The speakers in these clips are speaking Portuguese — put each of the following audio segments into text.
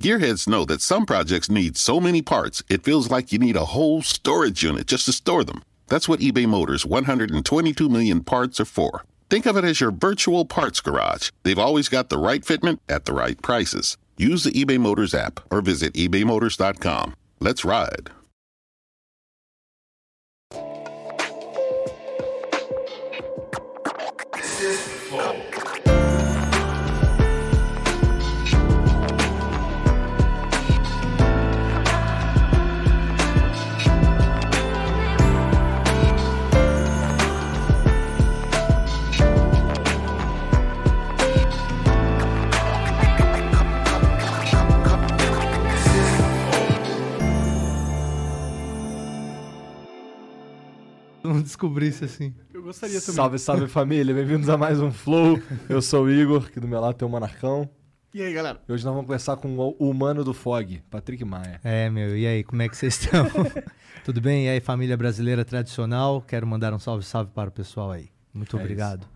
Gearheads know that some projects need so many parts, it feels like you need a whole storage unit just to store them. That's what eBay Motors' 122 million parts are for. Think of it as your virtual parts garage. They've always got the right fitment at the right prices. Use the eBay Motors app or visit ebaymotors.com. Let's ride. Não descobrisse assim. Eu gostaria também. Salve, salve família, bem-vindos a mais um Flow. Eu sou o Igor, aqui do meu lado tem o Monarcão. E aí, galera? E hoje nós vamos conversar com o humano do Fog, Patrick Maia. É, meu, e aí, como é que vocês estão? Tudo bem? E aí, família brasileira tradicional? Quero mandar um salve, salve para o pessoal aí. Muito É obrigado.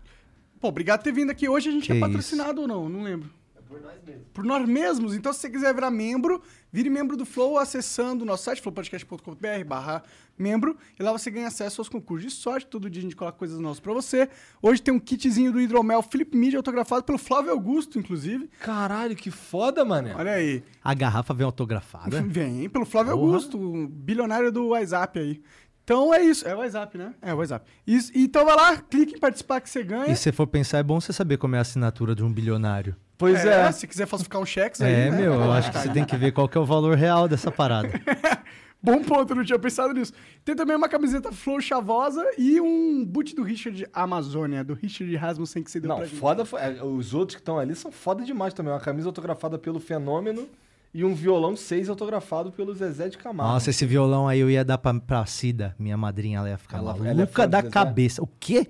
Pô, obrigado por ter vindo aqui. Hoje a gente Que é isso. patrocinado ou não? Não lembro. Por nós mesmos. Por nós mesmos. Então, se você quiser virar membro, vire membro do Flow acessando o nosso site, flowpodcast.com.br barra membro. E lá você ganha acesso aos concursos de sorte. Todo dia a gente coloca coisas novas pra você. Hoje tem um kitzinho do Hidromel Felipe Media autografado pelo Flávio Augusto, inclusive. Caralho, que foda, mané. Olha aí. A garrafa vem autografada? Vem pelo Flávio Porra. Augusto, um bilionário do WhatsApp aí. Então é isso. É o WhatsApp, né? É o WhatsApp. Isso, então vai lá, clique em participar que você ganha. E se for pensar, é bom você saber como é a assinatura de um bilionário. Pois é. Se quiser falsificar um cheque, aí. É, né? meu, eu acho que você tem que ver qual que é o valor real dessa parada. Bom ponto, eu não tinha pensado nisso. Tem também uma camiseta Flow Chavosa e um boot do Richard Amazônia, do Richard Rasmussen que você deu Não, pra gente. foda. fo- é, Os outros que estão ali são foda demais também. Uma camisa autografada pelo Fenômeno e um violão 6 autografado pelo Zezé de Camargo. Nossa, esse violão aí eu ia dar pra, pra Cida, minha madrinha, ela ia ficar Ela- maluca ela é da Zezé? cabeça. O quê?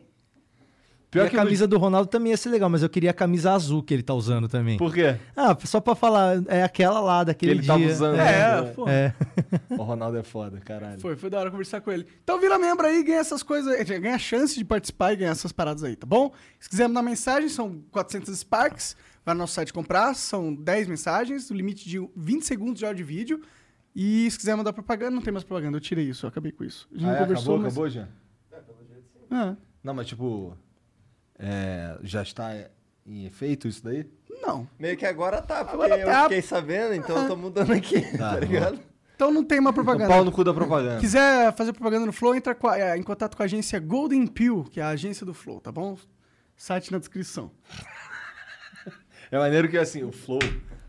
Pior e a que camisa do Ronaldo também ia ser legal, mas eu queria a camisa azul que ele tá usando também. Por quê? Ah, só pra falar, é aquela lá Que daquele ele dia. tava usando. É, né? pô. É. O Ronaldo é foda, caralho. Foi, foi da hora conversar com ele. Então vira membro aí, ganha essas coisas, ganha a chance de participar e ganhar essas paradas aí, tá bom? Se quiser mandar mensagem, são 400 Sparks, vai no nosso site comprar, são 10 mensagens, o limite de 20 segundos de áudio e vídeo. E se quiser mandar propaganda, não tem mais propaganda, eu tirei isso, eu acabei com isso. A gente Ah, não é? conversou, acabou, mas... acabou, Jean? Ah, Não, mas tipo. É, já está em efeito isso daí? não. Meio que agora tá, porque Agora eu tá. fiquei sabendo, então eu tô mudando aqui, tá, ligado? Então não tem uma propaganda. O pau no cu da propaganda. quiser fazer propaganda no Flow, entra é, em contato com a agência Golden Pill, que é a agência do Flow, tá bom? Site na descrição. É maneiro que assim, o flow,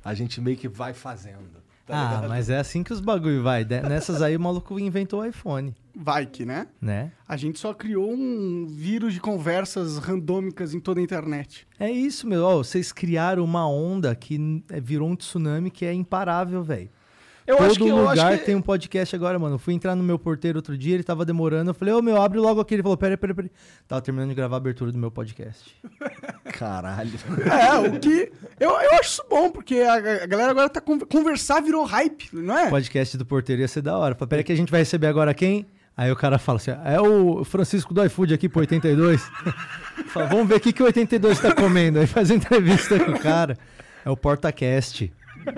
a gente meio que vai fazendo. tá ah, ligado? mas é assim que os bagulho vai. Nessas aí o maluco inventou o iPhone, Vai que, né? né? A gente só criou um vírus de conversas randômicas em toda a internet. É isso, meu. Ó, vocês criaram uma onda que é, virou um tsunami que é imparável, velho. Eu Todo acho que eu lugar acho que... tem um podcast agora, mano. Eu fui entrar no meu porteiro outro dia, ele tava demorando. Eu falei, ô meu, abre logo aqui. Ele falou, peraí, peraí, peraí. Tava terminando de gravar a abertura do meu podcast. Caralho. É, o que. Eu, eu acho isso bom, porque a, a galera agora tá. con- Conversar virou hype, não é? O podcast do porteiro ia ser da hora. Falei, peraí que a gente vai receber agora quem? Aí o cara fala assim, é o Francisco do iFood aqui pro 82. Fala, vamos ver o que, que o 82 tá comendo. Aí faz entrevista com o cara. É o PortaCast.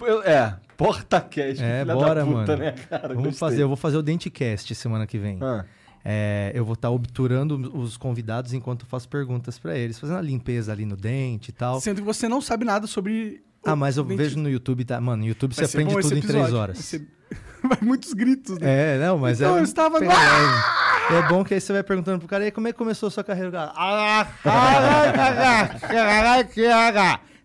Eu- É, porta-cast. É, filha bora, da puta, mano. Né, cara? Vamos Gostei. fazer, eu vou fazer o Dentecast semana que vem. Ah, É, eu vou estar obturando os convidados enquanto eu faço perguntas pra eles, fazendo a limpeza ali no dente e tal. Sendo que você não sabe nada sobre. Ah, mas eu dentista. vejo no YouTube, tá? Mano, no YouTube Vai você aprende tudo em três horas. Vai, ser- vai muitos gritos, né? É, não, mas Então, é. eu estava- leve. É bom que aí você vai perguntando pro cara, e aí, como é que começou a sua carreira?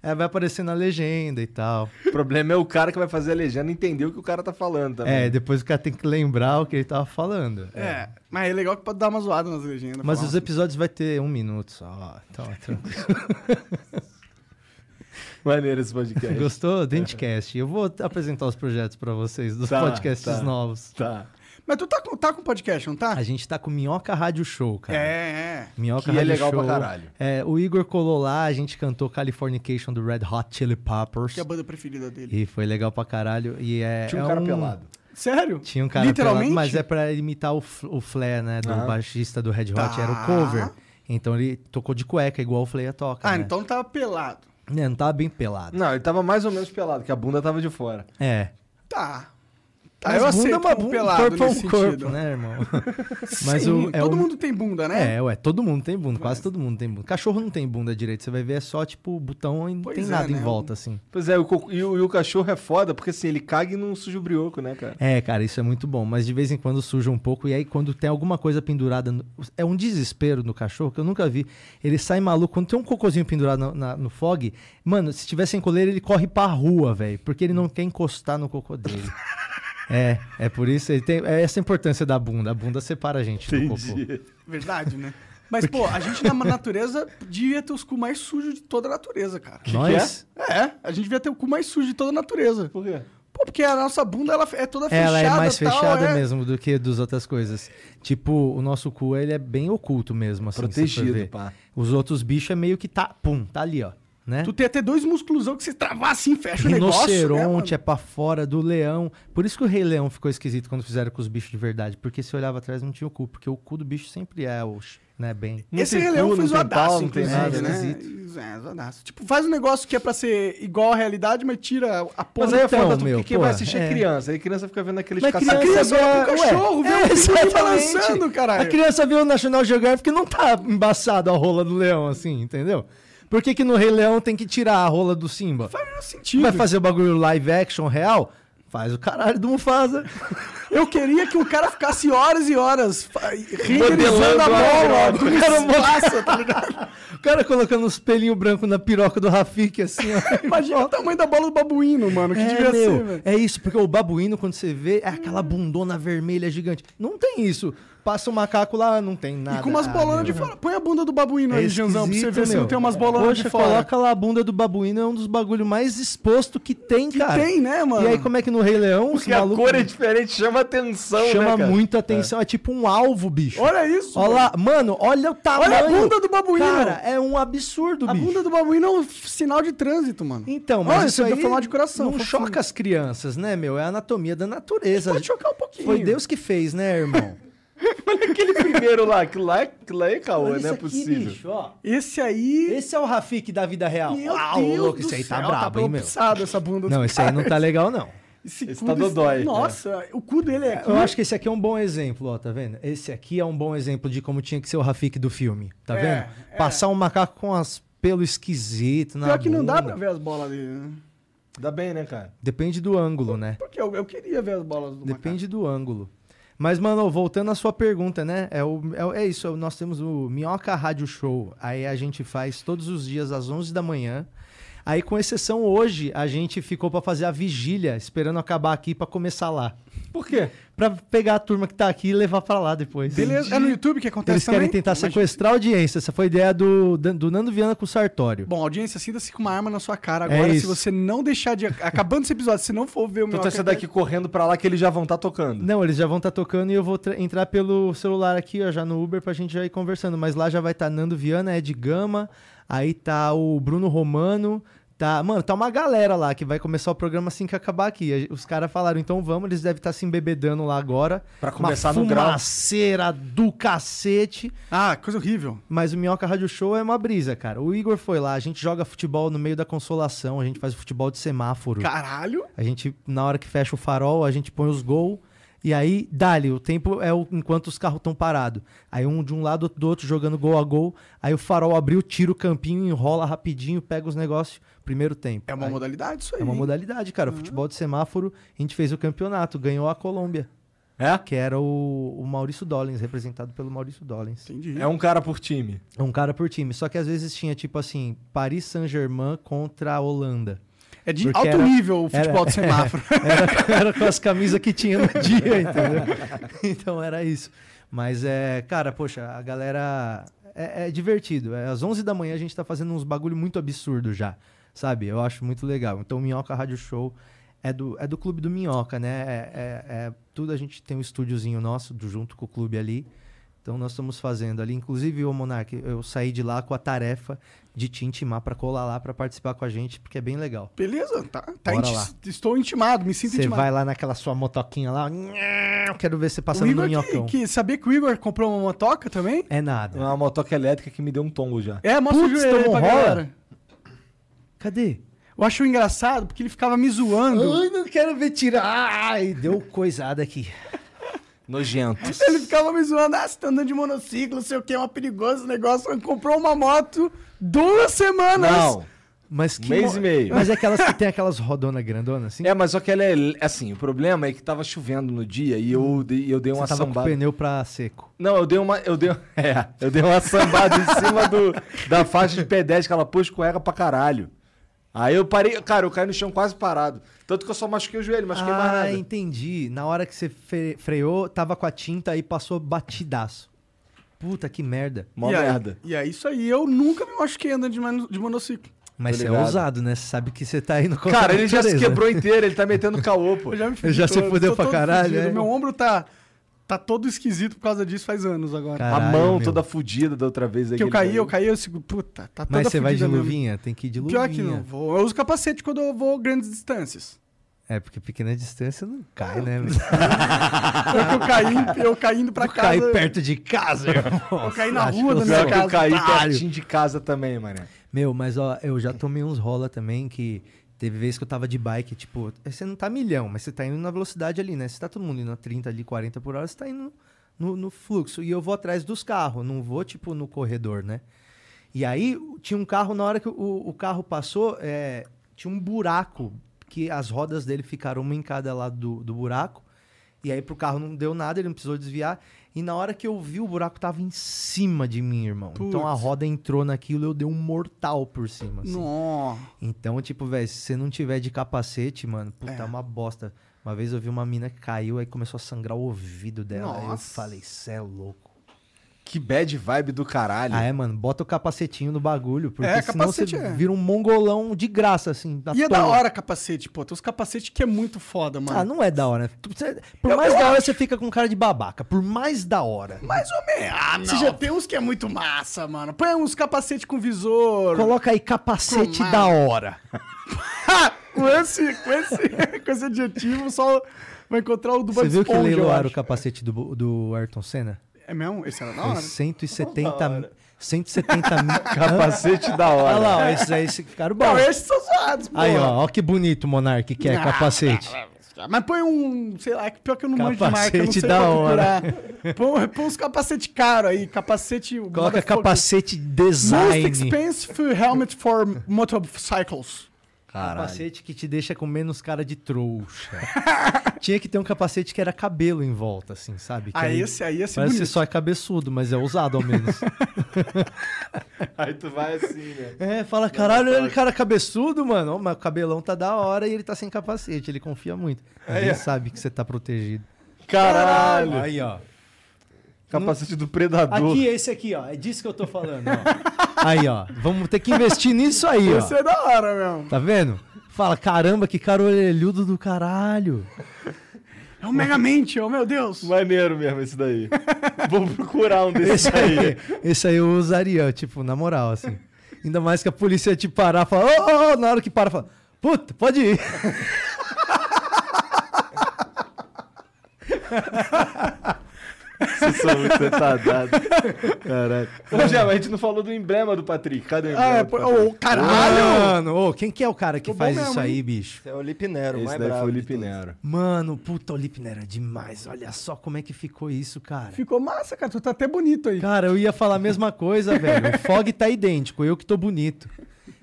O cara, "Ah, ah, ah, ah, Aí vai aparecendo a legenda e tal. o problema é o cara que vai fazer a legenda entender o que o cara tá falando também. É, depois o cara tem que lembrar o que ele tava falando. É. Mas é legal que pode dar uma zoada nas legendas. Mas os assim. episódios vai ter um minuto só. Então, é tranquilo. Maneiro esse podcast. Gostou? Dentecast. Eu vou apresentar os projetos pra vocês dos Tá, podcasts tá. novos. Tá. Mas tu tá com, tá com podcast, não tá? A gente tá com Minhoca Rádio Show, cara. É, é. Minhoca Que é Rádio legal Show. pra caralho. É, o Igor colou lá, a gente cantou Californication do Red Hot Chili Peppers. Que é a banda preferida dele. E foi legal pra caralho. E é, Tinha um é cara pelado. Sério? Tinha um cara Literalmente? pelado, mas é pra imitar o, o Flair, né? Do Aham. baixista do Red Hot. Tá. Era o cover. Então ele tocou de cueca, igual o Flair toca. Ah, né? então tava pelado. É, não tava bem pelado. Não, ele tava mais ou menos pelado, que a bunda tava de fora. É. Tá. Tá, Mas eu bunda aceito é uma bunda, pelado corpo é um nesse corpo, sentido. né, irmão? Mas Sim, o, é todo o- mundo tem bunda, né? É, ué, todo mundo tem bunda, quase todo mundo tem bunda. Cachorro não tem bunda direito, você vai ver é só, tipo, botão e não Pois tem é, nada em né? volta, assim. Pois é, o e, o, e o cachorro é foda, porque assim, ele caga e não suja o brioco, né, cara? É, cara, isso é muito bom, mas de vez em quando suja um pouco, e aí quando tem alguma coisa pendurada, no- é um desespero no cachorro que eu nunca vi. Ele sai maluco, quando tem um cocôzinho pendurado no, na- no fog, mano, se tiver sem coleira, ele corre pra rua, velho, porque ele não quer encostar no cocô dele. É, é por isso, ele tem, é essa a importância da bunda, a bunda separa a gente do cocô. Verdade, né? Mas, pô, a gente na natureza devia ter os cu mais sujos de toda a natureza, cara. Nós, É, a gente devia ter o cu mais sujo de toda a natureza. Por quê? Pô, porque a nossa bunda ela é toda fechada. ela é mais tal, fechada é. mesmo do que das outras coisas. Tipo, o nosso cu, ele é bem oculto mesmo, assim, Protegido, pá. Os outros bichos é meio que tá, pum, tá ali, ó, né? Tu tem até dois musculosão que se travar assim, fecha o negócio. né, Rinoceronte mano? é pra fora do leão. Por isso que o Rei Leão ficou esquisito quando fizeram com os bichos de verdade. Porque se olhava atrás não tinha o cu. Porque o cu do bicho sempre é o, né, bem... Não Esse Rei Leão cu, foi não tem zoadaço, inclusive, nada, né? É, zoadaço. Tipo, faz um negócio que é pra ser igual à realidade, mas tira a porra. Mas aí é Então, foda, meu, porque quem vai assistir é é. criança. Aí criança fica vendo aqueles Mas caçadores. criança olha vê- pro cachorro, vê o pinguim exatamente. balançando, caralho. A criança vê o National Geographic e não tá embaçado a rola do leão, assim, entendeu? Por que, que no Rei Leão tem que tirar a rola do Simba? Faz sentido. Vai fazer o bagulho live action real? Faz o caralho do Mufasa. Eu queria que o cara ficasse horas e horas renderizando a bola. do O cara espaço, tá ligado? O cara colocando os pelinhos brancos na piroca do Rafik, assim, ó. Imagina o tamanho da bola do babuíno, mano. Que É, devia meu, ser, velho. é isso, porque o babuíno, quando você vê, é aquela bundona vermelha gigante. Não tem isso. Passa o macaco lá, não tem nada. E com umas Ah, bolonas de fora. Põe a bunda do babuíno É aí, Janzão, pra você ver se meu. não tem umas bolonas Poxa, de fora. coloca lá a bunda do babuíno, é um dos bagulhos mais exposto que tem, cara. tem, né, mano? E aí, como é que no Rei Leão, os Porque a malucos cor é diferente, chama atenção, chama né, muita atenção. É. tipo um alvo, bicho. Olha isso. Olha lá, mano, olha o tamanho. Olha a bunda do babuíno. Cara, é um absurdo, A bicho. bunda do babuíno é um sinal de trânsito, mano. Então, mas Olha, isso aí falar de coração. não fofinho. choca as crianças, né, meu? É a anatomia da natureza. Pode chocar um pouquinho. Foi Deus que fez, né, irmão? Olha aquele primeiro lá, aquilo lá, é- aquilo lá é caô, Olha não é aqui, possível. bicho, ó. Esse aí... Esse é o Rafik da vida real. Meu Uau, Deus louco, esse aí tá céu, brabo, hein, meu? essa bunda Não, esse aí não tá legal, não. Esse, Esse cu tá dodói, Nossa, o cu dele é aqui. Eu acho que esse aqui é um bom exemplo, ó, tá vendo? Esse aqui é um bom exemplo de como tinha que ser o Rafik do filme, tá É, vendo? é. Passar um macaco com as pelo esquisito na Pior que não dá pra ver as bolas dele, né? Dá bem, né, cara? Depende do ângulo, né? Porque eu, eu queria ver as bolas do Depende do ângulo. Mas, mano, voltando à sua pergunta, né? É, o, é, é isso, é nós temos o Minhoca Rádio Show. Aí a gente faz todos os dias às 11 da manhã. Aí, com exceção hoje, a gente ficou pra fazer a vigília, esperando acabar aqui pra começar lá. Por quê? Pra pegar a turma que tá aqui e levar pra lá depois. Beleza, é no YouTube que acontece Eles querem também? tentar Imagina- sequestrar a audiência. Essa foi a ideia do, do Nando Viana com o Sartório. Bom, audiência, sinta-se com uma arma na sua cara É agora. se isso. você não deixar de. Acabando esse episódio, se não for ver o meu. Então você daqui correndo pra lá que eles já vão estar tocando. Não, eles já vão estar tocando e eu vou tra- entrar pelo celular aqui, ó, já no Uber, pra gente já ir conversando. Mas lá já vai estar Nando Viana, Ed Gama, aí tá o Bruno Romano, tá... Mano, tá uma galera lá que vai começar o programa assim que acabar aqui. Os caras falaram, então vamos, eles devem estar se embebedando lá agora. Pra começar uma no grau. fumaceira do cacete. Ah, coisa horrível. Mas o Minhoca Rádio Show é uma brisa, cara. O Igor foi lá, a gente joga futebol no meio da consolação, a gente faz futebol de semáforo. Caralho. A gente, na hora que fecha o farol, a gente põe os gols. E aí, dali, o tempo é o, enquanto os carros estão parados. Aí um de um lado, outro do outro, jogando gol a gol. Aí o farol abriu, tira o campinho, enrola rapidinho, pega os negócios. Primeiro tempo. É uma Aí- modalidade isso aí. É uma modalidade, cara. O futebol de semáforo, a gente fez o campeonato, ganhou a Colômbia. É? Que era o, o Maurício Dollins, representado pelo Maurício Dollins. Entendi. É um cara por time. Um cara por time. Só que às vezes tinha, tipo assim, Paris Saint-Germain contra a Holanda. É de alto era- nível o futebol era- de semáforo. Era, era com as camisas que tinha no dia, entendeu? Então era isso. Mas é, cara, poxa, a galera. É, é divertido. É, às 11 da manhã a gente tá fazendo uns bagulho muito absurdo já, sabe? Eu acho muito legal. Então o Minhoca Rádio Show é do, é do clube do Minhoca, né? É, é- é tudo a gente tem um estúdiozinho nosso junto com o clube ali. Então nós estamos fazendo ali. Inclusive, o Monark, eu saí de lá com a tarefa de te intimar pra colar lá pra participar com a gente, porque é bem legal. Beleza, tá. tá inti- lá. Estou intimado, me sinto Você intimado. vai lá naquela sua motoquinha lá, eu quero ver você passando no Igor que, minhocão. que sabia que o Igor comprou uma motoca também? É nada. É uma motoca elétrica que me deu um tombo já. É, mostra Putz, o joelho pra rola? galera. Cadê? Eu acho engraçado porque ele ficava me zoando. Ai, não quero ver tirar. Ai, deu coisada aqui. Nojento. Ele ficava me zoando, ah, você tá andando de monociclo, não sei o que, é um perigoso negócio. Ele comprou uma moto duas semanas. Não. Mas que Mês mo- e meio. Mas é aquelas que tem aquelas rodonas grandonas, assim? É, mas só que ela é. Assim, o problema é que tava chovendo no dia e eu, dei- eu dei uma Você tava com o sambada. pneu pra seco. Não, eu dei uma. Eu dei, é, eu dei uma sambada em cima do, da faixa de pedestre que ela pôs escorrega pra caralho. Aí eu parei, cara, eu caí no chão quase parado. Tanto que eu só machuquei o joelho, machuquei mais Ah, nada. entendi. Na hora que você fre- freou, tava com a tinta e passou batidaço. Puta, que merda. Mó e aí- merda. e é isso aí, eu nunca me machuquei andando de, mano- de monociclo. Mas você é ligado. ousado, né? Você sabe que você tá indo contra Cara, ele já se quebrou inteiro, ele tá metendo caô, pô. Eu já me Ele já se fudeu pra caralho, é? Meu ombro tá, tá todo esquisito por causa disso faz anos agora. Cara, a Caralho, mão meu. toda fudida da outra vez aí. que eu caí, caiu. eu caí, eu sigo, puta, tá toda Mas você vai de fudida mesmo. luvinha? Tem que ir de luvinha. Pior que não, vou, eu uso capacete quando eu vou grandes distâncias. É, porque pequena distância não cai, né? que eu caí, eu caindo pra Vou casa. cair perto de casa, irmão. Eu caí na Acho rua da minha que eu casa. caí pertinho de casa também, mané. Meu, mas ó, eu já tomei uns rola também que teve vez que eu tava de bike, tipo, você não tá milhão, mas você tá indo na velocidade ali, né? Você tá todo mundo indo a 30 ali, 40 por hora, você tá indo no, no fluxo. E eu vou atrás dos carros, não vou, tipo, no corredor, né? E aí tinha um carro, na hora que o, o carro passou, é, tinha um buraco que as rodas dele ficaram uma em cada lado do, do buraco. E aí pro carro não deu nada, ele não precisou desviar. E na hora que eu vi, o buraco tava em cima de mim, irmão. Então a Putz. roda entrou naquilo e eu dei um mortal por cima. assim. Nó. Então, tipo, velho, se você não tiver de capacete, mano, puta, é. uma bosta. Uma vez eu vi uma mina que caiu, aí começou a sangrar o ouvido dela. Aí eu Nossa. falei, cê é louco. Que bad vibe do caralho. Ah, é, mano, bota o capacetinho no bagulho, porque É, senão você é. vira um mongolão de graça, assim. E é da toa. hora capacete, pô. Tem uns capacetes que é muito foda, mano. Ah, não é da hora. Cê- Por Eu- mais eu da hora acho. você fica com cara de babaca. Por mais da hora. Mais ou menos. Ah, não. Você já- Tem uns que é muito massa, mano. Põe uns capacete com visor. Coloca aí capacete da hora. com, esse, com, esse, com esse adjetivo, só vai encontrar o do Você Bob viu que eu leiloaram o capacete do, do Ayrton Senna? É mesmo? Esse era da Foi hora? 170 mil. 170 mil. Capacete da hora. Olha lá, ó, esses aí ficaram bons. Não, esses são zoados, pô. Aí, ó, ó que bonito o Monark que é Ah, capacete. Mas põe um, sei lá, que pior que eu não manjo de marca, eu não Capacete sei da hora. Põe, põe uns capacete caro aí, capacete... Coloca capacete Most design. expensive helmet for motorcycles. Capacete que te deixa com menos cara de trouxa. Tinha que ter um capacete que era cabelo em volta, assim, sabe? Que Ah, aí esse aí ser Parece que só é cabeçudo, mas é usado ao menos. Aí tu vai assim, né? é, fala, caralho, ele cara cabeçudo, mano. Mas o cabelão tá da hora e ele tá sem capacete, ele confia muito. Aí ele sabe que você tá protegido. Caralho. Aí, ó. Capacete do predador. Aqui, esse aqui, ó. É disso que eu tô falando, ó. Aí, ó. Vamos ter que investir nisso aí, ó. Esse é da hora mesmo. Tá vendo? Fala, caramba, que cara orelhudo do caralho. É um Megamente, oh meu Deus. Maneiro mesmo esse daí. Vou procurar um desses Esse aí. aí, esse aí eu usaria, tipo, na moral, assim. Ainda mais que a polícia te parar e falar, ô, ô, ô, na hora que para, fala, puta, pode ir. Vocês são muito retardados. Caralho. Ô, Gé, mas a gente não falou do emblema do Patrick. Cadê o emblema? Ah, é, Patrick? ô, caralho. Mano, ô, quem que é o cara que Tô faz mesmo, isso aí, hein? bicho? Esse é o Lip Nero, o Esse mais daí bravo foi o de Lipe todos. Nero. Mano, puta, o Lipner era demais. Olha só como é que ficou isso, cara. Ficou massa, cara. Tu tá até bonito aí. Cara, eu ia falar a mesma coisa, velho. O Fog tá idêntico, eu que tô bonito.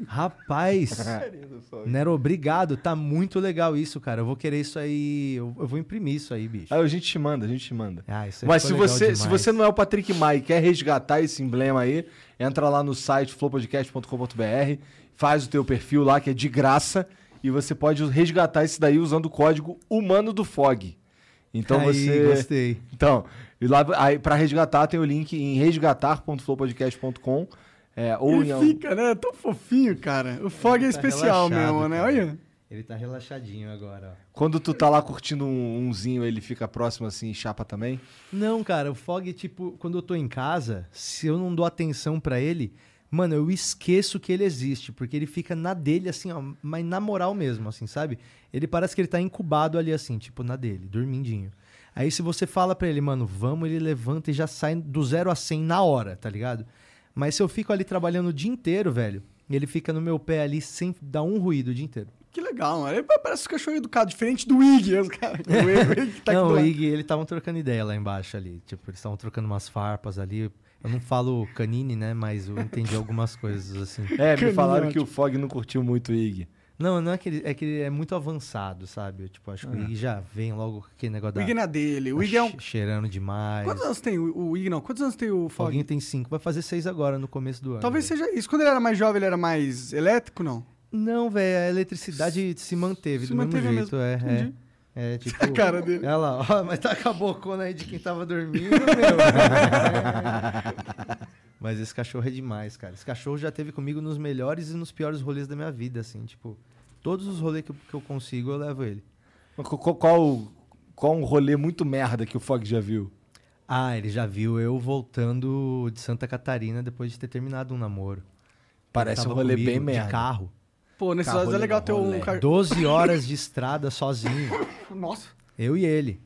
Rapaz, Nero, obrigado. Tá muito legal isso, cara. Eu vou querer isso aí. Eu, eu vou imprimir isso aí, bicho. Aí a gente te manda, a gente te manda. Ah, Mas se você, se você não é o Patrick Mai e quer resgatar esse emblema aí, entra lá no site flowpodcast.com.br, faz o teu perfil lá, que é de graça, e você pode resgatar esse daí usando o código humano do Fog. Então Aí, você. gostei. Então, e lá, pra resgatar, tem o link em resgatar.flowpodcast.com. É, ou Ele fica, né? Tão fofinho, cara. O Fog é Tá especial mesmo, né? cara. Olha. Ele tá relaxadinho agora, ó. Quando tu tá lá curtindo um, umzinho, ele fica próximo assim, chapa também? Não, cara, o Fog, tipo, quando eu tô em casa, se eu não dou atenção pra ele, mano, eu esqueço que ele existe, porque ele fica na dele, assim, ó, mas na moral mesmo, assim, sabe? Ele parece que ele tá incubado ali, assim, tipo, na dele, dormindinho. Aí se você fala pra ele, mano, vamos, ele levanta e já sai do zero a 100 na hora, tá ligado? Mas se eu fico ali trabalhando o dia inteiro, velho, E ele fica no meu pé ali sem dar um ruído o dia inteiro. Que legal, mano. Ele parece um cachorro educado, diferente do Ig. O Ig, o Ig tá não, o. Ig, eles estavam trocando ideia lá embaixo ali. Tipo, eles estavam trocando umas farpas ali. Eu não falo canine, né? Mas eu entendi algumas coisas assim. É, me Caninho falaram ótimo. que o Fog não curtiu muito o Ig. Não, não é que ele é, que ele é muito avançado, sabe? Eu, tipo, acho que o Ig já vem logo com aquele negócio O da. Ig na dele. O Ig é um. che- Cheirando demais. Quantos anos tem o, o Ig, não? Quantos anos tem o O Fog? Foguinho tem cinco, vai fazer seis agora no começo do ano. Talvez velho. seja isso. Quando ele era mais jovem, ele era mais elétrico, não? Não, velho, a eletricidade se manteve Se do mesmo manteve jeito, é, Entendi. é. É, tipo. A cara dele. Olha lá, ó, mas tá com a bocona aí de quem tava dormindo, meu. mas esse cachorro é demais, cara. Esse cachorro já teve comigo nos melhores e nos piores rolês da minha vida, assim, tipo. Todos os rolês que eu, que eu consigo, eu levo ele. Qual, qual, qual, um rolê muito merda que o Fog já viu? Ah, ele já viu eu voltando de Santa Catarina depois de ter terminado um namoro. Parece um rolê bem de merda. carro. Pô, nesses Carro horas é legal ter um rolê. cara. 12 horas de estrada sozinho. Nossa. Eu e ele.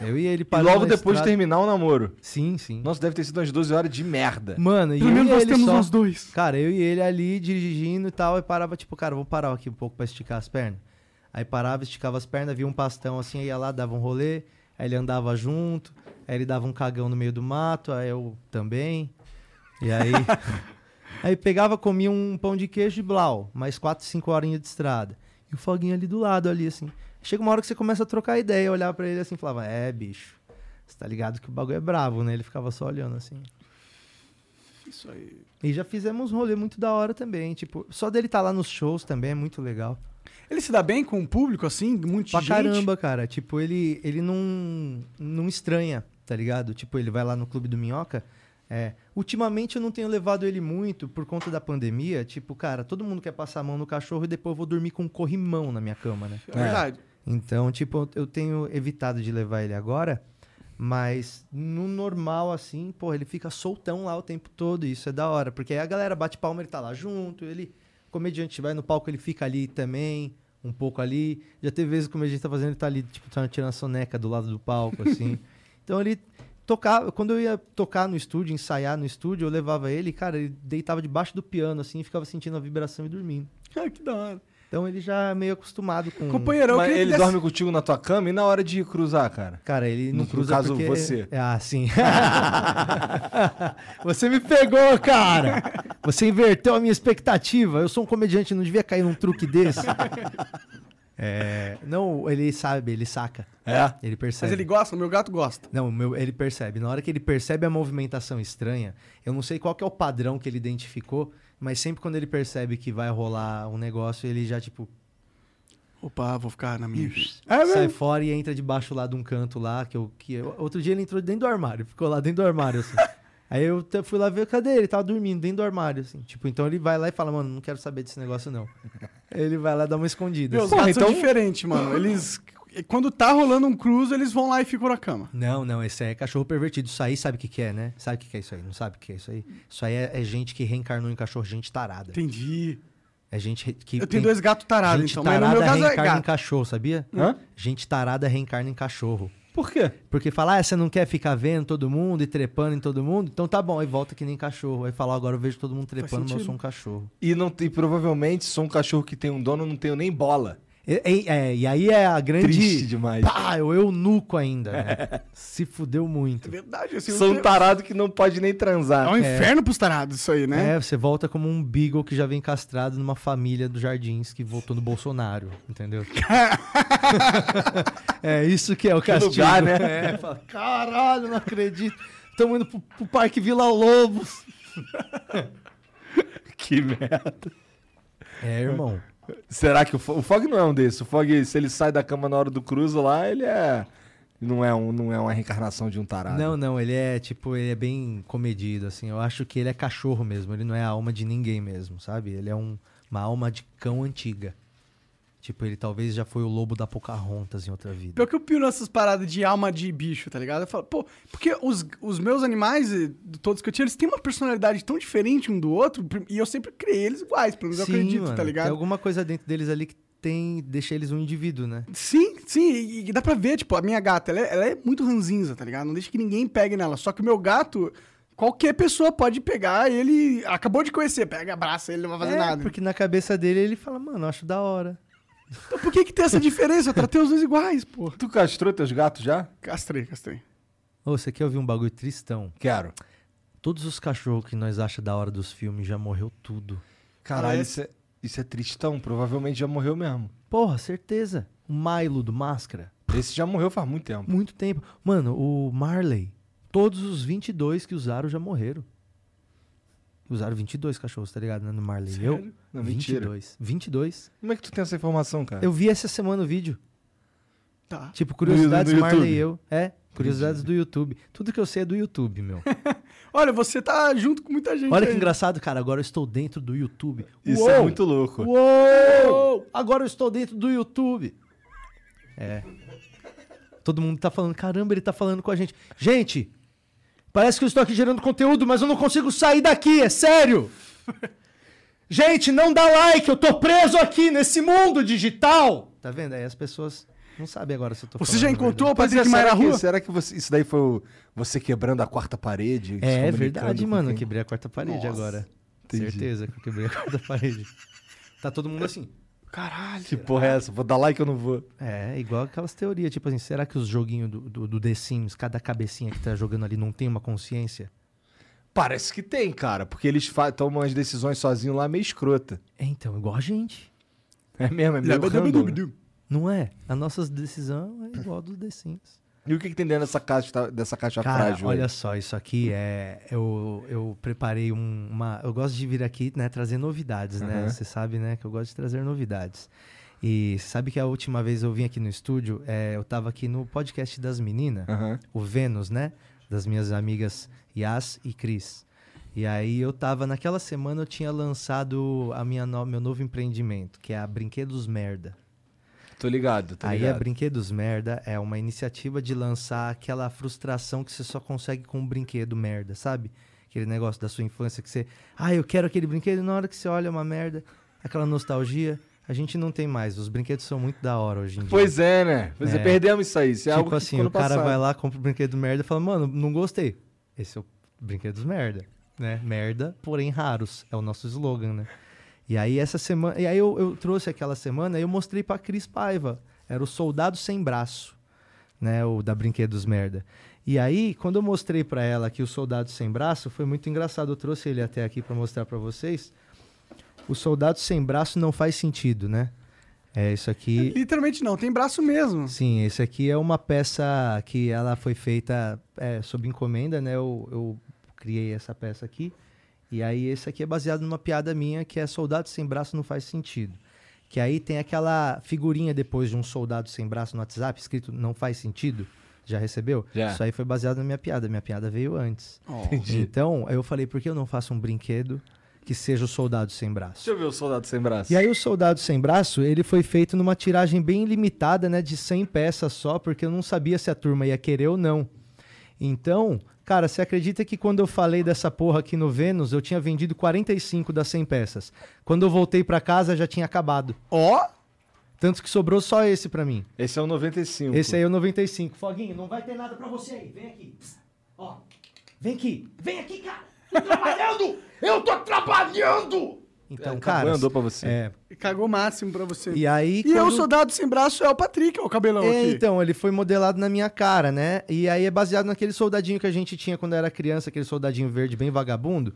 Eu e ele E logo depois de estrada. terminar o namoro. Sim, sim. Nossa, deve ter sido umas 12 horas de merda. Mano, e Pelo eu menos nós ele temos só... os dois. Cara, eu e ele ali dirigindo e tal, e parava, tipo, cara, vou parar aqui um pouco pra esticar as pernas. Aí parava, esticava as pernas, via um pastão assim, aí ia lá, dava um rolê, aí ele andava junto, aí ele dava um cagão no meio do mato, aí eu também. E aí. aí pegava, comia um pão de queijo e blau, mais 4, 5 horinhas de estrada. E o foguinho ali do lado, ali, assim. Chega uma hora que você começa a trocar ideia, olhar pra ele assim, falava, é, bicho, você tá ligado que o bagulho é bravo, né? Ele ficava só olhando assim. Isso aí. E já fizemos um rolê muito da hora também. Tipo, só dele estar lá nos shows também é muito legal. Ele se dá bem com o público, assim? Muito Pra gente? caramba, cara. Tipo, ele, ele não, não estranha, tá ligado? Tipo, ele vai lá no Clube do Minhoca. É, ultimamente eu não tenho levado ele muito por conta da pandemia. Tipo, cara, todo mundo quer passar a mão no cachorro e depois eu vou dormir com um corrimão na minha cama, né? É verdade. Então, tipo, eu tenho evitado de levar ele agora, mas no normal, assim, pô, ele fica soltão lá o tempo todo, e isso é da hora, porque aí a galera bate palma, ele tá lá junto, ele, comediante vai no palco, ele fica ali também, um pouco ali. Já teve vezes que o comediante tá fazendo, ele tá ali, tipo, tá tirando a soneca do lado do palco, assim. então ele tocava, quando eu ia tocar no estúdio, ensaiar no estúdio, eu levava ele, cara, ele deitava debaixo do piano, assim, e ficava sentindo a vibração e dormindo. Ah, que da hora. Então ele já é meio acostumado com. Companheirão, Mas que ele desse- dorme contigo na tua cama e na hora de cruzar, cara? Cara, ele No- não no cruza caso, porque... você. Ah, sim. você me pegou, cara. Você inverteu a minha expectativa. Eu sou um comediante, não devia cair num truque desse. É, não, ele sabe, ele saca. É? Ele percebe. Mas ele gosta? O meu gato gosta. Não, meu, ele percebe. Na hora que ele percebe a movimentação estranha, eu não sei qual que é o padrão que ele identificou, mas sempre quando ele percebe que vai rolar um negócio, ele já, tipo, Opa, vou ficar na minha. sai É, velho. fora e entra debaixo lá de um canto lá, que eu, que eu- Outro dia ele entrou dentro do armário, ficou lá dentro do armário, assim. Aí eu te- fui lá ver, cadê ele? Tava dormindo dentro do armário, assim. Tipo, então ele vai lá e fala, mano, não quero saber desse negócio, não. ele vai lá dar uma escondida. Meus assim. gatos então- são diferentes, mano. Eles. Quando tá rolando um cruise, eles vão lá e ficam na cama. Não, não, esse aí é cachorro pervertido. Isso aí sabe o que, que é, né? Sabe o que, que é isso aí? Não sabe o que é isso aí? Isso aí é, é gente que reencarnou em cachorro, gente tarada. Entendi. É gente que. Eu tem- tenho dois gatos tarados, gente então. Mas no tarada meu caso é reencarna em gato. cachorro, sabia? Hã? Gente tarada reencarna em cachorro. Por quê? Porque fala, ah, você não quer ficar vendo todo mundo e trepando em todo mundo? Então tá bom, aí volta que nem cachorro. Aí fala, agora eu vejo todo mundo trepando, mas eu sou um cachorro. E, não, e provavelmente sou um cachorro que tem um dono, não tenho nem bola. E, e- é, e aí é a grande. Triste demais. Pá, eu eunuco ainda. né? Se fudeu É muito. verdade, assim. Sou um tarado que não pode nem É transar. um inferno pros tarados isso aí, né? É, você volta como um beagle que já vem castrado numa família dos jardins que votou no Bolsonaro, entendeu? é isso que é o castigo. lugar, né? É, fala, caralho, não acredito. Estamos indo pro, pro Parque Vila Lobos. Que merda. É, irmão. Será que o, Fo- o Fog não é um desses? O Fog, se ele sai da cama na hora do cruzo lá, ele é. Não é, um, não é uma reencarnação de um tarado. Não, não, ele é tipo, ele é bem comedido, assim. Eu acho que ele é cachorro mesmo, ele não é a alma de ninguém mesmo, sabe? Ele é um- uma alma de cão antiga. Tipo, ele talvez já foi o lobo da Pocahontas em outra vida. Pior que eu piro nessas paradas de alma de bicho, tá ligado? Eu falo, pô, porque os, os meus animais, todos que eu tinha, eles têm uma personalidade tão diferente um do outro, e eu sempre criei eles iguais, pelo menos eu acredito, mano, tá ligado? Tem alguma coisa dentro deles ali que tem, deixa eles um indivíduo, né? Sim, sim, e, e dá pra ver, tipo, a minha gata, ela é, ela é muito ranzinza, tá ligado? Não deixa que ninguém pegue nela. Só que o meu gato, qualquer pessoa pode pegar ele. Acabou de conhecer, pega, abraça ele, não vai fazer É, nada. porque na cabeça dele ele fala, mano, acho da hora. Então por que, que tem essa diferença? Eu tratei os dois iguais, pô. Tu castrou teus gatos já? Castrei, castrei. Ô, você quer ouvir um bagulho tristão? Quero. Todos os cachorros que nós achamos da hora dos filmes já morreu tudo. Caralho, isso é, isso é tristão. Provavelmente já morreu mesmo. Porra, certeza. O Milo do Máscara, Esse já morreu faz muito tempo. muito tempo. Mano, o Marley, todos os 22 que usaram já morreram. Usaram 22 cachorros, tá ligado? né, No Marley. Eu? Não, mentira. 22. 22. Como é que tu tem essa informação, cara? Eu vi essa semana o vídeo. Tá. Tipo, curiosidades no Marley YouTube? e eu. É, curiosidades do YouTube. Tudo que eu sei é do YouTube, meu. Olha, você tá junto com muita gente. Olha que aí. engraçado, cara. Agora eu estou dentro do YouTube. Isso Uou! é muito louco. Uou! Agora eu estou dentro do YouTube. É. Todo mundo tá falando, caramba, ele tá falando com a gente. Gente, parece que eu estou aqui gerando conteúdo, mas eu não consigo sair daqui, é sério. Gente, não dá like, eu tô preso aqui nesse mundo digital. Tá vendo? Aí as pessoas não sabem agora se eu tô Você já encontrou o Mas é, Patrick Maia será, na que, rua? será que você- isso daí foi o- você quebrando a quarta parede? É comunicando verdade, mano. quem? Eu quebrei a quarta parede Nossa, agora. entendi. Certeza que eu quebrei a quarta parede. Tá todo mundo assim. Caralho. Que porra é essa? Vou dar like ou não vou? É, igual aquelas teorias, tipo assim, será que os joguinhos do, do, do The Sims, cada cabecinha que tá jogando ali não tem uma consciência? Parece que tem, cara. Porque eles tomam as decisões sozinhos lá meio escrota. É, então, igual a gente. É mesmo, é meio random, né? Não é? A nossa decisão é igual a do The Sims. E o que, que tem dentro dessa caixa, dessa caixa Cara, frágil? olha aí? só, isso aqui é. Eu, eu preparei um- uma. Eu gosto de vir aqui, né, trazer novidades, né? Aham. Você sabe, né, que eu gosto de trazer novidades. E sabe que a última vez eu vim aqui no estúdio, é, eu tava aqui no podcast das meninas, Aham. o Vênus, né? Das minhas amigas Yas e Cris. E aí eu tava, naquela semana eu tinha lançado a minha no- meu novo empreendimento, que é a Brinquedos Merda. Tô ligado, tô Aí a ligado. Brinquedos Merda é uma iniciativa de lançar aquela frustração que você só consegue com um brinquedo merda, sabe? Aquele negócio da sua infância que você, ah, eu quero aquele brinquedo, e na hora que você olha é uma merda, aquela nostalgia, a gente não tem mais. Os brinquedos são muito da hora hoje em dia. Pois é, né? Pois é, É. perdemos isso aí. Isso é algo tipo que assim, o cara passado. vai lá, compra o brinquedo merda e fala, mano, não gostei. Esse é o brinquedos merda, né? Merda, porém raros. É o nosso slogan, né? E aí essa semana, e aí eu, eu trouxe aquela semana e eu mostrei pra Cris Paiva. Era o Soldado Sem Braço, né? O da Brinquedos Merda. E aí, quando eu mostrei pra ela aqui o Soldado Sem Braço, foi muito engraçado. Eu trouxe ele até aqui pra mostrar pra vocês. O Soldado Sem Braço não faz sentido, né? É isso aqui. Literalmente não, tem braço mesmo. Sim, esse aqui é uma peça que ela foi feita é, sob encomenda, né? Eu, eu criei essa peça aqui. E aí esse aqui é baseado numa piada minha que é soldado sem braço não faz sentido. Que aí tem aquela figurinha depois de um soldado sem braço no WhatsApp escrito não faz sentido. Já recebeu? Já. Isso aí foi baseado na minha piada. Minha piada veio antes. Entendi. Então, aí eu falei, por que eu não faço um brinquedo que seja o soldado sem braço? Deixa eu ver o soldado sem braço. E aí o Soldado Sem Braço, ele foi feito numa tiragem bem limitada, né, de 100 peças só, porque eu não sabia se a turma ia querer ou não. Então, cara, você acredita que quando eu falei dessa porra aqui no Vênus, eu tinha vendido 45 das 100 peças. Quando eu voltei pra casa, já tinha acabado. Ó, Tanto que sobrou só esse pra mim. Esse é o 95. Esse aí é o 95. Foguinho, não vai ter nada pra você aí. Vem aqui. Ó. Vem aqui. Vem aqui, cara. Tô trabalhando! Eu tô trabalhando! Então, Acabou cara. e andou pra você. É. cagou o máximo pra você. E aí. E eu, quando- soldado sem braço, é o Patrick, é o cabelão É, aqui. então, ele foi modelado na minha cara, né? E aí é baseado naquele soldadinho que a gente tinha quando era criança, aquele soldadinho verde bem vagabundo.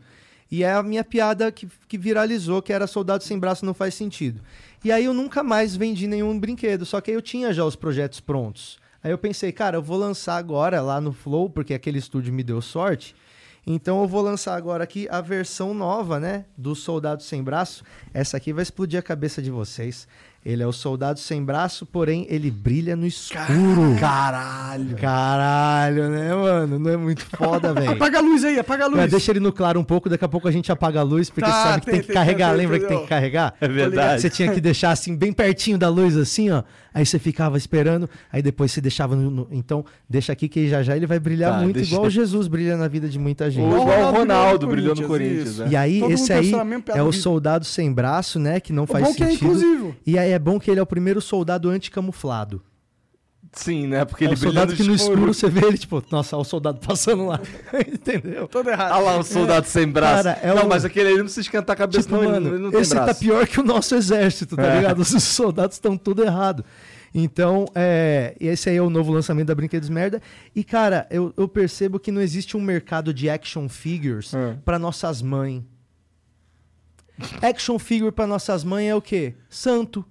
E é a minha piada que, que viralizou, que era soldado sem braço não faz sentido. E aí eu nunca mais vendi nenhum brinquedo, só que aí eu tinha já os projetos prontos. Aí eu pensei, cara, eu vou lançar agora lá no Flow, porque aquele estúdio me deu sorte. Então eu vou lançar agora aqui a versão nova, né, do Soldado Sem Braço. Essa aqui vai explodir a cabeça de vocês. Ele é o Soldado Sem Braço, porém ele brilha no escuro. Caralho. Caralho, né, mano? Não é muito foda, velho. Apaga a luz aí, apaga a luz. Mas deixa ele no claro um pouco, daqui a pouco a gente apaga a luz, porque Tá, você sabe que tem, tem- que tem- carregar. tem- Lembra que tem que carregar? É verdade. Você tinha que deixar assim, bem pertinho da luz, assim, ó. Aí você ficava esperando, aí depois você deixava no. no- então, deixa aqui que já já ele vai brilhar Tá, muito, deixa- igual Jesus brilha na vida de muita gente. Ou igual o Ronaldo brilhou brilhou no Corinthians, né? E aí, Todo esse aí é o soldado sem braço, né? Que não O faz que é sentido. inclusivo. E aí é bom que ele é o primeiro soldado anticamuflado. Sim, né? Porque É ele o soldado que no escuro você vê ele, tipo, nossa, olha o soldado passando lá. Entendeu? Todo errado. Ah lá, o soldado sem braço. Cara, é não, um- mas aquele aí não precisa esquentar a cabeça, Tipo, não. ele- mano, ele não tem esse braço. tá pior que o nosso exército, tá É. ligado? Os soldados estão tudo errado. Então, é, esse aí é o novo lançamento da Brinquedos Merda. E, cara, eu, eu percebo que não existe um mercado de action figures É. pra nossas mães. Action figure pra nossas mães é o quê? Santo.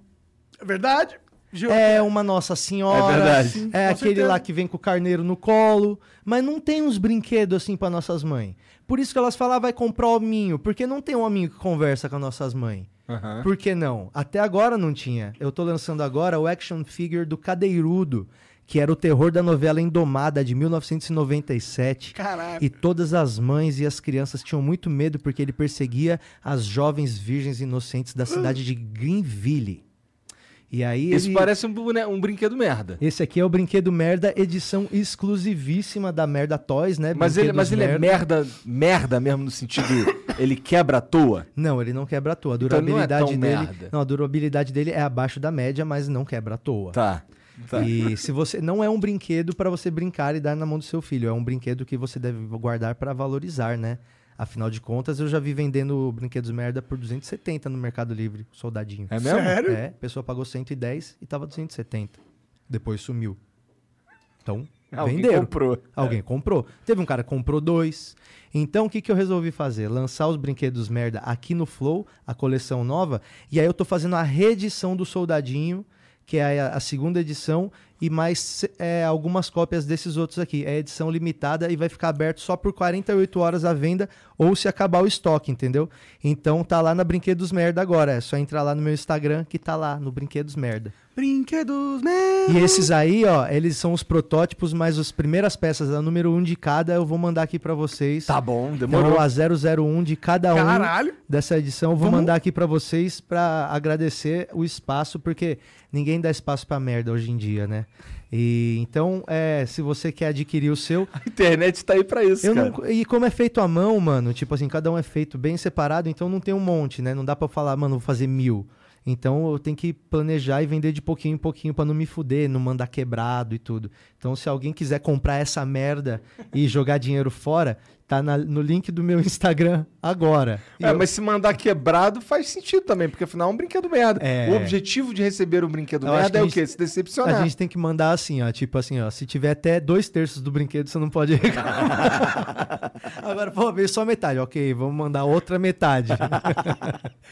É verdade? Gil- É uma Nossa Senhora. É verdade. Sim, É com aquele certeza. lá que vem com o carneiro no colo. Mas não tem uns brinquedos assim pra nossas mães. Por isso que elas falam, ah, vai comprar hominho. Porque não tem um hominho que conversa com as nossas mães. Aham. Por que não? Até agora não tinha. Eu tô lançando agora o action figure do Cadeirudo, que era o terror da novela Indomada de 1997. Caralho. E todas as mães e as crianças tinham muito medo porque ele perseguia as jovens virgens inocentes da cidade de Greenville. E aí Isso ele- parece um, um brinquedo merda. esse aqui é o Brinquedo Merda, edição exclusivíssima da Merda Toys, né? Mas ele, mas ele é merda, merda mesmo no sentido. ele quebra à toa. Não, ele não quebra à toa. A Então é durabilidade tão dele. merda. Não, a durabilidade dele é abaixo da média, mas não quebra à toa. Tá. tá. E se você não é um brinquedo para você brincar e dar na mão do seu filho, é um brinquedo que você deve guardar para valorizar, né? Afinal de contas, eu já vi vendendo brinquedos merda por 270 no Mercado Livre, soldadinho. É mesmo? Sério? É, a pessoa pagou 110 e tava 270. Depois sumiu. Então, Alguém venderam. comprou. Alguém comprou. Teve um cara que comprou dois. Então, o que, que eu resolvi fazer? Lançar os brinquedos merda aqui no Flow, a coleção nova. E aí eu tô fazendo a reedição do Soldadinho, que é a, a segunda edição, e mais é, algumas cópias desses outros aqui. É edição limitada e vai ficar aberto só por 48 horas à venda ou se acabar o estoque, entendeu? Então tá lá na Brinquedos Merda agora. É só entrar lá no meu Instagram que tá lá no Brinquedos Merda. Brinquedos, né? E esses aí, ó, eles são os protótipos, mas as primeiras peças, a número 1 um de cada, eu vou mandar aqui pra vocês. Tá bom, Então, demorou. a 001 de cada um Caralho. dessa edição, eu vou Vamos- mandar aqui pra vocês pra agradecer o espaço, porque ninguém dá espaço pra merda hoje em dia, né? E então, é, se você quer adquirir o seu, A internet tá aí pra isso, eu cara. não, e como é feito à mão, mano, tipo assim, cada um é feito bem separado, então não tem um monte, né? Não dá pra falar, mano, vou fazer mil. Então eu tenho que planejar e vender de pouquinho em pouquinho pra não me fuder, não mandar quebrado e tudo. Então se alguém quiser comprar essa merda e jogar dinheiro fora, tá na- no link do meu Instagram agora. É, eu- mas se mandar quebrado faz sentido também, porque afinal é um brinquedo merda. É. O objetivo de receber um brinquedo Eu merda é a o gente- quê? Se decepcionar. A gente tem que mandar assim, ó. Tipo assim, ó. Se tiver até dois terços do brinquedo, você não pode. Agora, pô, veio só metade. Ok, vamos mandar outra metade.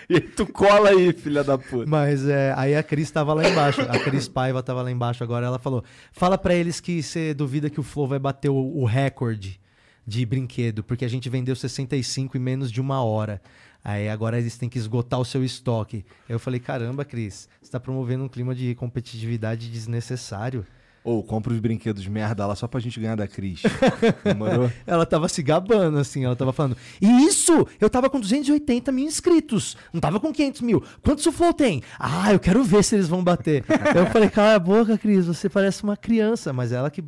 E tu cola aí, filha da puta. Mas é, aí a Cris tava lá embaixo. A Cris Paiva tava lá embaixo agora. Ela falou: fala pra eles que você duvida que o Flow vai bater o, o recorde de brinquedo, porque a gente vendeu 65 em menos de uma hora. Aí agora eles têm que esgotar o seu estoque. Eu falei: caramba, Cris, você tá promovendo um clima de competitividade desnecessário. Ou compra os brinquedos merda lá só pra gente ganhar da Cris. Ela tava se gabando, assim, ela tava falando. E isso, eu tava com 280 mil inscritos, não tava com 500 mil. Quantos o Flow tem? Ah, eu quero ver se eles vão bater. eu falei, cala a boca, Cris, você parece uma criança. Mas ela que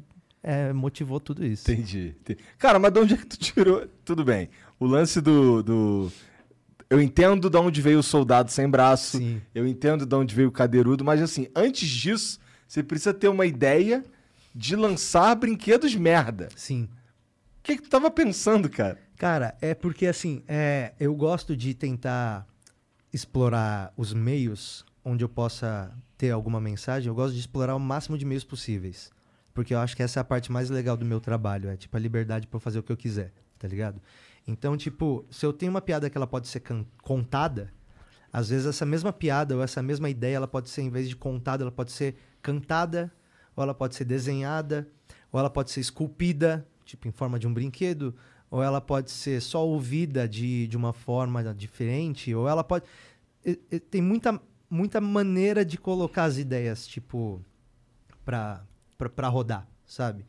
é, motivou tudo isso. Entendi. Cara, mas de onde é que tu tirou? Tudo bem. O lance do. do... Eu entendo de onde veio o soldado sem braço. Sim. Eu entendo de onde veio o cadeirudo, mas assim, antes disso, você precisa ter uma ideia de lançar brinquedos merda. Sim. O que, que tu tava pensando, cara? Cara, é porque assim, é, eu gosto de tentar explorar os meios onde eu possa ter alguma mensagem. Eu gosto de explorar o máximo de meios possíveis. Porque eu acho que essa é a parte mais legal do meu trabalho. É tipo a liberdade eu fazer o que eu quiser, tá ligado? Então, tipo, se eu tenho uma piada que ela pode ser contada, às vezes essa mesma piada ou essa mesma ideia, ela pode ser, em vez de contada, ela pode ser cantada, ou ela pode ser desenhada, ou ela pode ser esculpida, tipo em forma de um brinquedo, ou ela pode ser só ouvida de, de uma forma diferente, ou ela pode. e- e Tem muita, muita maneira de colocar as ideias, tipo, pra, pra rodar, sabe?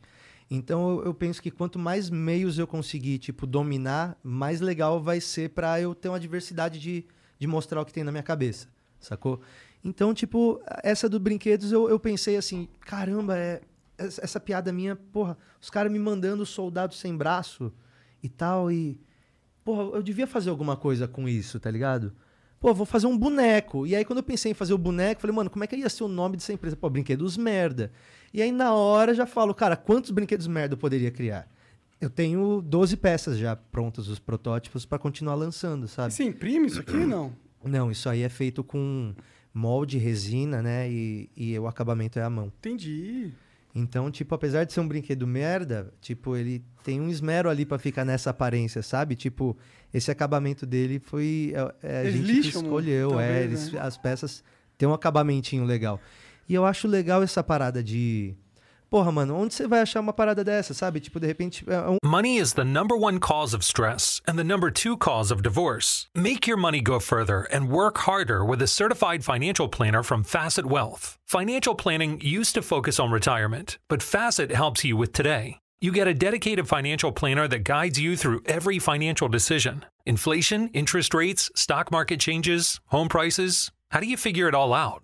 Então eu, eu penso que quanto mais meios eu conseguir, tipo, dominar, mais legal vai ser pra eu ter uma diversidade de, de mostrar o que tem na minha cabeça, sacou? Então, tipo, essa do brinquedos eu, eu pensei assim, caramba, é, essa, essa piada minha, porra, os caras me mandando soldado sem braço e tal, e. Porra, eu devia fazer alguma coisa com isso, tá ligado? Pô, vou fazer um boneco. E aí, quando eu pensei em fazer o boneco, falei, mano, como é que ia ser o nome dessa empresa? Pô, Brinquedos Merda. E aí, na hora, já falo, cara, quantos brinquedos merda eu poderia criar? Eu tenho 12 peças já prontas, os protótipos, pra continuar lançando, sabe? Você imprime isso aqui? Não. Não, isso aí é feito com molde, resina, né? E, e o acabamento é à mão. Entendi. Então, tipo, apesar de ser um brinquedo merda, tipo, ele tem um esmero ali pra ficar nessa aparência, sabe? Tipo, esse acabamento dele foi é, é, a Eles gente que lixam, escolheu, talvez, é, eles- né? as peças têm um acabamentinho legal. E eu acho legal essa parada de Porra, mano, onde você vai achar uma parada dessa, sabe? Tipo, de repente, é um Money is the number one cause of stress and the number two cause of divorce. Make your money go further and work harder with a certified financial planner from Facet Wealth. Financial planning used to focus on retirement, but Facet helps you with today. You get a dedicated financial planner that guides you through every financial decision inflation, interest rates, stock market changes, home prices. How do you figure it all out?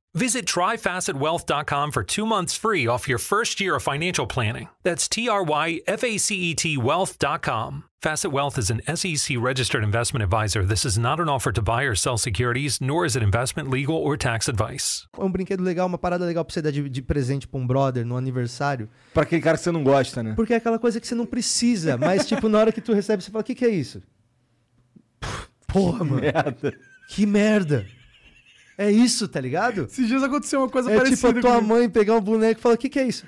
Visit tryfacetwealth.com for two months free off your first year of financial planning. That's T R Y F A C E T wealth.com. Facet Wealth is an SEC registered investment advisor. This is not an offer to buy or sell securities, nor is it investment, legal, or tax advice. um brinquedo legal, uma parada legal pra você dar de, de presente pra um brother no aniversário. Pra aquele cara que você não gosta, né? Porque é aquela coisa que você não precisa, mas, tipo, na hora que tu recebe, você fala: o que, que é isso? Porra, mano. Merda. Que merda. É isso, tá ligado? Esses dias aconteceu uma coisa É parecida tipo a tua comigo. mãe pegar um boneco e falar: o que, que é isso?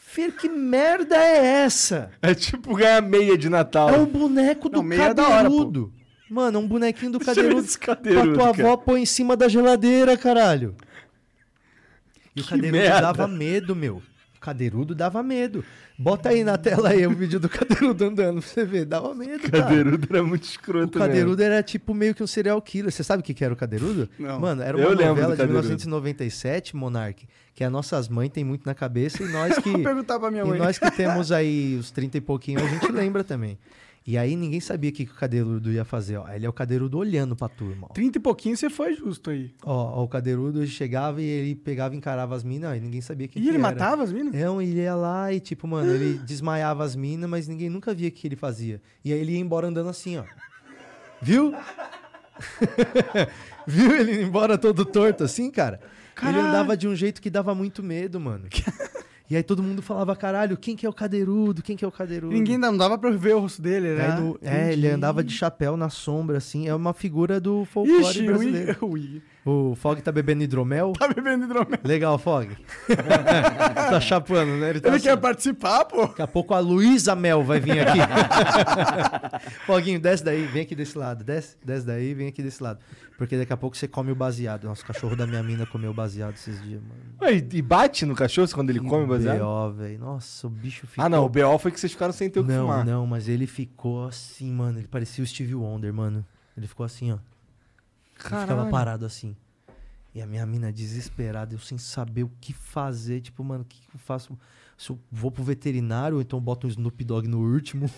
Filho, que merda é essa? É tipo ganhar meia de Natal. É um boneco do Não, meia é da hora, pô. cadeirudo. Mano, é um bonequinho do Deixa cadeirudo. que a cadeirudo, tua cara. avó põe em cima da geladeira, caralho. E o Que cadeirudo merda. dava medo, meu. O cadeirudo dava medo. Bota aí na tela aí o vídeo do cadeirudo andando pra você ver. Dava medo, cara. Cadeirudo era muito O escroto Cadeirudo era tipo meio que um serial killer. Você sabe o que, que era o Cadeirudo? Não. Mano, era uma Eu novela de Cadeirudo. 1997, Monark, que as nossas mães têm muito na cabeça e nós que Vou perguntar pra minha e mãe. nós que temos aí os 30 e pouquinho, a gente lembra também. E aí ninguém sabia o que, que o Cadeirudo ia fazer, ó. Ele é o Cadeirudo olhando pra turma, ó. 30 e pouquinho você foi justo aí. Ó, ó, o Cadeirudo chegava e ele pegava e encarava as minas, e ninguém sabia quem E que ele era. matava as minas? Não, ele ia lá e, tipo, mano, ele desmaiava as minas, mas ninguém nunca via o que ele fazia. E aí ele ia embora andando assim, ó. Viu? Viu ele indo embora todo torto assim, cara? Ele Caralho. andava de um jeito que dava muito medo, mano. E aí todo mundo falava, caralho, quem que é o cadeirudo? Quem que é o cadeirudo? Ninguém não dava pra ver o rosto dele, né? no- é, ele andava de chapéu na sombra, assim. É uma figura do folclore Ixi, brasileiro. O Igor O Fog tá bebendo hidromel. tá bebendo hidromel. Legal, Fog. tá chapando, né? Ele, tá Ele assim, quer participar, pô? Daqui a pouco a Luísa Mel vai vir aqui. Foguinho, desce daí, vem aqui desse lado. Desce, desce daí, vem aqui desse lado. Porque daqui a pouco você come o baseado. Nossa, o cachorro da minha mina comeu baseado esses dias, mano. E e bate no cachorro quando ele come o baseado? B.O., velho. Nossa, o bicho ficou... Ah, não. O BO foi que vocês ficaram sem ter o que Não, fumar. não, mas ele ficou assim, mano. Ele parecia o Steve Wonder, mano. Ele ficou assim, ó. Ele ficava Caralho. parado assim. E a minha mina desesperada, eu sem saber o que fazer. Tipo, mano, o que, que eu faço? Se eu vou pro veterinário, ou então boto um Snoop Dogg no último.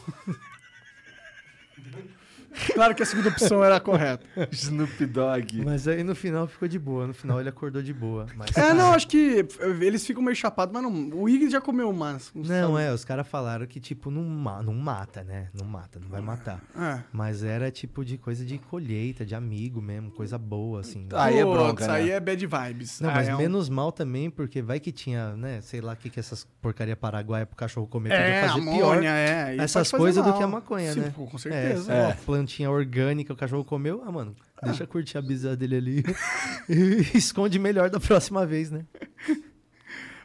Claro que a segunda opção era a correta. Snoop Dogg. Mas aí no final ficou de boa. No final ele acordou de boa. Mas, É, não, acho que eles ficam meio chapados, mas não. O Igor já comeu umas. uns Não, sabe? é, os caras falaram que, tipo, não, não mata, né? Não mata, não vai matar. É. Mas era tipo de coisa de colheita, de amigo mesmo, coisa boa, assim. Aí é bronca, Aí né? é bad vibes. Não, Ah, mas é um- menos mal também, porque vai que tinha, né, sei lá o que, que essas porcaria paraguaia pro cachorro comer É, fazer amônia, pior. é. Essas coisas do que a maconha, Sim, né? com É, certeza. é. Uma plantinha orgânica, o cachorro comeu, ah, mano, deixa curtir a bisa dele ali e esconde melhor da próxima vez, né?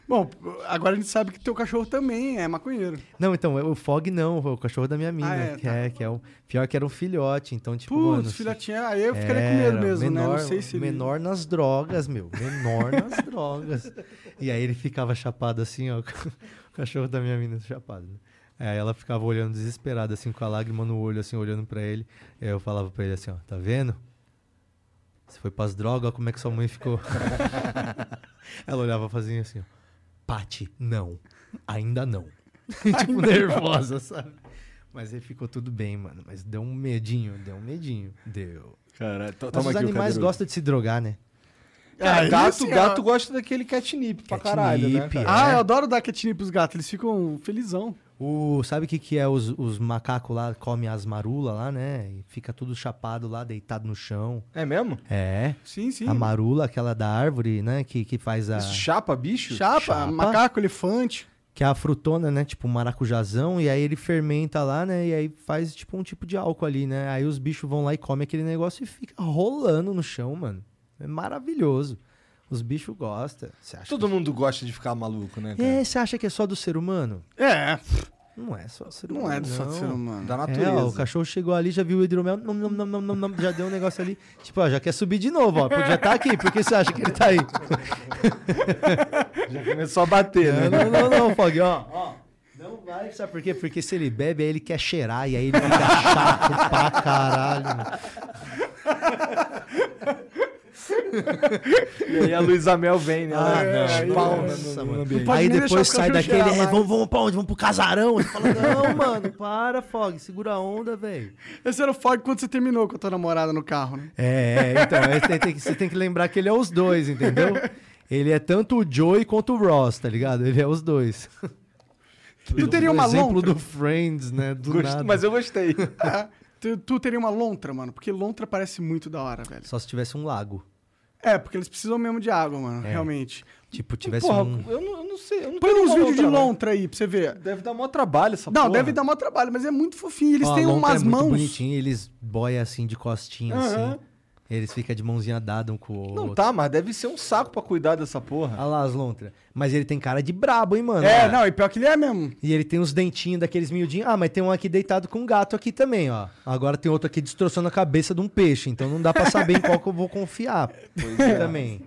Bom, agora a gente sabe que teu cachorro também é maconheiro. Não, então, o Fog não, o cachorro da minha mina, Ah, é, que, tá. é, que é o pior que era um filhote, então, tipo, mano... Putz, filhotinha, aí eu ficaria com medo mesmo, né? menor, Não sei se ele... Menor nas drogas, meu. Menor nas drogas. E aí ele ficava chapado assim, ó. O cachorro da minha mina chapado. Né? Aí ela ficava olhando desesperada, assim, com a lágrima no olho, assim, olhando pra ele. Aí eu falava pra ele assim, ó, tá vendo? Você foi pras drogas, olha como é que sua mãe ficou. ela olhava fazia assim, ó. Pati, não. Ainda não. tipo, nervosa, sabe? Mas aí ficou tudo bem, mano. Mas deu um medinho, deu um medinho. Deu. Cara, to- Mas toma os aqui o animais cadeirão. gostam de se drogar, né? Cara, Ah, gato, isso é- gato gosta daquele catnip pra caralho, né? Catnip, cara? Ah, É. eu adoro dar catnip pros gatos, eles ficam felizão. O, sabe o que, que é os, os macacos lá, comem as marulas lá, né? E fica tudo chapado lá, deitado no chão. É mesmo? É. Sim, sim. A marula, aquela da árvore, né? Que, que faz a. Isso chapa, bicho? Chapa, Chapa. macaco, elefante. Que é a frutona, né? Tipo um maracujazão. E aí ele fermenta lá, né? E aí faz tipo um tipo de álcool ali, né? Aí os bichos vão lá e comem aquele negócio e fica rolando no chão, mano. É maravilhoso. Os bichos gostam. Todo mundo gosta de ficar maluco, né, que... cara? É, você acha que é só do ser humano? É, Não é só do ser humano. não é só de ser humano. Da É, natureza. ó, o cachorro chegou ali, já viu o hidromel, nom, nom, nom, nom, nom, nom, já deu um negócio ali. Tipo, ó, já quer subir de novo, ó. Podia estar aqui, por que você acha que ele tá aí? Já começou a bater, Não, né? não, não, não, Fog, ó. ó. Não vai, sabe por quê? Porque se ele bebe, aí ele quer cheirar e aí ele fica chato pra caralho. E aí a Luísa Mel vem, né? Ah, não, espalma nossa, no- no mano. ambiente. pode Aí depois sai daquele, é, vamos, vamos pra onde? Vamos pro casarão? Ele fala, não, mano, para, Fog, segura a onda, velho. Esse era o Fog quando você terminou com a tua namorada no carro, né? É, é, então, você tem, que, você tem que lembrar que ele é os dois, entendeu? Ele é tanto o Joey quanto o Ross, tá ligado? Ele é os dois. Tu teria O uma exemplo lontra? do Friends, né? Do Gost- nada. Mas eu gostei. É. Tu, tu teria uma lontra, mano? Porque lontra parece muito da hora, velho. Só se tivesse um lago. É, porque eles precisam mesmo de água, mano, É. realmente. Tipo, tivesse Porra, um... eu, não, eu não sei. Eu não Põe uns vídeos de lontra, aí pra você ver. Deve dar maior trabalho essa Não, porra. deve dar maior trabalho, mas é muito fofinho. Eles Ó, têm lontra umas é muito mãos. bonitinho, eles boiam assim de costinha, Aham. assim. Eles ficam de mãozinha dada um com o outro. Não tá, mas deve ser um saco pra cuidar dessa porra. Olha lá as lontras. Mas ele tem cara de brabo, hein, mano? É, não, e pior que ele é mesmo. E ele tem uns dentinhos daqueles miudinhos. Ah, mas tem um aqui deitado com um gato aqui também, ó. Agora tem outro aqui destroçando a cabeça de um peixe. Então não dá pra saber em qual que eu vou confiar. Também.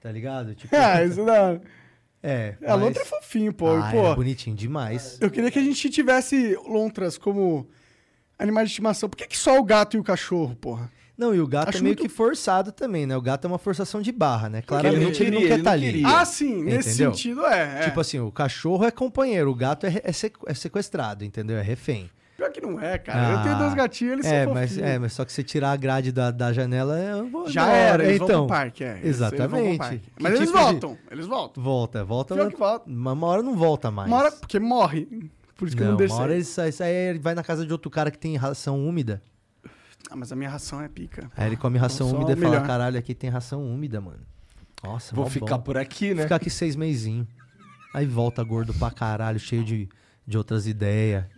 Tá ligado? Tipo, É, isso dá. é. A lontra é fofinho, pô. Ah, pô é bonitinho demais. eu queria que a gente tivesse lontras como animais de estimação. Por que, que só o gato e o cachorro, porra? Não, e o gato Acho é meio muito- que forçado também, né? O gato é uma forçação de barra, né? Claramente ele não ele não queria, quer ele estar não ali. queria. Ah, sim, nesse Entendeu? sentido é. é. Tipo assim, o cachorro é companheiro, o gato é, é sequ- é sequestrado, entendeu? É refém. Pior que não é, cara. eu tenho Ah, dois gatinhos, eles é, são mas, é, mas só que você tirar a grade da, da janela, eu vou Já era, eles então, vão pro parque, é. Eles- eles Exatamente. parque. Que Mas eles tipo de- voltam, eles voltam. Volta, volta. Pior que volta. Uma uma hora não volta mais. Uma hora, porque morre. Por isso que não, não, deixa. uma hora ele sai, sai, ele vai na casa de outro cara que tem ração úmida. Ah, mas a minha ração é pica. Aí ele come ração Só úmida e fala, melhor. caralho, aqui tem ração úmida, mano. Nossa, Vou ficar bom. por aqui, né? Ficar aqui seis meizinhos. Aí volta gordo pra caralho, cheio de, de outras ideias.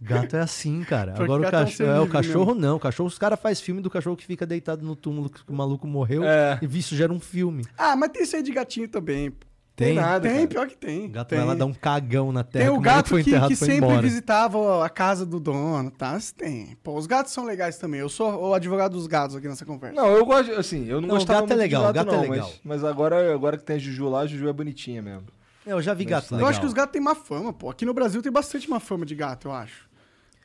Gato é assim, cara. Pior que Agora o ser cachorro. É, o cachorro não. O cachorro, os caras fazem filme do cachorro que fica deitado no túmulo que o maluco morreu. É. E isso gera um filme. Ah, mas tem isso aí de gatinho também. Tem? nada, Tem, cara. pior que tem. O gato tem. vai lá dar um cagão na terra. Tem o gato foi que, enterrado que foi sempre embora. visitava a casa do dono, tá? Tem. Pô, os gatos são legais também. Eu sou o advogado dos gatos aqui nessa conversa. Não, eu gosto, assim, eu não, Não, o gostava gato é legal, gato é não, legal. Mas, mas agora, agora que tem a Juju lá, a Juju é bonitinha mesmo. É, Eu já vi gato eu legal. acho que os gatos têm má fama, pô. Aqui no Brasil tem bastante má fama de gato, eu acho.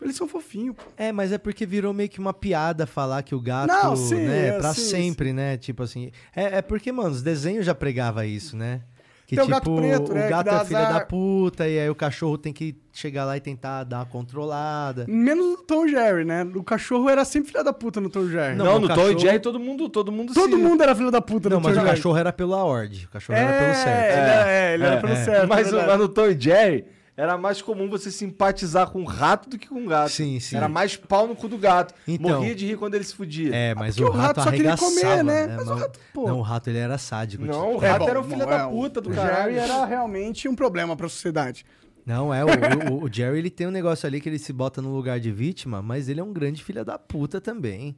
Eles são fofinhos, pô. É, mas é porque virou meio que uma piada falar que o gato, Não, sim, né, é, pra sim, sempre, né? Tipo assim. É, é porque, mano, os desenhos já pregava isso, né? Que Tem o tipo, gato preto, né, o gato dá é filho azar. da puta, e aí o cachorro tem que chegar lá e tentar dar uma controlada. Menos o Tom Jerry, né? O cachorro era sempre filha da puta no Tom Jerry. Não, Não, o no Tom cachorro- e Jerry todo mundo, todo mundo Todo se... mundo era filho da puta Não, no mas Tom o e Jerry. cachorro era pela ordem. O cachorro É, era pelo ele certo. era, é, ele era É, pelo é. certo. Mas, é o- mas no Tom Jerry era mais comum você simpatizar com um rato do que com um gato. Sim, sim. Era mais pau no cu do gato. Então. Morria de rir quando ele se fudia. É, mas porque o o rato, rato só queria comer, né? né? Mas o rato, pô. Não, o rato ele era sádico. Não, tipo. o rato bom, era o filho da é, puta do o caralho. Jerry era realmente um problema pra sociedade. Não, é, o, o- o Jerry ele tem um negócio ali que ele se bota no lugar de vítima, mas ele é um grande filho da puta também.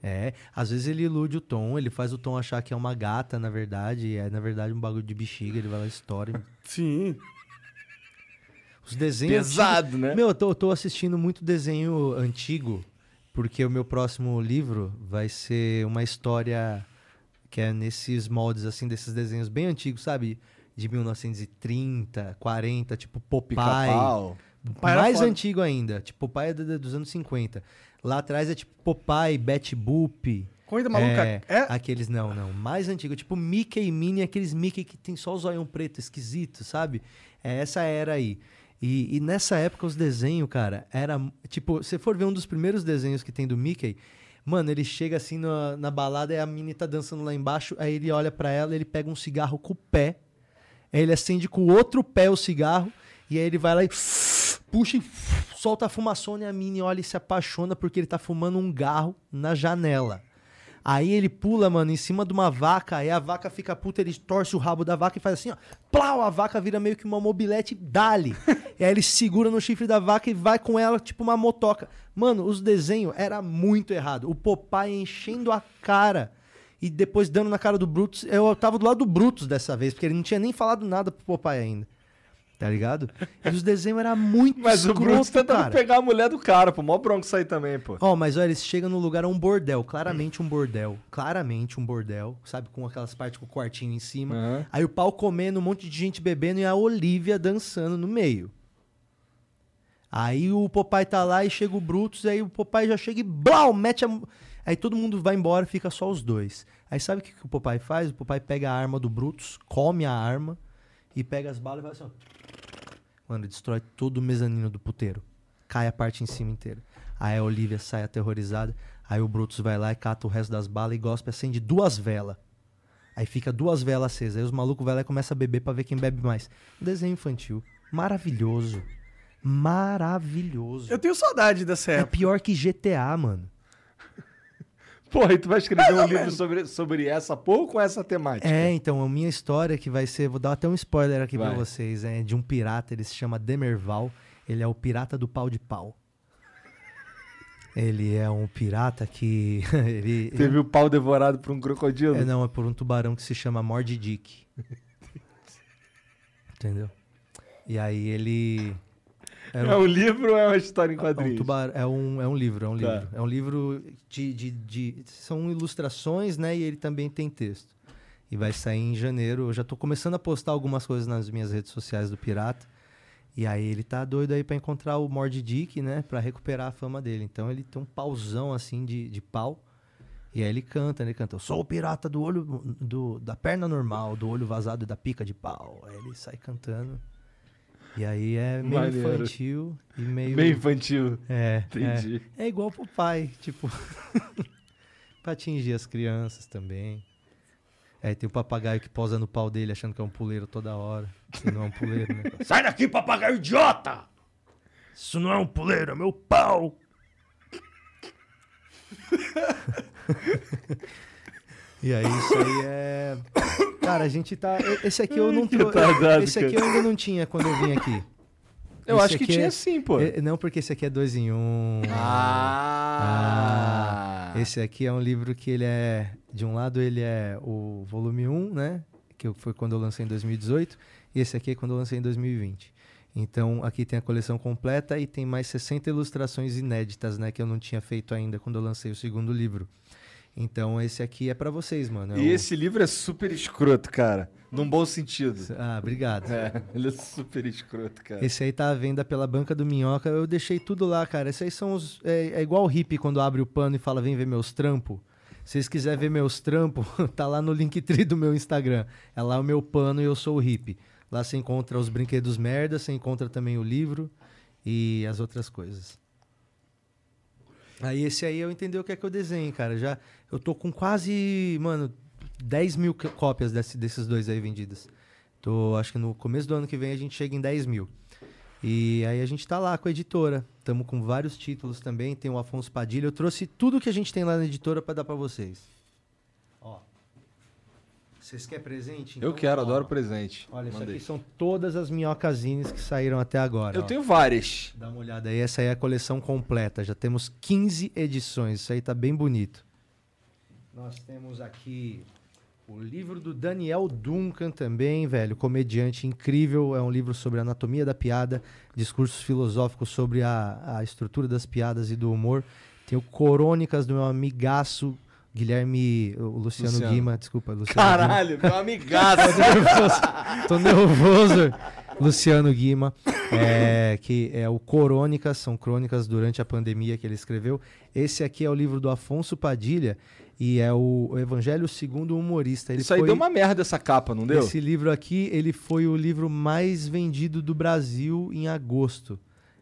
É, às vezes ele ilude o Tom, ele faz o Tom achar que é uma gata, na verdade, e é na verdade um bagulho de bexiga, ele vai lá e estoura. Sim. Os desenhos. Pesado, antigos- né? Meu, eu tô, eu tô assistindo muito desenho antigo, porque o meu próximo livro vai ser uma história que é nesses moldes, assim, desses desenhos bem antigos, sabe? De 1930, 40, tipo Popeye. Mais foda. antigo ainda. Tipo, Popeye é do- dos anos 50. Lá atrás é tipo Popeye, Betty Boop. Corrida maluca. É, É? Aqueles, não, não. Mais antigo. Tipo Mickey e Minnie, aqueles Mickey que tem só o zoião preto esquisito, sabe? É essa era aí. E, e nessa época os desenhos, cara, era. Tipo, se for ver um dos primeiros desenhos que tem do Mickey, mano, ele chega assim na, na balada e a Minnie tá dançando lá embaixo, aí ele olha pra ela, ele pega um cigarro com o pé, aí ele acende com o outro pé o cigarro, e aí ele vai lá e puxa e solta a fumaçona e a Minnie olha e se apaixona porque ele tá fumando um garro na janela. Aí ele pula, mano, em cima de uma vaca, aí a vaca fica puta, ele torce o rabo da vaca e faz assim, ó. Plau, a vaca vira meio que uma mobilete, dali. e aí ele segura no chifre da vaca e vai com ela, tipo uma motoca. Mano, os desenhos era muito errado. O Popeye enchendo a cara e depois dando na cara do Brutus. Eu tava do lado do Brutus dessa vez, porque ele não tinha nem falado nada pro Popeye ainda. Tá ligado? E os desenhos eram muito Mas o Brutus escroto, tentando cara. pegar a mulher do cara, pô. Mó bronco aí também, pô. Ó, mas olha, eles chegam no lugar, é um bordel, claramente um bordel. Claramente um bordel, sabe? Com aquelas partes com o quartinho em cima. Aham. Aí o pau comendo, um monte de gente bebendo e a Olivia dançando no meio. Aí o Popeye tá lá e chega o Brutus, aí o Popeye já chega e blau, mete a... Aí todo mundo vai embora, fica só os dois. Aí sabe o que, que o Popeye faz? O Popeye pega a arma do Brutus, come a arma e pega as balas e vai assim, ó. Mano, destrói todo o mezanino do puteiro. Cai a parte em cima inteira. Aí a Olivia sai aterrorizada. Aí o Brutus vai lá e cata o resto das balas e gospe, acende duas velas. Aí fica duas velas acesas. Aí os malucos vai lá e começam a beber pra ver quem bebe mais. Um desenho infantil. Maravilhoso. Maravilhoso. Eu tenho saudade dessa É época. pior que GTA, mano. Porra, e tu vai escrever um livro sobre, sobre essa porra ou com essa temática? É, então, a minha história que vai ser. Vou dar até um spoiler aqui pra Vai. vocês. É de um pirata, ele se chama Demerval. Ele é o pirata do pau de pau. Ele é um pirata que. ele, Teve o pau devorado por um crocodilo? É, não, é por um tubarão que se chama Mord Dick. Entendeu? E aí ele. É, Era um livro ou é uma história em É um, quadrinhos? tubar- é um, é um livro, é um Tá. livro. É um livro de, de, de- São ilustrações, né? E ele também tem texto. E vai sair em janeiro. Eu já tô começando a postar algumas coisas nas minhas redes sociais do Pirata. E aí ele tá doido aí pra encontrar o Mord Dick, né? Pra recuperar a fama dele. Então ele tem um pauzão assim de, de pau. E aí ele canta, né? Ele canta, eu sou o pirata do olho do, da perna normal, do olho vazado e da pica de pau. Aí ele sai cantando. E aí é meio Maneiro. infantil e meio. Meio infantil. É, Entendi. é. É igual pro pai, tipo. pra atingir as crianças também. É, tem o papagaio que posa no pau dele achando que é um puleiro toda hora. E não é um puleiro, né? Sai daqui, papagaio idiota! Isso não é um puleiro, é meu pau! e aí, isso aí é. Cara, a gente tá. Esse aqui eu não retardado, Esse aqui eu ainda não tinha quando eu vim aqui. Eu Esse acho que tinha é- sim, pô. é- não, porque esse aqui é dois em um. Ah! Esse aqui é um livro que ele é. De um lado ele é o volume 1, né? Que foi quando eu lancei em 2018. E esse aqui é quando eu lancei em 2020. Então aqui tem a coleção completa e tem mais 60 ilustrações inéditas, né? Que eu não tinha feito ainda quando eu lancei o segundo livro. Então esse aqui é pra vocês, mano. é E o- esse livro é super escroto, cara. Num bom sentido. Ah, obrigado. É, ele é super escroto, cara. Esse aí tá à venda pela banca do Minhoca. Eu deixei tudo lá, cara. Esses aí são os. É, é igual o hippie quando abre o pano e fala: vem ver meus trampos. Se vocês quiserem ver meus trampos, tá lá no Linktree do meu Instagram. É lá o meu pano e eu sou o hippie. Lá você encontra os brinquedos merda, você encontra também o livro e as outras coisas. Aí esse aí eu entendi o que é que eu desenho, cara. Já, eu tô com quase, mano, 10 mil cópias desse- desses dois aí vendidas. Tô, acho que no começo do ano que vem a gente chega em 10 mil. E aí a gente tá lá com a editora. Estamos com vários títulos também. Tem o Afonso Padilha. Eu trouxe tudo que a gente tem lá na editora para dar para vocês. Ó. Vocês querem presente? Eu Então, quero, ó, adoro presente. Olha, isso Manda aqui são todas as minhocazines que saíram até agora. Eu ó. tenho várias. Dá uma olhada aí, essa aí é a coleção completa. Já temos 15 edições, isso aí tá bem bonito. Nós temos aqui o livro do Daniel Duncan também, velho, comediante incrível. É um livro sobre anatomia da piada, discursos filosóficos sobre a, a estrutura das piadas e do humor. Tem o Corônicas do meu amigaço Guilherme, o Luciano, Luciano. Guima, desculpa, Luciano Guima. Caralho, meu amigaço. Tô nervoso. Luciano Guima, é, que é o Corônicas, são crônicas durante a pandemia que ele escreveu. Esse aqui é o livro do Afonso Padilha e é o Evangelho segundo o humorista. Ele Isso aí foi- deu uma merda essa capa, não deu? Esse livro aqui, ele foi o livro mais vendido do Brasil em agosto.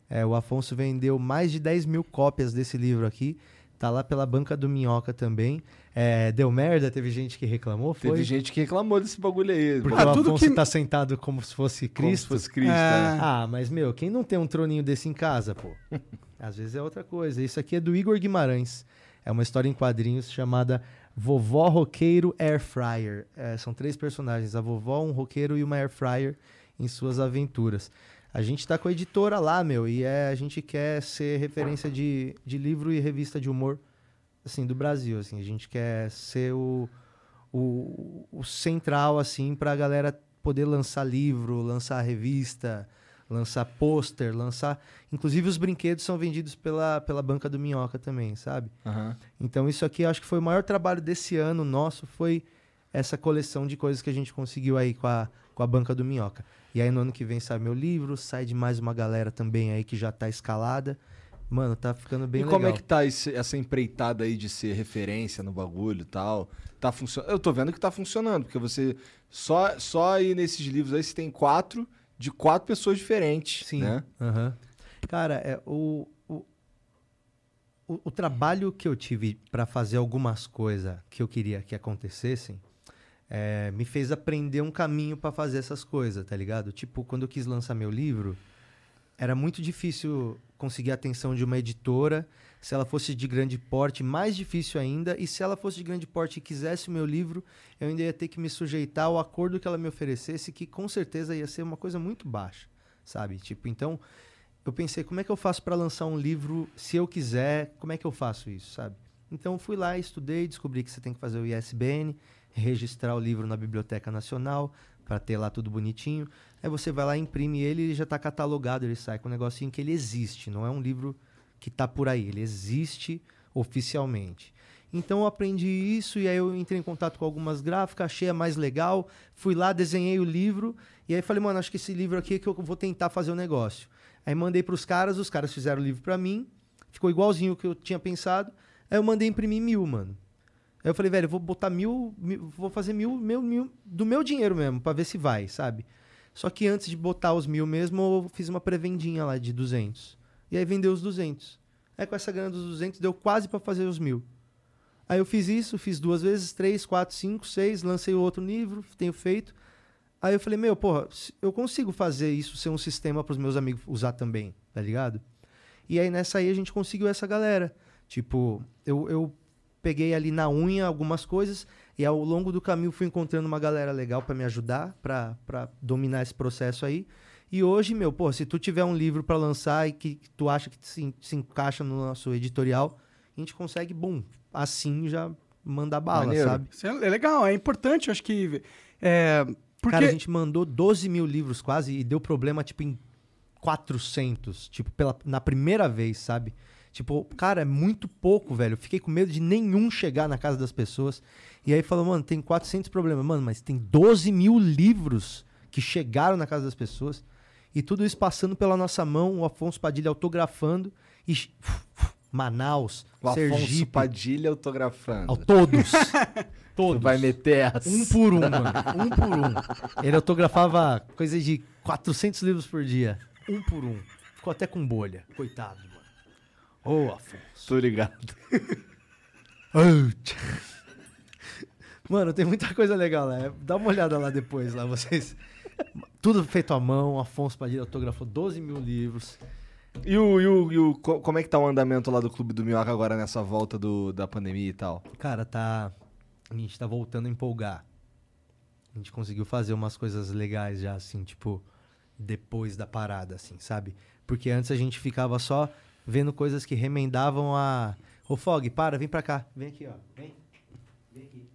É, o Afonso vendeu mais de 10 mil cópias desse livro aqui. Tá lá pela banca do Minhoca também. É, deu merda? Teve gente que reclamou? Foi? Teve gente que reclamou desse bagulho aí. Porque Ah, o Afonso que- tá sentado como se fosse Como se Cristo. fosse Cristo. É. né? Ah, mas meu, quem não tem um troninho desse em casa, pô? Às vezes é outra coisa. Isso aqui é do Igor Guimarães. É uma história em quadrinhos chamada Vovó Roqueiro Air Fryer. É, são três personagens: a vovó, um roqueiro e uma air fryer em suas aventuras. A gente tá com a editora lá, meu, e é, a gente quer ser referência de, de livro e revista de humor, assim, do Brasil, assim. A gente quer ser o, o, o central, assim, pra galera poder lançar livro, lançar revista, lançar pôster, lançar... Inclusive os brinquedos são vendidos pela, pela banca do Minhoca também, sabe? Aham. Então isso aqui eu acho que foi o maior trabalho desse ano nosso, foi essa coleção de coisas que a gente conseguiu aí com a, com a banca do Minhoca. E aí no ano que vem sai meu livro, sai de mais uma galera também aí que já tá escalada. Mano, tá ficando bem e legal. como é que tá esse- essa empreitada aí de ser referência no bagulho e tal? Tá funcionando? Eu tô vendo que tá funcionando, porque você só só aí nesses livros aí você tem quatro de quatro pessoas diferentes, Sim. né? aham. Cara, é, o, o, o, o trabalho que eu tive pra fazer algumas coisas que eu queria que acontecessem é, me fez aprender um caminho pra fazer essas coisas, tá ligado? Tipo, quando eu quis lançar meu livro, era muito difícil conseguir a atenção de uma editora. Se ela fosse de grande porte, mais difícil ainda. E se ela fosse de grande porte e quisesse o meu livro, eu ainda ia ter que me sujeitar ao acordo que ela me oferecesse, que com certeza ia ser uma coisa muito baixa, sabe? Tipo, então eu pensei, como é que eu faço para lançar um livro se eu quiser? Como é que eu faço isso, sabe? Então fui lá, estudei, descobri que você tem que fazer o ISBN, registrar o livro na Biblioteca Nacional para ter lá tudo bonitinho. Aí você vai lá, imprime ele e já está catalogado, ele sai com um negocinho que ele existe, não é um livro que tá por aí, ele existe oficialmente. Então eu aprendi isso e aí eu entrei em contato com algumas gráficas, achei a mais legal, fui lá, desenhei o livro e aí falei, mano, acho que esse livro aqui é que eu vou tentar fazer o negócio. Aí mandei pros caras, os caras fizeram o livro para mim, ficou igualzinho o que eu tinha pensado. Aí eu mandei imprimir mil, mano. Aí eu falei, velho, eu vou botar mil, mil- vou fazer mil, mil, mil do meu dinheiro mesmo, pra ver se vai, sabe? Só que antes de botar os mil mesmo, eu fiz uma pré-vendinha lá de 200. E aí vendeu os 200. Aí com essa grana dos 200, deu quase pra fazer os mil. Aí eu fiz isso, fiz duas vezes, três, quatro, cinco, seis, lancei outro livro, tenho feito. Aí eu falei, meu, porra, eu consigo fazer isso ser um sistema pros meus amigos usar também, tá ligado? E aí nessa aí a gente conseguiu essa galera. Tipo, eu, eu peguei ali na unha algumas coisas e ao longo do caminho fui encontrando uma galera legal pra me ajudar, pra dominar esse processo aí. E hoje, meu, pô, se tu tiver um livro pra lançar e que, que tu acha que se, se encaixa no nosso editorial, a gente consegue, bum, assim já mandar bala, Maneiro. sabe? Isso é legal, é importante, eu acho que. É, porque Cara, a gente mandou 12 mil livros quase e deu problema, tipo, em 400, tipo, pela, na primeira vez, sabe? Tipo, cara, é muito pouco, velho. Fiquei com medo de nenhum chegar na casa das pessoas. E aí falou, mano, tem 400 problemas. Mano, mas tem 12 mil livros que chegaram na casa das pessoas. E tudo isso passando pela nossa mão, o Afonso Padilha autografando. E Manaus, O Afonso Sergipe, Padilha autografando. ao- todos. Tu todos. vai meter essa. Um por um, mano. Um por um. Ele autografava coisa de 400 livros por dia. Um por um. Ficou até com bolha. Coitado, mano. Ô, Afonso. Tô ligado. Mano, tem muita coisa legal lá. Dá uma olhada lá depois, lá, vocês. Tudo feito à mão. Afonso Padilha autografou 12 mil livros. E o, e o, e o- co- como é que tá o andamento lá do Clube do Minhoca agora nessa volta do, da pandemia e tal? Cara, tá. A gente tá voltando a empolgar. A gente conseguiu fazer umas coisas legais já, assim, tipo, depois da parada, assim, sabe? Porque antes a gente ficava só vendo coisas que remendavam a. Ô, Fog, para, vem pra cá. Vem aqui, ó. Vem. Vem aqui.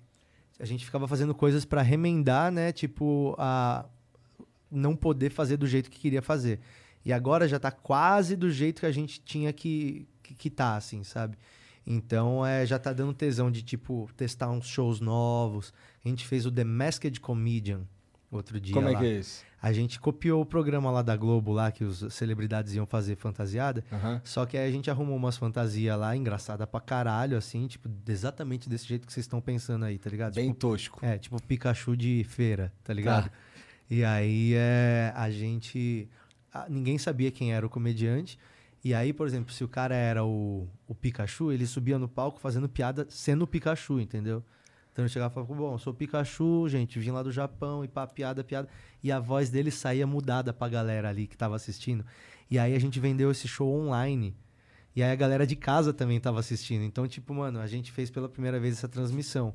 A gente ficava fazendo coisas pra remendar, né? Tipo, a. Não poder fazer do jeito que queria fazer. E agora já tá quase do jeito que a gente tinha que, que, que tá, assim, sabe? Então é, já tá dando tesão de, tipo, testar uns shows novos. A gente fez o The Masked Comedian, outro dia. Como é lá. que é isso? A gente copiou o programa lá da Globo, lá que os celebridades iam fazer fantasiada. Só que aí a gente arrumou umas fantasias lá, engraçada pra caralho, assim, tipo, exatamente desse jeito que vocês estão pensando aí, tá ligado? Bem Tipo, tosco. é, tipo Pikachu de feira, tá ligado? E aí é, a gente. ninguém sabia quem era o comediante. E aí, por exemplo, se o cara era o, o Pikachu, ele subia no palco fazendo piada sendo o Pikachu, entendeu? Então ele chegava e falava, bom, sou o Pikachu, gente, vim lá do Japão e pá, piada, piada. E a voz dele saía mudada pra galera ali que tava assistindo. E aí a gente vendeu esse show online. E aí a galera de casa também tava assistindo. Então, tipo, mano, a gente fez pela primeira vez essa transmissão.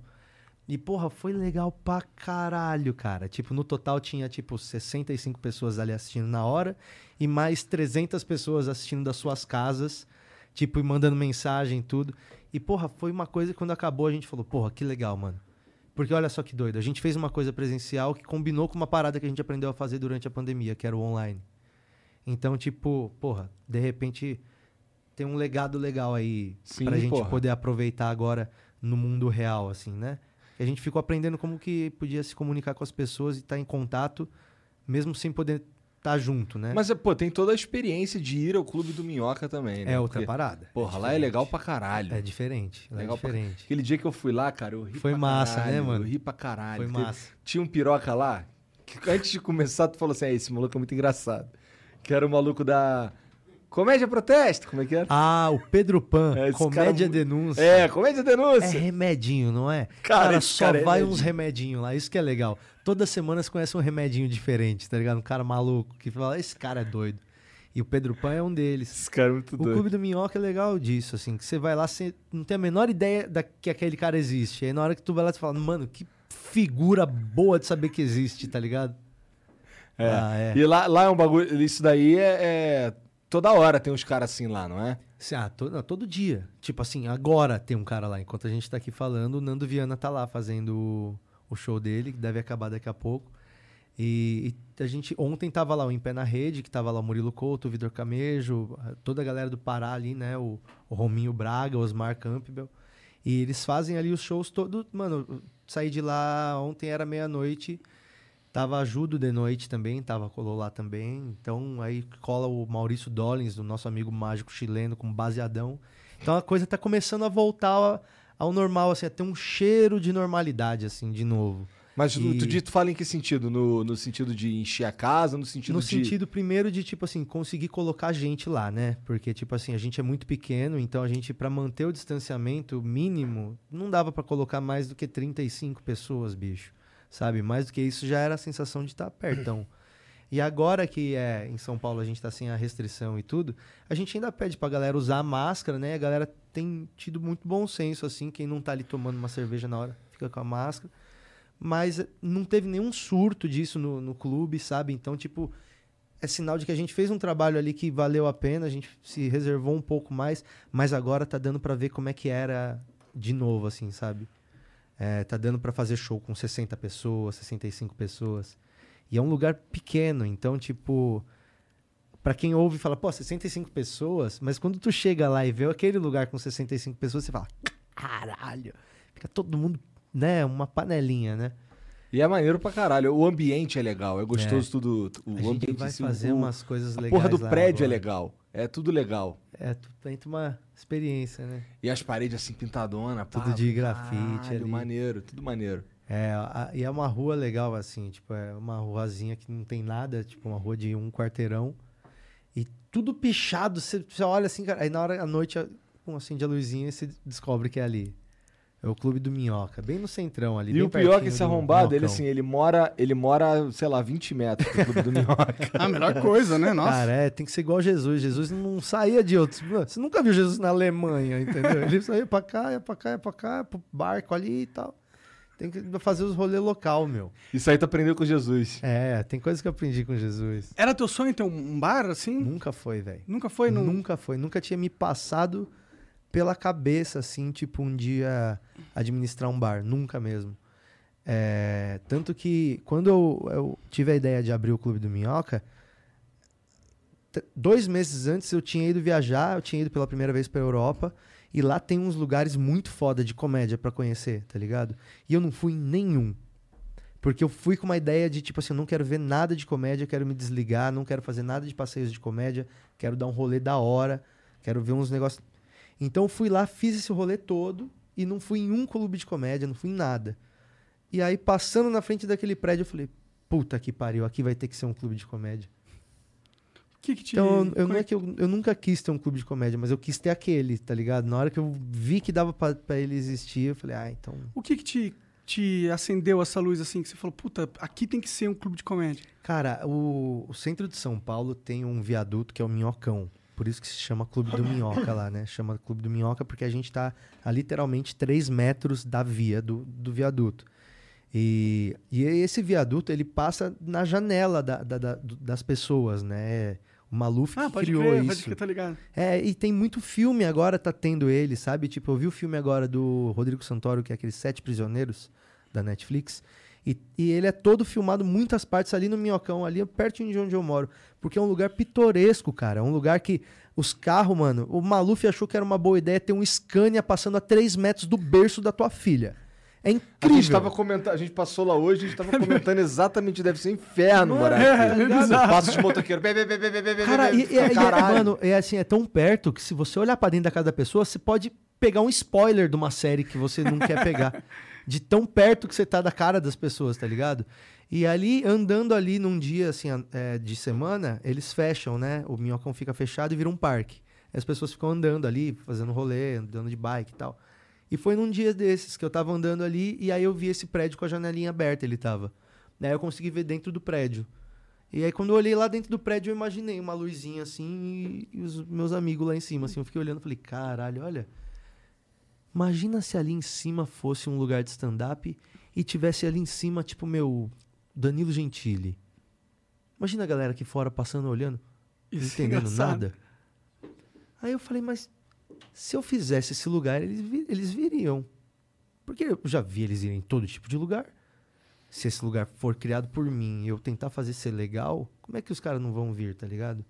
E, porra, foi legal pra caralho, cara. Tipo, no total tinha, tipo, 65 pessoas ali assistindo na hora e mais 300 pessoas assistindo das suas casas, tipo, e mandando mensagem e tudo. E, porra, foi uma coisa que quando acabou a gente falou, porra, que legal, mano. Porque olha só que doido, a gente fez uma coisa presencial que combinou com uma parada que a gente aprendeu a fazer durante a pandemia, que era o online. Então, tipo, porra, de repente tem um legado legal aí Sim, pra gente porra. poder aproveitar agora no mundo real, assim, né? E a gente ficou aprendendo como que podia se comunicar com as pessoas e estar em contato, mesmo sem poder estar junto, né? Mas, pô, tem toda a experiência de ir ao Clube do Minhoca também, né? é outra Porque, parada. Porra, lá é legal pra caralho. É diferente. lá Legal é pra- diferente. Aquele dia que eu fui lá, cara, eu ri Foi pra massa, né, caralho, mano? Eu ri pra caralho. Foi massa. Tinha um piroca lá, que antes de começar, tu falou assim: "É, esse maluco é muito engraçado. Que era o maluco da. Comédia Protesto, como é que era? Ah, o Pedro Pan, É, Comédia cara- Denúncia. É, Comédia É Denúncia. remedinho, não é? Cara, Cara, só cara é vai remedinho. uns remedinhos lá. Isso que é legal. Toda semana você conhece um remedinho diferente, tá ligado? Um cara maluco que fala, esse cara é doido. E o Pedro Pan é um deles. Esse cara é muito O doido. Clube do Minhoca é legal disso, assim, que você vai lá, você não tem a menor ideia da, que aquele cara existe. Aí na hora que tu vai lá, você fala, mano, que figura boa de saber que existe, tá ligado? É. Ah, é. E lá, lá é um bagulho. Isso daí é, é- Toda hora tem uns caras assim lá, não é? Ah, to- não, todo dia. Tipo assim, agora tem um cara lá. Enquanto a gente tá aqui falando, o Nando Viana tá lá fazendo o, o show dele, que deve acabar daqui a pouco. E, e a gente ontem tava lá o Em Pé na Rede, que tava lá o Murilo Couto, o Vitor Camejo, toda a galera do Pará ali, né? O, o Rominho Braga, o Osmar Campbell. E eles fazem ali os shows todos. Mano, saí de lá ontem, era meia-noite. Tava Ajudo de noite também, tava colou lá também. Então aí cola o Maurício Dollins, o nosso amigo mágico chileno, com baseadão. Então a coisa tá começando a voltar ao, normal, assim, a ter um cheiro de normalidade, assim, de novo. Mas E- tu, tu fala em que sentido? No, no sentido de encher a casa, no sentido no de. sentido, primeiro, de, tipo assim, conseguir colocar gente lá, né? Porque, tipo assim, a gente é muito pequeno, então a gente, pra manter o distanciamento mínimo, não dava pra colocar mais do que 35 pessoas, bicho. Sabe? Mais do que isso já era a sensação de estar pertão. E agora que é em São Paulo a gente tá sem a restrição e tudo, a gente ainda pede pra galera usar a máscara, né? A galera tem tido muito bom senso, assim, quem não tá ali tomando uma cerveja na hora fica com a máscara. Mas não teve nenhum surto disso no, no clube, sabe? Então, tipo, é sinal de que a gente fez um trabalho ali que valeu a pena, a gente se reservou um pouco mais, mas agora tá dando pra ver como é que era de novo, assim, sabe? É, tá dando pra fazer show com 60 pessoas, 65 pessoas. E é um lugar pequeno, então, tipo, Pra quem ouve e fala, pô, 65 pessoas, mas quando tu chega lá e vê aquele lugar com 65 pessoas, você fala, caralho, fica todo mundo, né, uma panelinha, né? E é maneiro pra caralho. O ambiente é legal, é gostoso tudo. O A gente ambiente vai em si, fazer o- umas coisas A legais porra do prédio é agora. legal. É tudo legal. É, tu tem uma experiência, né? E as paredes assim pintadona, pá, Tudo de grafite caralho, ali. maneiro, tudo maneiro. É, a- e é uma rua legal, assim, tipo, é uma ruazinha que não tem nada, tipo, uma rua de um quarteirão. E tudo pichado, você, você olha assim, cara, aí na hora, à noite, um acende a luzinha e você descobre que é ali. É o Clube do Minhoca, bem no centrão ali. E bem o pior é que esse do arrombado, ele assim, ele mora, ele mora, sei lá, 20 metros do Clube do Minhoca. A melhor coisa, né? Nossa. Cara, é, tem que ser igual Jesus. Jesus não saía de outros. Você nunca viu Jesus na Alemanha, entendeu? Ele saía pra cá, ia pra cá, ia pra cá, pro barco ali e tal. Tem que fazer os rolês local, meu. Isso aí tu aprendeu com Jesus. É, tem coisas que eu aprendi com Jesus. Era teu sonho ter um bar assim? Nunca foi, velho. Nunca foi? Não... Nunca foi. Nunca tinha me passado pela cabeça, assim, tipo, um dia administrar um bar. Nunca mesmo. É, tanto que quando eu, eu tive a ideia de abrir o Clube do Minhoca, dois meses antes eu tinha ido viajar, eu tinha ido pela primeira vez pra Europa, e lá tem uns lugares muito foda de comédia pra conhecer, tá ligado? E eu não fui em nenhum. Porque eu fui com uma ideia de, tipo assim, eu não quero ver nada de comédia, quero me desligar, não quero fazer nada de passeios de comédia, quero dar um rolê da hora, quero ver uns negócios. Então eu fui lá, fiz esse rolê todo e não fui em um clube de comédia, não fui em nada. E aí, passando na frente daquele prédio, eu falei, puta que pariu, aqui vai ter que ser um clube de comédia. O que que te... Então, eu, não é que eu, eu nunca quis ter um clube de comédia, mas eu quis ter aquele, tá ligado? Na hora que eu vi que dava pra, pra ele existir, eu falei, ah, então. O que que te, te acendeu essa luz assim, que você falou, puta, aqui tem que ser um clube de comédia? Cara, o, o centro de São Paulo tem um viaduto que é o Minhocão. Por isso que se chama Clube do Minhoca lá, né? Chama Clube do Minhoca porque a gente tá a literalmente 3 metros da via do, do viaduto. E, e esse viaduto, ele passa na janela da- da- da- das pessoas, né? O Maluf Ah, pode criou crer, isso. pode crer, tá ligado. É, e tem muito filme agora, tá tendo ele, sabe? Tipo, eu vi o filme agora do Rodrigo Santoro, que é aqueles Sete Prisioneiros, da Netflix. E, e ele é todo filmado, muitas partes ali no Minhocão, ali pertinho de onde eu moro. Porque é um lugar pitoresco, cara. É um lugar que os carros, mano... O Maluf achou que era uma boa ideia ter um Scania passando a 3 metros do berço da tua filha. É A incrível. gente, tava comentando, a gente passou lá hoje, a gente tava comentando exatamente, deve ser inferno morar é, aqui. é bizarro. Passa de motoqueiro. Cara, e, e- e- caralho. mano, é assim, é tão perto que se você olhar pra dentro da casa da pessoa, você pode pegar um spoiler de uma série que você não quer pegar. De tão perto que você tá da cara das pessoas, tá ligado? E ali, andando ali num dia, assim, é, de semana, eles fecham, né? O minhocão fica fechado e vira um parque. As pessoas ficam andando ali, fazendo rolê, andando de bike e tal. E foi num dia desses que eu tava andando ali e aí eu vi esse prédio com a janelinha aberta, ele tava. Daí eu consegui ver dentro do prédio. E aí quando eu olhei lá dentro do prédio, eu imaginei uma luzinha assim e, e os meus amigos lá em cima, assim. Eu fiquei olhando e falei, caralho, olha. Imagina se ali em cima fosse um lugar de stand-up e tivesse ali em cima, tipo, meu, Danilo Gentili. Imagina a galera aqui fora passando, olhando, não Isso é entendendo engraçado. nada. Aí eu falei, mas se eu fizesse esse lugar, eles, vi- eles viriam. Porque eu já vi eles irem em todo tipo de lugar. Se esse lugar for criado por mim e eu tentar fazer ser legal, como é que os caras não vão vir, tá ligado?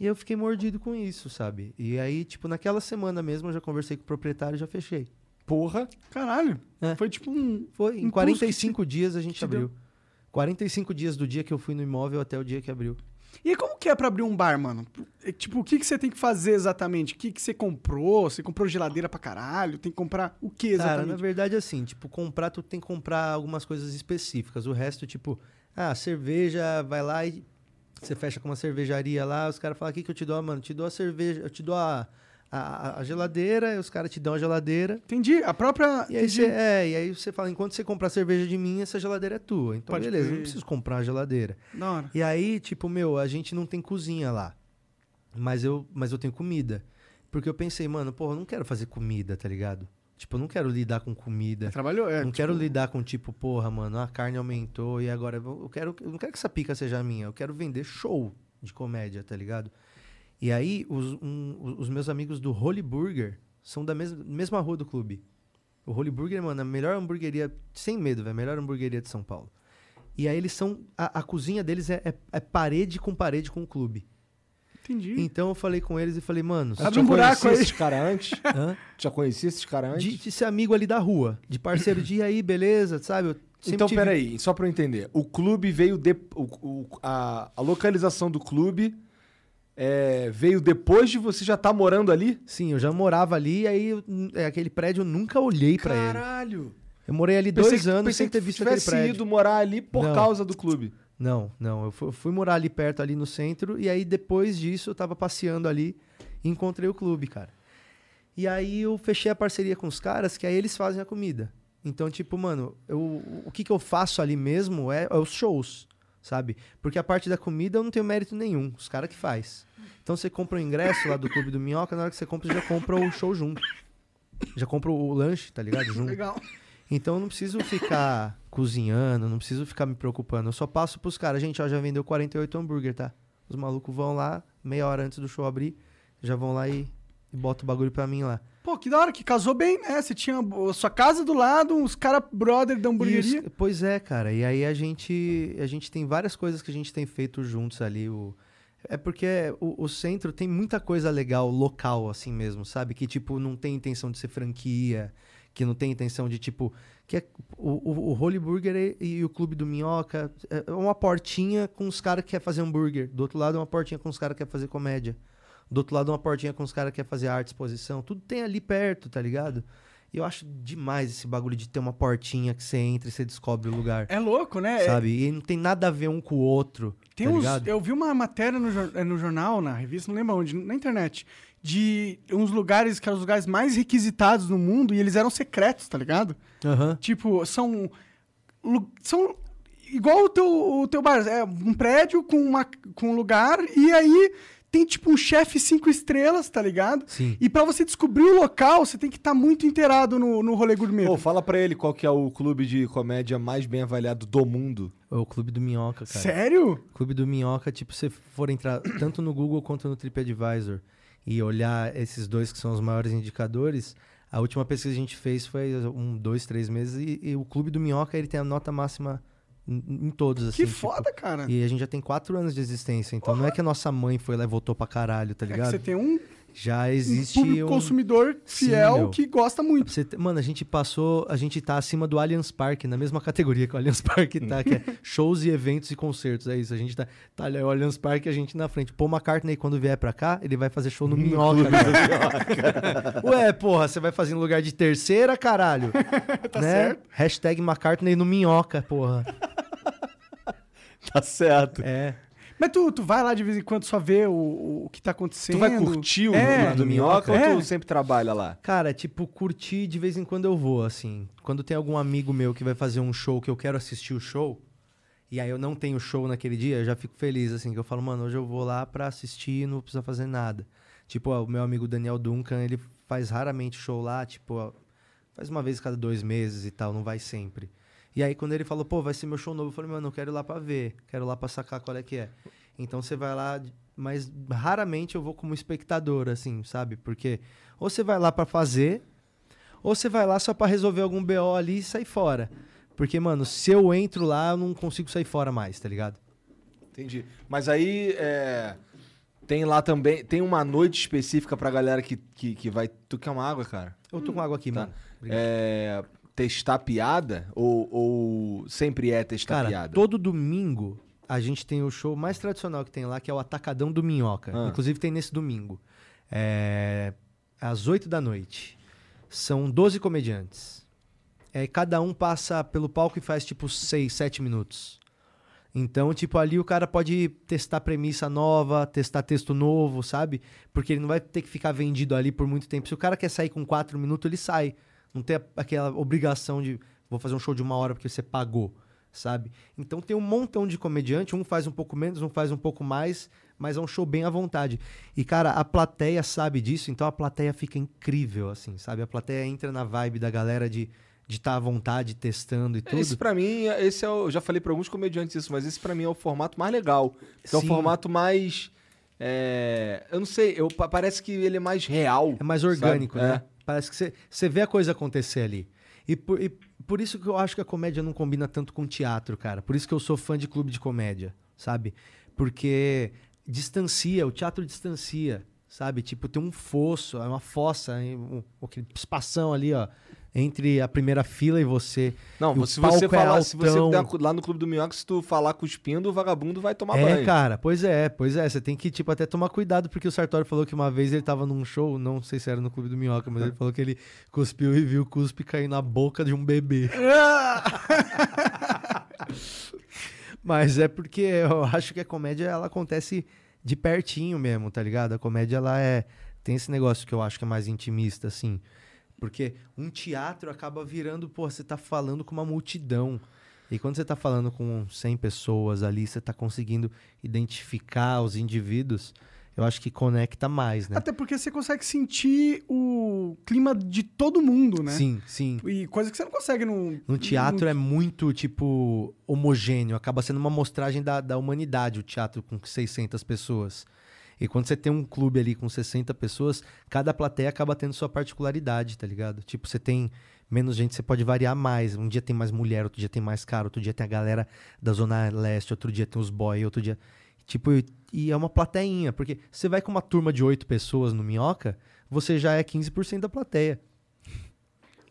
E eu fiquei mordido com isso, sabe? E aí, tipo, naquela semana mesmo eu já conversei com o proprietário e já fechei. Porra. Caralho. É. Foi tipo um... Foi, em Impulso 45 dias a gente te abriu. 45 dias do dia que eu fui no imóvel até o dia que abriu. E como que é pra abrir um bar, mano? É, Tipo, o que, que você tem que fazer exatamente? O que, que você comprou? Você comprou geladeira pra caralho? Tem que comprar o que Cara, na exatamente? verdade, assim, tipo, comprar, tu tem que comprar algumas coisas específicas. O resto, tipo, ah, cerveja, vai lá e você fecha com uma cervejaria lá, os caras falam, o que, eu te dou, mano? Te dou a cerveja, eu te dou a, a, a geladeira, os caras te dão a geladeira. Entendi. A própria... E aí, entendi. você, é, e aí você fala, enquanto você comprar cerveja de mim, essa geladeira é tua. Então, Pode beleza, crer. não preciso comprar uma geladeira. Da hora. E aí, tipo, meu, a gente não tem cozinha lá. Mas eu, mas eu tenho comida. Porque eu pensei, mano, porra, eu não quero fazer comida, tá ligado? Tipo, eu não quero lidar com comida. Trabalhou, é. não tipo, quero lidar com, tipo, porra, mano, a carne aumentou e agora eu quero. Eu não quero que essa pica seja minha. Eu quero vender show de comédia, tá ligado? E aí, os, um- os meus amigos do Holy Burger são da mesma, mesma rua do clube. O Holy Burger, mano, é a melhor hamburgueria, sem medo, velho, a melhor hamburgueria de São Paulo. E aí eles são. A, a cozinha deles é, é- é parede com parede com o clube. Entendi. Então eu falei com eles e falei, mano. Abre Já um buraco conhecia aí. esses caras antes? hã? Já conhecia esses caras antes? de, de ser amigo ali da rua, de parceiro de "E aí, beleza, sabe? Eu Então, tive- peraí, só pra eu entender. O clube veio. De, o, o- a, a localização do clube é, veio depois de você já estar morando ali? Sim, eu já morava ali, e aí é, aquele prédio eu nunca olhei pra ele. Caralho! Eu morei ali Pensei dois que- anos sem ter visto aquele tivesse prédio. ido morar ali por Não. causa do clube. Não, não. Eu fu- eu fui, morar ali perto, ali no centro, e aí depois disso eu tava passeando ali e encontrei o clube, cara. E aí eu fechei a parceria com os caras, que aí eles fazem a comida. Então, tipo, mano, eu, o que, que eu faço ali mesmo é, é os shows, sabe? Porque a parte da comida eu não tenho mérito nenhum, os caras que faz. Então você compra o ingresso lá do Clube do Minhoca, na hora que você compra, você já compra o show junto. Já compra o lanche, tá ligado? Junto. Legal. Então eu não preciso ficar cozinhando, não preciso ficar me preocupando. Eu só passo pros caras, gente, ó, já vendeu 48 hambúrguer, tá? Os malucos vão lá, meia hora antes do show abrir, já vão lá e, e botam o bagulho pra mim lá. Pô, que da hora, que casou bem, né? Você tinha a sua casa do lado, uns cara brother da hamburgueria. os- pois é, cara. E aí a gente, a gente tem várias coisas que a gente tem feito juntos ali. O, É porque o, o centro tem muita coisa legal local, assim mesmo, sabe? Que, tipo, não tem intenção de ser franquia, que não tem intenção de, tipo. Que é, o, o, o Holy Burger e, e o Clube do Minhoca é uma portinha com os caras que querem fazer hambúrguer. Do outro lado é uma portinha com os caras que querem fazer comédia. Do outro lado é uma portinha com os caras que querem fazer arte, exposição. Tudo tem ali perto, tá ligado? E eu acho demais esse bagulho de ter uma portinha que você entra e você descobre o lugar. É louco, né? É- Sabe? E não tem nada a ver um com o outro. Tem tá uns, eu vi uma matéria no, eh, no jornal, na revista, não lembro onde, na internet, de uns lugares que eram os lugares mais requisitados no mundo e eles eram secretos, tá ligado? Aham. Tipo, são. São. Igual o teu, o teu bar. É um prédio com, uma, com um lugar e aí tem tipo um chefe cinco estrelas, tá ligado? Sim. E pra você descobrir o local, você tem que estar muito inteirado no, no rolê gourmet. Pô, fala pra ele qual que é o clube de comédia mais bem avaliado do mundo. É o Clube do Minhoca, cara. Sério? Clube do Minhoca, tipo, se for entrar tanto no Google quanto no TripAdvisor e olhar esses dois que são os maiores indicadores, a última pesquisa que a gente fez foi um, dois, três meses e, e o Clube do Minhoca ele tem a nota máxima em, em todos, assim. Que tipo, foda, cara. E a gente já tem quatro anos de existência, então não é que a nossa mãe foi lá e votou pra caralho, tá É que ligado? você tem um, Já existe público um... consumidor Sim, fiel meu. que gosta muito. você Mano, a gente passou, a gente tá acima do Allianz Parque, na mesma categoria que o Allianz Parque tá, que é shows e eventos e concertos, é isso. A gente tá, tá ali, o Allianz Parque a gente na frente. Paul McCartney, quando vier pra cá, ele vai fazer show no Minhoca. Ué, porra, você vai fazer em lugar de terceira, caralho? tá certo. Hashtag McCartney no Minhoca, porra. Tá certo. É. Mas tu, tu vai lá de vez em quando só ver o, o que tá acontecendo. Tu vai curtir o É. do Minhoca É. ou tu sempre trabalha lá? Cara, tipo, curtir de vez em quando eu vou, assim. Quando tem algum amigo meu que vai fazer um show que eu quero assistir o show, e aí eu não tenho show naquele dia, eu já fico feliz, assim, que eu falo, mano, hoje eu vou lá pra assistir e não precisa fazer nada. Tipo, ó, o meu amigo Daniel Duncan, ele faz raramente show lá, tipo, ó, faz uma vez a cada dois meses e tal, não vai sempre. E aí quando ele falou, pô, vai ser meu show novo, eu falei, mano, eu quero ir lá pra ver, quero ir lá pra sacar qual é que é. Então você vai lá, mas raramente eu vou como espectador, assim, sabe? Porque ou você vai lá pra fazer, ou você vai lá só pra resolver algum BO ali e sair fora. Porque, mano, se eu entro lá, eu não consigo sair fora mais, tá ligado? Entendi. Mas aí, é, tem lá também, tem uma noite específica pra galera que, que, que vai... Tu quer uma água, cara? Eu tô com água aqui, Tá. mano. Obrigado. É, testar piada ou, ou sempre é testar Cara, piada? todo domingo a gente tem o show mais tradicional que tem lá, que é o Atacadão do Minhoca. Ah. Inclusive tem nesse domingo. É às 8 da noite. São 12 comediantes. É, cada um passa pelo palco e faz tipo 6, 7 minutos. Então, tipo, ali o cara pode testar premissa nova, testar texto novo, sabe? Porque ele não vai ter que ficar vendido ali por muito tempo. Se o cara quer sair com 4 minutos, ele sai. Não tem a- aquela obrigação de vou fazer um show de uma hora porque você pagou, sabe? Então tem um montão de comediante, um faz um pouco menos, um faz um pouco mais, mas é um show bem à vontade. E, cara, a plateia sabe disso, então a plateia fica incrível, assim, sabe? A plateia entra na vibe da galera de de estar à vontade, testando e tudo. Esse pra mim, esse é o, eu já falei pra alguns comediantes isso, mas esse pra mim é o formato mais legal. É o formato mais. é, eu não sei, eu, pa- parece que ele é mais real. É mais sabe? orgânico, É. Parece que você- você vê a coisa acontecer ali. E por, e por isso que eu acho que a comédia não combina tanto com teatro, cara. Por isso que eu sou fã de clube de comédia, sabe? Porque distancia, o teatro distancia, sabe? Tipo, tem um fosso, é uma fossa, um, aquele espação ali, ó, entre a primeira fila e você. Não, E se você é falar, se você lá no Clube do Minhoca, se tu falar cuspindo, o vagabundo vai tomar é, banho. cara, pois é, pois é. Você tem que, tipo, até tomar cuidado, porque o Sartori falou que uma vez ele tava num show, não sei se era no Clube do Minhoca, mas ele falou que ele cuspiu e viu o cuspe cair na boca de um bebê. mas é porque eu acho que a comédia, ela acontece de pertinho mesmo, tá ligado? A comédia, ela é... Tem esse negócio que eu acho que é mais intimista, assim. Porque um teatro acaba virando, pô, você tá falando com uma multidão. E quando você tá falando com 100 pessoas ali, você tá conseguindo identificar os indivíduos, eu acho que conecta mais, né? Até porque você consegue sentir o clima de todo mundo, né? Sim, sim. E coisa que você não consegue no. No teatro é muito, tipo, homogêneo. Acaba sendo uma mostragem da, da humanidade, o teatro com 600 pessoas. E quando você tem um clube ali com 60 pessoas, cada plateia acaba tendo sua particularidade, tá ligado? Tipo, você tem menos gente, você pode variar mais. Um dia tem mais mulher, outro dia tem mais cara, outro dia tem a galera da Zona Leste, outro dia tem os boy, outro dia. Tipo, e, é uma plateinha, porque você vai com uma turma de oito pessoas no Minhoca, você já é 15% da plateia.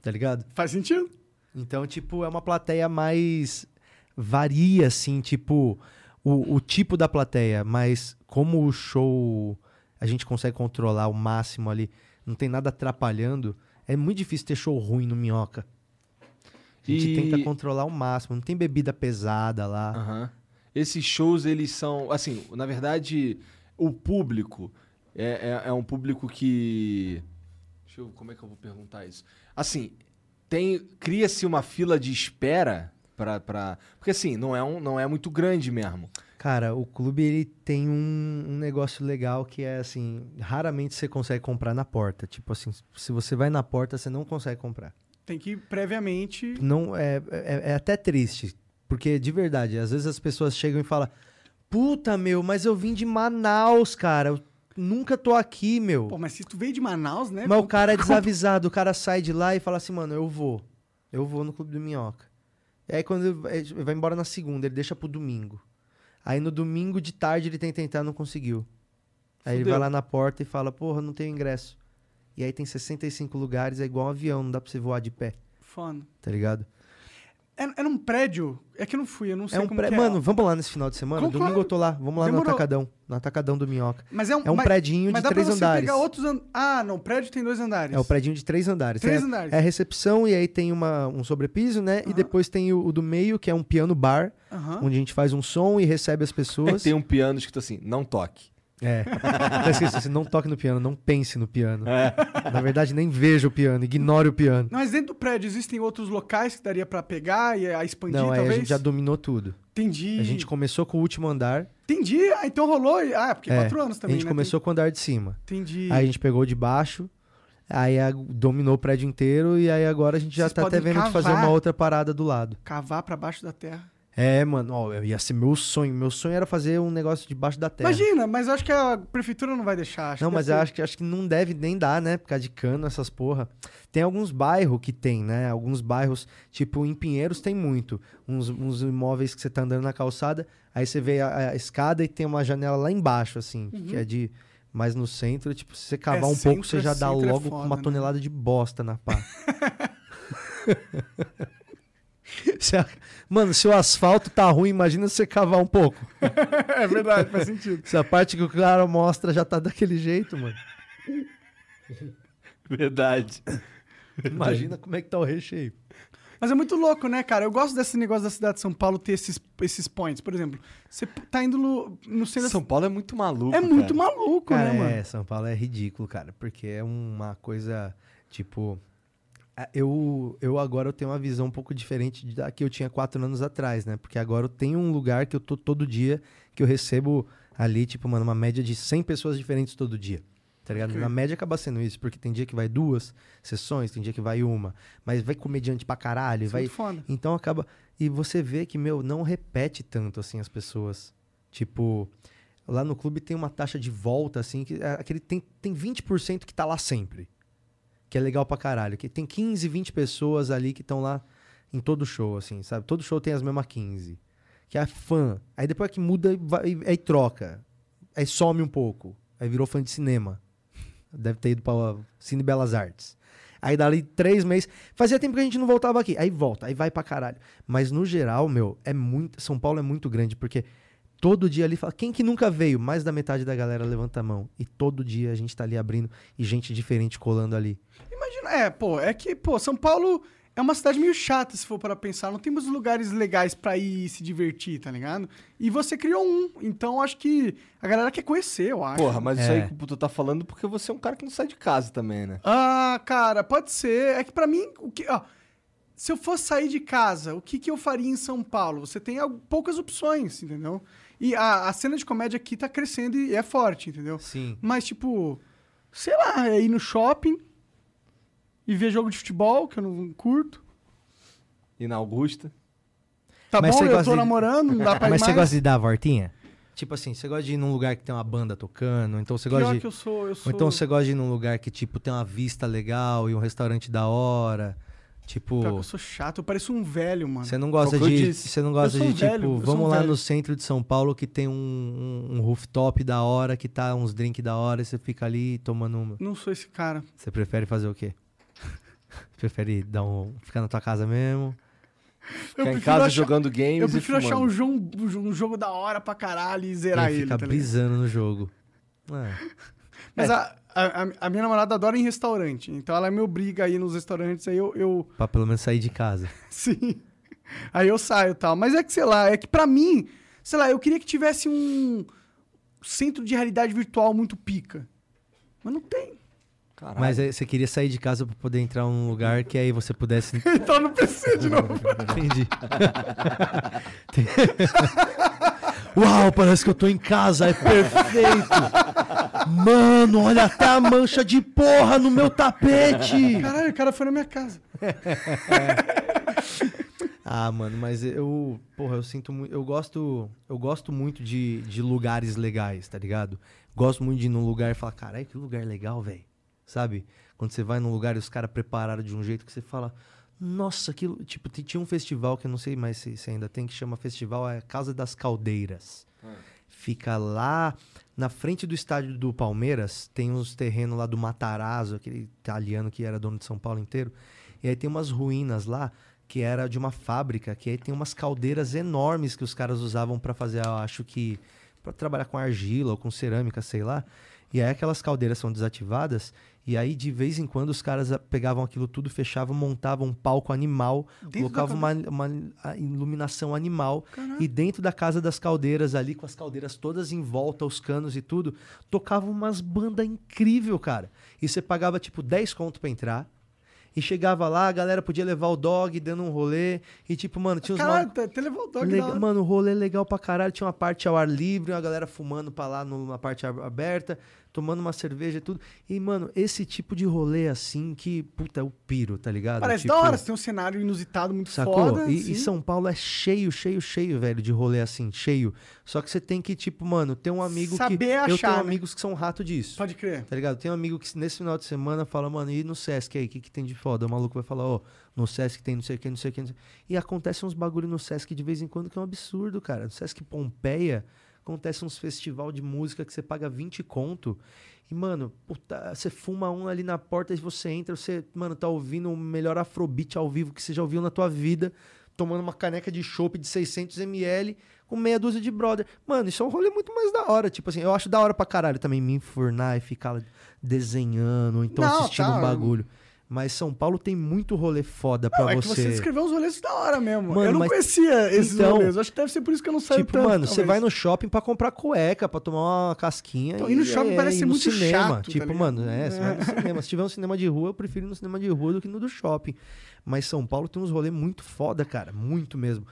Tá ligado? Faz sentido? Então, tipo, é uma plateia mais. Varia, assim, tipo, o, o tipo da plateia, mas como o show a gente consegue controlar o máximo ali, não tem nada atrapalhando, é muito difícil ter show ruim no Minhoca. A gente E- tenta controlar o máximo, não tem bebida pesada lá. Aham. Esses shows, eles são. Assim, na verdade, o público é, é, é um público que. Deixa eu. Como é que eu vou perguntar isso? Assim, tem. Cria-se uma fila de espera pra. pra porque assim, não é, um, não é muito grande mesmo. Cara, o clube ele tem um, um negócio legal que é assim, raramente você consegue comprar na porta. Tipo assim, se você vai na porta, você não consegue comprar. Tem que ir previamente. Não é, é, é até triste, porque de verdade, às vezes as pessoas chegam e falam: "Puta, meu, mas eu vim de Manaus, cara. Eu nunca tô aqui, meu". Pô, mas se tu veio de Manaus, né? Mas o cara é desavisado, o cara sai de lá e fala assim, mano, eu vou. Eu vou no Clube do Minhoca. E aí quando ele vai- ele embora na segunda, ele deixa pro domingo. Aí no domingo de tarde ele tenta entrar, não conseguiu. Aí ele Fudeu. vai lá na porta e fala, porra, não tenho ingresso. E aí tem 65 lugares, é igual um avião, não dá pra você voar de pé, Foda. tá ligado? É, é num prédio. É que eu não fui, eu não sei É um como pré... que é. Mano, vamos lá nesse final de semana? Vamos, Domingo claro. eu tô lá, vamos lá no Demorou. Atacadão. No Atacadão do Minhoca. Mas é um, É um mas- predinho mas de dá três pra você andares. pegar outros an... Ah, não, o prédio tem dois andares. É o predinho de três andares. Três é, andares. É a recepção e aí tem uma, um sobrepiso, né? E depois tem o, o do meio, que é um piano bar, onde a gente faz um som e recebe as pessoas. Tem um piano escrito assim, não toque. É. Tá escrito assim, não toque no piano, não pense no piano. Na verdade, nem veja o piano, ignore o piano. Não, mas dentro do prédio existem outros locais que daria pra pegar e a expandir, Não, aí talvez? a gente já dominou tudo. Entendi. A gente começou com o último andar. Entendi. Ah, então rolou. Ah, porque É, quatro anos também, a gente né? começou com o andar de cima. Entendi. Aí a gente pegou de baixo. Aí a- dominou o prédio inteiro e aí agora a gente já Vocês tá até vendo de fazer uma outra parada do lado. Cavar pra baixo da terra. É, mano, ó, ia ser meu sonho. Meu sonho era fazer um negócio debaixo da terra. Imagina, mas acho que a prefeitura não vai deixar. acho Não, mas ser- acho que, acho que não deve nem dar, né? Por causa de cano, essas porra. Tem alguns bairros que tem, né? Alguns bairros, tipo, em Pinheiros tem muito. Uns, uns imóveis que você tá andando na calçada, aí você vê a, a escada e tem uma janela lá embaixo, assim, que é de. Mas no centro, tipo, se você cavar Uhum. É, um pouco, você já dá centro é logo foda, uma né? tonelada de bosta na pá. Se a- Mano, se o asfalto tá ruim, imagina se você cavar um pouco. é verdade, faz sentido. Se a parte que o cara mostra já tá daquele jeito, mano. Verdade. Imagina como é que tá o recheio. Mas é muito louco, né, cara? Eu gosto desse negócio da cidade de São Paulo ter esses, esses points. Por exemplo, você tá indo no, no centro São Paulo é muito maluco, É muito cara. maluco, Cara, né, mano? é, São Paulo é ridículo, cara, porque é uma coisa, tipo... a- Eu, eu agora eu tenho uma visão um pouco diferente da que eu tinha quatro anos atrás, né? Porque agora eu tenho um lugar que eu tô todo dia, que eu recebo ali, tipo, mano, uma média de 100 pessoas diferentes todo dia. Tá ligado? Ok. Na média acaba sendo isso, porque tem dia que vai duas sessões, tem dia que vai uma. Mas vai comediante pra caralho, Isso é vai... muito foda. Então acaba. E você vê que, meu, não repete tanto assim as pessoas. Tipo, lá no clube tem uma taxa de volta, assim, que é aquele tem, tem 20% que tá lá sempre. Que é legal pra caralho. Que tem 15, 20 pessoas ali que estão lá em todo show, assim, sabe? Todo show tem as mesmas 15. Que é fã. Aí depois que muda, vai, aí troca. Aí some um pouco. Aí virou fã de cinema. Deve ter ido pra Cine Belas Artes. Aí dali três meses. Fazia tempo que a gente não voltava aqui. Aí volta, aí vai pra caralho. Mas no geral, meu, é muito. São Paulo é muito grande, porque todo dia ali fala. Quem que nunca veio? Mais da metade da galera levanta a mão. E todo dia a gente tá ali abrindo e gente diferente colando ali. Imagina, é, pô, é que, pô, São Paulo é uma cidade meio chata, se for para pensar. Não tem muitos lugares legais pra ir se divertir, tá ligado? E você criou um, então acho que a galera quer conhecer, eu acho. Porra, mas isso É. aí que tu tá falando porque você é um cara que não sai de casa também, né? Ah, cara, pode ser. É que pra mim, o que, ó, se eu fosse sair de casa, o que, que eu faria em São Paulo? Você tem poucas opções, entendeu? E a, a cena de comédia aqui tá crescendo e é forte, entendeu? Sim. Mas, tipo, sei lá, é ir no shopping e ver jogo de futebol, que eu não curto. E na Augusta. Tá Mas bom, você eu gosta tô de- namorando, não dá pra ir Mas você mais. gosta de dar a voltinha? Tipo assim, você gosta de ir num lugar que tem uma banda tocando, então você gosta Pior de. que eu sou, eu Ou sou... então você gosta de ir num lugar que, tipo, tem uma vista legal e um restaurante da hora. Tipo, Pior que eu sou chato, eu pareço um velho, mano. você não gosta eu de. Você não gosta Eu de, um tipo, velho, eu vamos um lá velho. no centro de São Paulo que tem um, um, um rooftop da hora, que tá uns drinks da hora, e você fica ali tomando uma. Não sou esse cara. Você prefere fazer o quê? prefere dar um. ficar na tua casa mesmo? Eu Ficar em prefiro casa achar- jogando games Eu e prefiro achar um jogo, um jogo da hora pra caralho e zerar e ele, ficar tá ligado? brisando no jogo. É. Mas a, a, a minha namorada adora ir em restaurante, então ela me obriga a ir nos restaurantes, aí eu, eu Pra pelo menos sair de casa. sim, aí eu saio e tal. Mas é que, sei lá, é que pra mim, sei lá, eu queria que tivesse um centro de realidade virtual muito pica. Mas não tem. Caralho. Mas aí você queria sair de casa pra poder entrar num lugar que aí você pudesse. Então não precisa de novo. Entendi. Uau, parece que eu tô em casa, é perfeito. Mano, olha até a mancha de porra no meu tapete. Caralho, o cara foi na minha casa. Ah, mano, mas eu, porra, eu sinto muito, eu gosto, eu gosto muito de, de lugares legais, tá ligado? Gosto muito de ir num lugar e falar, caralho, que lugar legal, velho. Sabe? Quando você vai num lugar e os caras prepararam de um jeito que você fala, nossa, aquilo, tipo, tinha um festival que eu não sei mais se, se ainda tem que chama festival é Casa das Caldeiras. Fica lá na frente do estádio do Palmeiras, tem uns terrenos lá do Matarazzo, aquele italiano que era dono de São Paulo inteiro. E aí tem umas ruínas lá que era de uma fábrica, que aí tem umas caldeiras enormes que os caras usavam pra fazer, eu acho que para trabalhar com argila ou com cerâmica, sei lá. E aí aquelas caldeiras são desativadas e aí de vez em quando os caras ah, pegavam aquilo tudo, fechavam, montavam um palco animal, Dentro colocavam uma, uma iluminação animal e dentro da casa das caldeiras ali, com as caldeiras todas em volta, os canos e tudo, tocavam umas bandas incrível, cara. E você pagava tipo 10 conto pra entrar. E chegava lá, a galera podia levar o dog dando um rolê. E tipo, mano, tinha uns Caralho, malucos- até levou o dog Lega-. Mano, o rolê legal pra caralho. Tinha uma parte ao ar livre, uma galera fumando pra lá numa parte ab- aberta, tomando uma cerveja e tudo. E, mano, esse tipo de rolê assim que, puta, é o piro, tá ligado? Parece Tipo, da hora, você tem um cenário inusitado muito Sacou? foda. e, e São Paulo é cheio, cheio, cheio, velho, de rolê assim, cheio. Só que você tem que, tipo, mano, ter um amigo que. Saber eu achar, tenho né? amigos que são rato disso. Pode crer. Tá ligado? Tem um amigo que nesse final de semana fala, mano, e no Sesc aí, o que, que tem de foda? O maluco vai falar, ó, no Sesc tem não sei o que, não sei o que. Não sei... E acontece uns bagulho no Sesc de vez em quando que é um absurdo, cara. No Sesc Pompeia, acontece uns festival de música que você paga 20 conto. E, mano, puta, você fuma um ali na porta e você entra, você, mano, tá ouvindo o melhor afrobeat ao vivo que você já ouviu na tua vida, tomando uma caneca de chopp de 600ml com meia dúzia de brother. Mano, isso é um rolê muito mais da hora. Tipo assim, eu acho da hora pra caralho também me enfurnar e ficar desenhando, ou então Não, assistindo tá. um bagulho. Mas São Paulo tem muito rolê foda pra Não, é que você. você descreveu uns rolês da hora mesmo. Mano, eu não mas- conhecia esses Então- rolês. Eu acho que deve ser por isso que eu não saio Tipo, tanto. mano, você talvez. vai no shopping pra comprar cueca, pra tomar uma casquinha. Então, e ir no shopping é, parece muito cinema. chato, tá Tipo, mano, é, você É. vai no cinema. Se tiver um cinema de rua, eu prefiro ir no cinema de rua do que no do shopping. Mas São Paulo tem uns rolês muito foda, cara. Muito mesmo.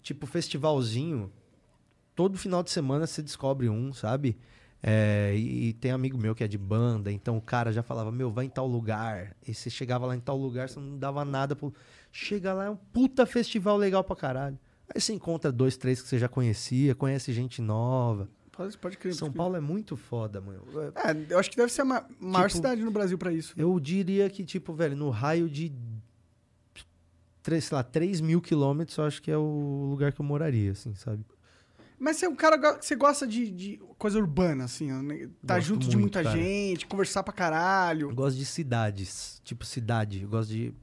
Tipo, festivalzinho. Todo final de semana você descobre um, sabe? É, e, e tem amigo meu que é de banda, então o cara já falava, meu, vai em tal lugar. E você chegava lá em tal lugar, você não dava nada. Pro... Chega lá, é um puta festival legal pra caralho. Aí você encontra dois, três que você já conhecia, conhece gente nova. Pode, pode crer. São Paulo é muito foda, mano. É, eu acho que deve ser a ma- maior Tipo- cidade no Brasil pra isso. Eu diria que, tipo, velho, no raio de, três, sei lá, 3 mil quilômetros, eu acho que é o lugar que eu moraria, assim, sabe? Mas você é um cara você gosta de, de coisa urbana, assim, né? Tá Gosto junto de muito, muita cara. gente, conversar pra caralho. Eu gosto de cidades, tipo cidade. Eu gosto de.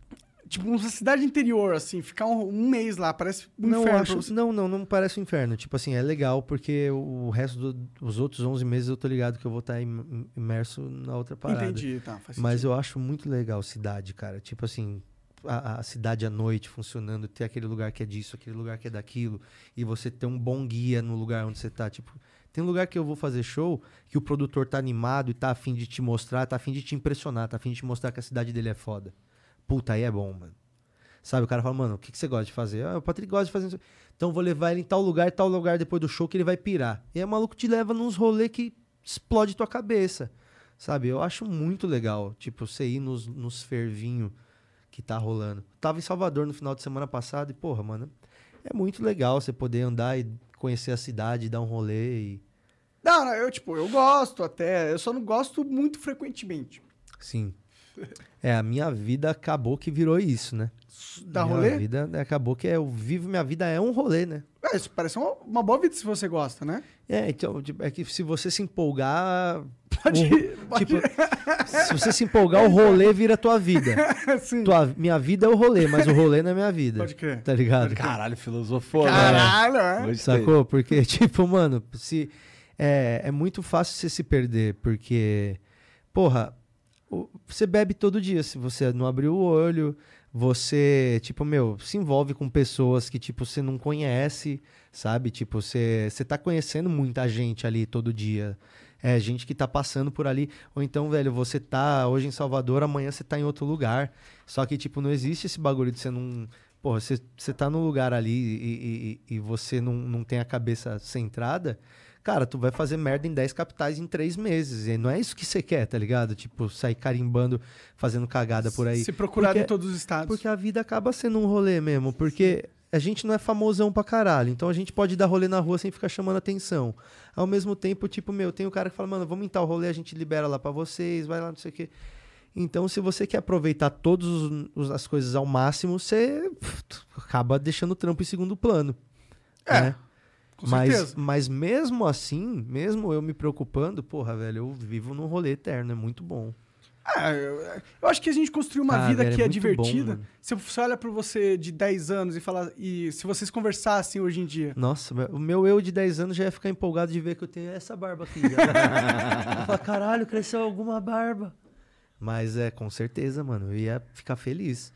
Tipo, uma cidade interior, assim, ficar um, um mês lá, parece um não, inferno acho, não, não, não parece um inferno. Tipo assim, é legal porque o resto dos outros 11 meses eu tô ligado que eu vou estar im- imerso na outra parada. Entendi, tá, faz Mas eu acho muito legal cidade, cara. Tipo assim, a, a cidade à noite funcionando, ter aquele lugar que é disso, aquele lugar que é daquilo, e você ter um bom guia no lugar onde você tá. Tipo, tem lugar que eu vou fazer show que o produtor tá animado e tá afim de te mostrar, tá afim de te impressionar, tá afim de te mostrar que a cidade dele é foda. Puta, aí é bom, mano. Sabe, o cara fala, mano, o que, que você gosta de fazer? Ah, o Patrick gosta de fazer isso. Então vou levar ele em tal lugar, tal lugar depois do show que ele vai pirar. E aí o maluco te leva nos rolês que explode tua cabeça. Sabe? Eu acho muito legal, tipo, você ir nos, nos fervinhos que tá rolando. Tava em Salvador no final de semana passado e, porra, mano, é muito legal você poder andar e conhecer a cidade, dar um rolê e. Não, não, eu, tipo, eu gosto até, eu só não gosto muito frequentemente. Sim. É, a minha vida acabou que virou isso, né? Dá minha rolê? vida né, acabou que é, eu vivo, minha vida é um rolê, né? É, isso parece uma, uma boa vida se você gosta, né? É, então, é que se você se empolgar. Pode o- ir, pode tipo, se você se empolgar, o rolê vira tua vida. Sim. Tua, minha vida é o rolê, mas o rolê não é minha vida. Pode crer. Tá ligado? Caralho, filosofou, né? Caralho, é. Gostei. Sacou? Porque, tipo, mano, se, é, é muito fácil você se perder, porque, porra, o- você bebe todo dia, se você não abrir o olho, você, tipo, meu, se envolve com pessoas que, tipo, você não conhece, sabe? Tipo, você, você tá conhecendo muita gente ali todo dia. É, gente que tá passando por ali. Ou então, velho, você tá hoje em Salvador, amanhã você tá em outro lugar. Só que, tipo, não existe esse bagulho de você não. Porra, você, você tá num lugar ali e, e- e você não, não tem a cabeça centrada. Cara, tu vai fazer merda em 10 capitais em 3 meses. E não é isso que você quer, tá ligado? Tipo, sair carimbando, fazendo cagada por aí. Se procurar Porque- em todos os estados. Porque a vida acaba sendo um rolê mesmo. Porque a gente não é famosão pra caralho. Então a gente pode dar rolê na rua sem ficar chamando atenção. Ao mesmo tempo, tipo, meu, tem o cara que fala, mano, vamos em tal rolê, a gente libera lá pra vocês, vai lá, não sei o quê. Então, se você quer aproveitar todas as coisas ao máximo, você acaba deixando o trampo em segundo plano. É, né? Com mas, certeza. mas mesmo assim, mesmo eu me preocupando, porra, velho, eu vivo num rolê eterno, é muito bom. É, eu, eu acho que a gente construiu uma Ah, vida velho, que é é divertida. bom, se você olha pra você de 10 anos e fala. E se vocês conversassem hoje em dia. Nossa, o meu eu de 10 anos já ia ficar empolgado de ver que eu tenho essa barba aqui. Falo, caralho, cresceu alguma barba. Mas é, com certeza, mano, eu ia ficar feliz.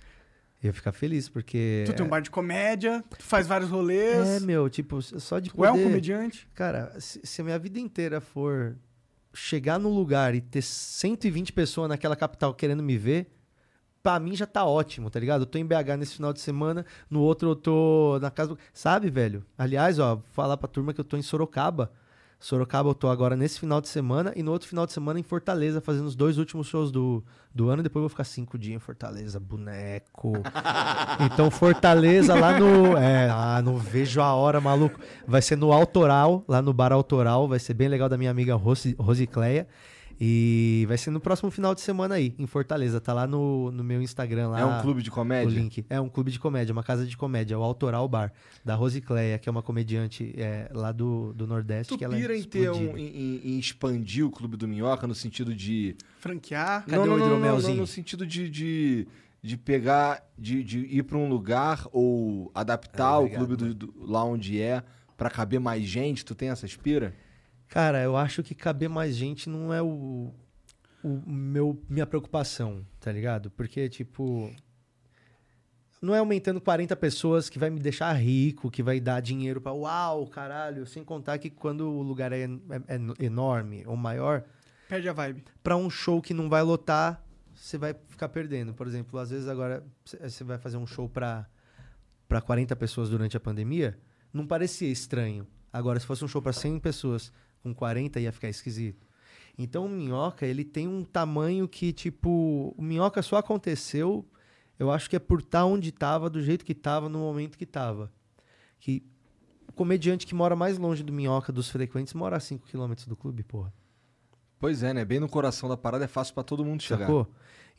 Eu ia ficar feliz, porque. Tu tem um bar de comédia, tu faz vários rolês. É, meu, tipo, só de tu poder... é um comediante. Cara, se, se a minha vida inteira for chegar num lugar e ter 120 pessoas naquela capital querendo me ver, pra mim já tá ótimo, tá ligado? Eu tô em BH nesse final de semana, no outro eu tô na casa do... Sabe, velho? Aliás, ó, falar pra turma que eu tô em Sorocaba. Sorocaba eu tô agora nesse final de semana e no outro final de semana em Fortaleza, fazendo os dois últimos shows do, do ano. Depois eu vou ficar cinco dias em Fortaleza, boneco. Então, Fortaleza, lá no. É, ah, não vejo a hora, maluco. Vai ser no Autoral, lá no Bar Autoral. Vai ser bem legal da minha amiga Rosi, Rosicleia. E vai ser no próximo final de semana aí, em Fortaleza. Tá lá no, no meu Instagram. Lá, É um clube de o comédia? link. É um clube de comédia, uma casa de comédia, o Autoral Bar, da Rosicleia, que é uma comediante é, lá do, do Nordeste. Tu que ela é pira em ter um, em, em- expandir o Clube do Minhoca no sentido de. Franquear. Cadê não, o não, não, não, não, hidromelzinho? no sentido de, de, de pegar, de, de ir pra um lugar ou adaptar Ah, o obrigado, clube do, do- lá onde é pra caber mais gente. Tu tem essa aspira? Cara, eu acho que caber mais gente não é o, o meu minha preocupação, tá ligado? Porque, tipo. Não é aumentando 40 pessoas que vai me deixar rico, que vai dar dinheiro pra uau, caralho. Sem contar que quando o lugar é, é- é enorme ou maior, Perde a vibe. pra um show que não vai lotar, você vai ficar perdendo. Por exemplo, às vezes agora você vai fazer um show pra, pra 40 pessoas durante a pandemia, não parecia estranho. Agora, se fosse um show pra 100 pessoas com 40, ia ficar esquisito. Então, o Minhoca, ele tem um tamanho que, tipo, o Minhoca só aconteceu, eu acho que é por estar onde tava, do jeito que tava, no momento que tava. Que o comediante que mora mais longe do Minhoca, dos frequentes, mora a 5 km do clube, porra. Pois é, né? Bem no coração da parada é fácil pra todo mundo chegar. Sacou?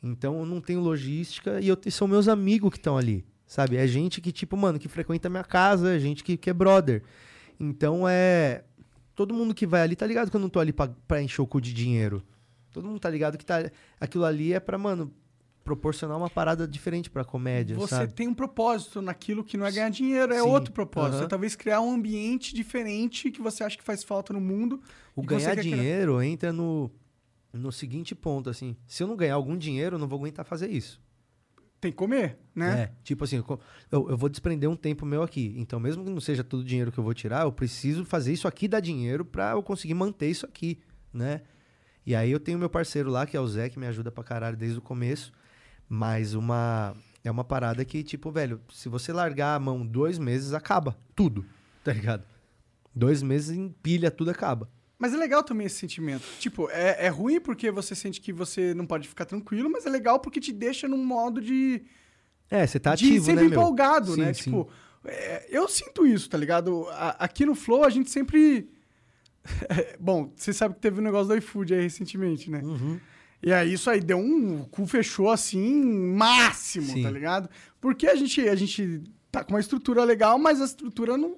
Então eu não tenho logística e eu são meus amigos que estão ali, sabe? É gente que, tipo, mano, que frequenta a minha casa, é gente que, que é brother. Então é. Todo mundo que vai ali tá ligado que eu não tô ali pra, pra encher o cu de dinheiro. Todo mundo tá ligado que tá, aquilo ali é pra, mano, proporcionar uma parada diferente pra comédia, Você sabe? tem um propósito naquilo que não é ganhar dinheiro, é Sim, outro propósito. É talvez criar um ambiente diferente que você acha que faz falta no mundo. O ganhar quer criar. dinheiro entra no, no seguinte ponto, assim. Se eu não ganhar algum dinheiro, eu não vou aguentar fazer isso. Tem que comer, né? É, tipo assim, eu, eu vou desprender um tempo meu aqui. Então, mesmo que não seja todo o dinheiro que eu vou tirar, eu preciso fazer isso aqui dar dinheiro pra eu conseguir manter isso aqui, né? E aí eu tenho meu parceiro lá, que é o Zé, que me ajuda pra caralho desde o começo. Mas uma. É uma parada que, tipo, velho, se você largar a mão dois meses, acaba. Tudo. Tá ligado? Dois meses empilha, tudo acaba. Mas é legal também esse sentimento. Tipo, é, é ruim porque você sente que você não pode ficar tranquilo, mas é legal porque te deixa num modo de, É, você tá de ativo, sempre né, empolgado, Sim, né? sim. Tipo, é, eu sinto isso, tá ligado? A- aqui no Flow a gente sempre. Bom, você sabe que teve um negócio do iFood aí recentemente, né? Uhum. E aí isso aí deu um. O cu fechou assim, máximo, Sim. tá ligado? Porque a gente, a gente tá com uma estrutura legal, mas a estrutura não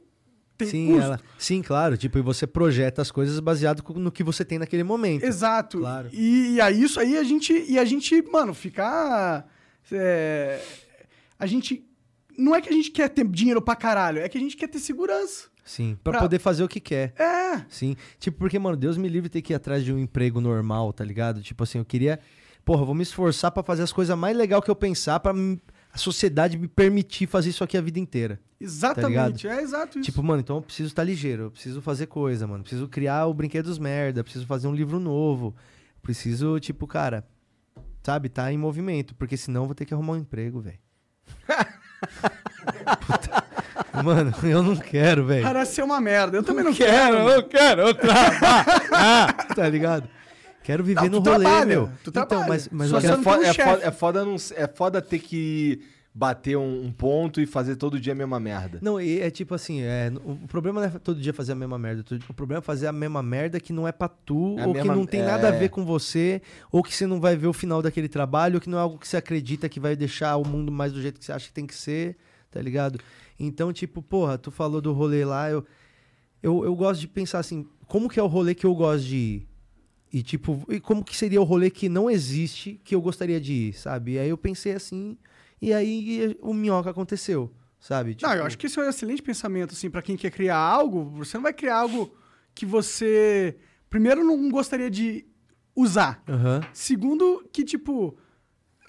tem Sim, custo. ela, sim, claro. Tipo, e você projeta as coisas baseado no que você tem naquele momento. Exato. Claro. E, e aí isso aí a gente. E a gente, mano, ficar. é, a gente. Não é que a gente quer ter dinheiro pra caralho, é que a gente quer ter segurança. Sim, pra, Pra- poder fazer o que quer. É. Sim. Tipo, porque, mano, Deus me livre ter que ir atrás de um emprego normal, tá ligado? Tipo assim, eu queria. Porra, eu vou me esforçar pra fazer as coisas mais legais que eu pensar pra m- a sociedade me permitir fazer isso aqui a vida inteira. Exatamente. é exato isso. Tipo, mano, então eu preciso estar ligeiro, eu preciso fazer coisa, mano. Preciso criar o Brinquedos Merda, preciso fazer um livro novo. Preciso, tipo, cara, sabe, tá em movimento, porque senão eu vou ter que arrumar um emprego, velho. Mano, eu não quero, velho. Parece ser uma merda. Eu também não quero, quero. eu quero, eu trabalho. tá ligado? Quero viver Não, no tu rolê, trabalha, meu. tu então, trabalha. mas, mas Só eu quero... É foda, é, foda, é, foda não, é foda ter que bater um, um ponto e fazer todo dia a mesma merda. Não, e é tipo assim, é, o problema não é todo dia fazer a mesma merda. O problema é fazer a mesma merda que não é pra tu, É ou que mesma- não tem é. nada a ver com você, ou que você não vai ver o final daquele trabalho, ou que não é algo que você acredita que vai deixar o mundo mais do jeito que você acha que tem que ser, tá ligado? Então, tipo, porra, tu falou do rolê lá, eu, eu, eu gosto de pensar assim, como que é o rolê que eu gosto de ir? E tipo, e como que seria o rolê que não existe que eu gostaria de ir, sabe? E aí eu pensei assim, e aí o minhoca aconteceu, sabe? Não, eu Tipo, acho que esse é um excelente pensamento, assim, pra quem quer criar algo. Você não vai criar algo que você, primeiro, não gostaria de usar. Aham. Segundo, que, tipo,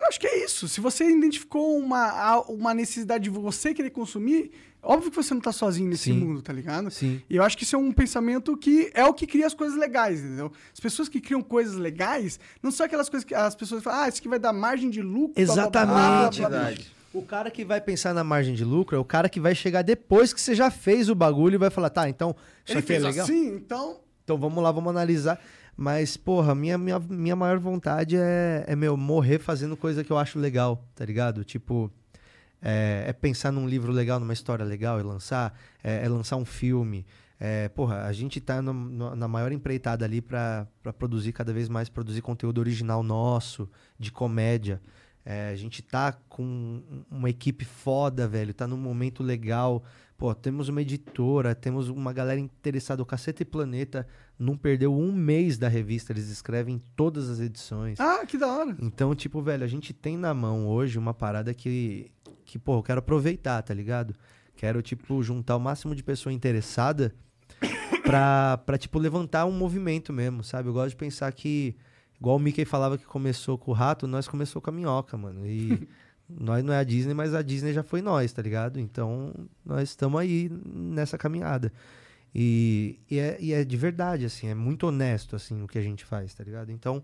eu acho que é isso. Se você identificou uma, uma necessidade de você querer consumir, óbvio que você não tá sozinho nesse Sim. mundo, tá ligado? Sim. E eu acho que isso é um pensamento que é o que cria as coisas legais, entendeu? As pessoas que criam coisas legais não são aquelas coisas que as pessoas falam, ah, isso aqui vai dar margem de lucro. blá, blá, blá, blá, Exatamente. blá, blá, blá. Verdade. O cara que vai pensar na margem de lucro é o cara que vai chegar depois que você já fez o bagulho e vai falar, tá, então isso Ele aqui é fez legal. assim, então Então vamos lá, vamos analisar. Mas, porra, minha, minha, minha maior vontade é, é, meu, morrer fazendo coisa que eu acho legal, tá ligado? Tipo, é, é pensar num livro legal, numa história legal e lançar, é, é lançar um filme. É, porra, a gente tá no- na maior empreitada ali pra produzir cada vez mais, produzir conteúdo original nosso, de comédia. É, a gente tá com um- uma equipe foda, velho, tá num momento legal. Pô, temos uma editora, temos uma galera interessada. O Caceta e Planeta não perdeu um mês da revista, eles escrevem todas as edições. Ah, que da hora. Então, tipo, velho, a gente tem na mão hoje uma parada que, que pô, eu quero aproveitar, tá ligado? Quero, tipo, juntar o máximo de pessoa interessada pra, pra, tipo, levantar um movimento mesmo, sabe? Eu gosto de pensar que, igual o Mickey falava que começou com o rato, nós começou com a minhoca, mano. E nós não é a Disney, mas a Disney já foi nós, tá ligado? Então, nós estamos aí nessa caminhada. E, e, é, e é de verdade, assim, é muito honesto, assim, o que a gente faz, tá ligado? Então,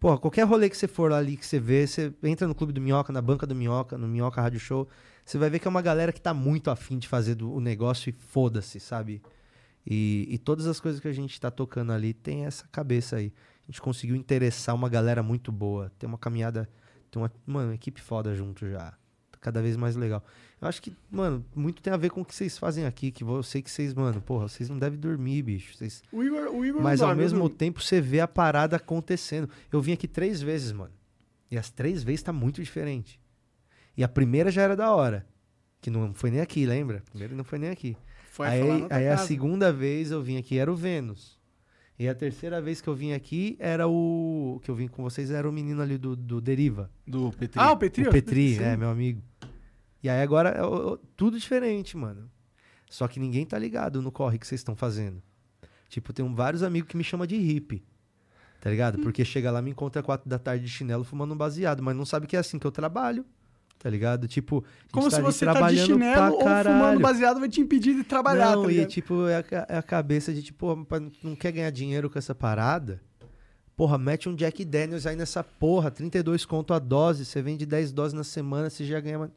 Pô, qualquer rolê que você for ali que você vê, você entra no Clube do Minhoca, na banca do Minhoca, no Minhoca Rádio Show, você vai ver que é uma galera que tá muito afim de fazer do- o negócio e foda-se, sabe? E, e todas as coisas que a gente tá tocando ali tem essa cabeça aí. A gente conseguiu interessar uma galera muito boa. Tem uma caminhada, tem uma, mano, uma equipe foda junto já. Tá cada vez mais legal. Eu acho que, mano, muito tem a ver com o que vocês fazem aqui, que eu sei que vocês, mano, porra, vocês não devem dormir, bicho. Vocês O Igor, o Igor mas não ao dorme, mesmo durmo. tempo você vê a parada acontecendo. Eu vim aqui três vezes, mano. E as três vezes tá muito diferente. E a primeira já era da hora. Que não foi nem aqui, lembra? A primeira não foi nem aqui. Foi aí aí a segunda vez eu vim aqui era o Vênus. E a terceira vez que eu vim aqui era o. Que eu vim com vocês era o menino ali do, do Deriva. Do Petri. Ah, o Petri? o Petri, Sim. é, meu amigo. E aí agora é tudo diferente, mano. Só que ninguém tá ligado no corre que vocês estão fazendo. Tipo, tem um- vários amigos que me chamam de hippie. Tá ligado? Porque chega lá, me encontra quatro da tarde de chinelo fumando um baseado, mas não sabe que é assim que eu trabalho. Tá ligado? Tipo, Como se ali você tá de trabalhando chinelo ou fumando baseado vai te impedir de trabalhar, Não, tá e ligado? tipo, é a, é a cabeça de tipo, não quer ganhar dinheiro com essa parada? Porra, mete um Jack Daniels aí nessa porra, 32 conto a dose, você vende 10 doses na semana, você já ganha.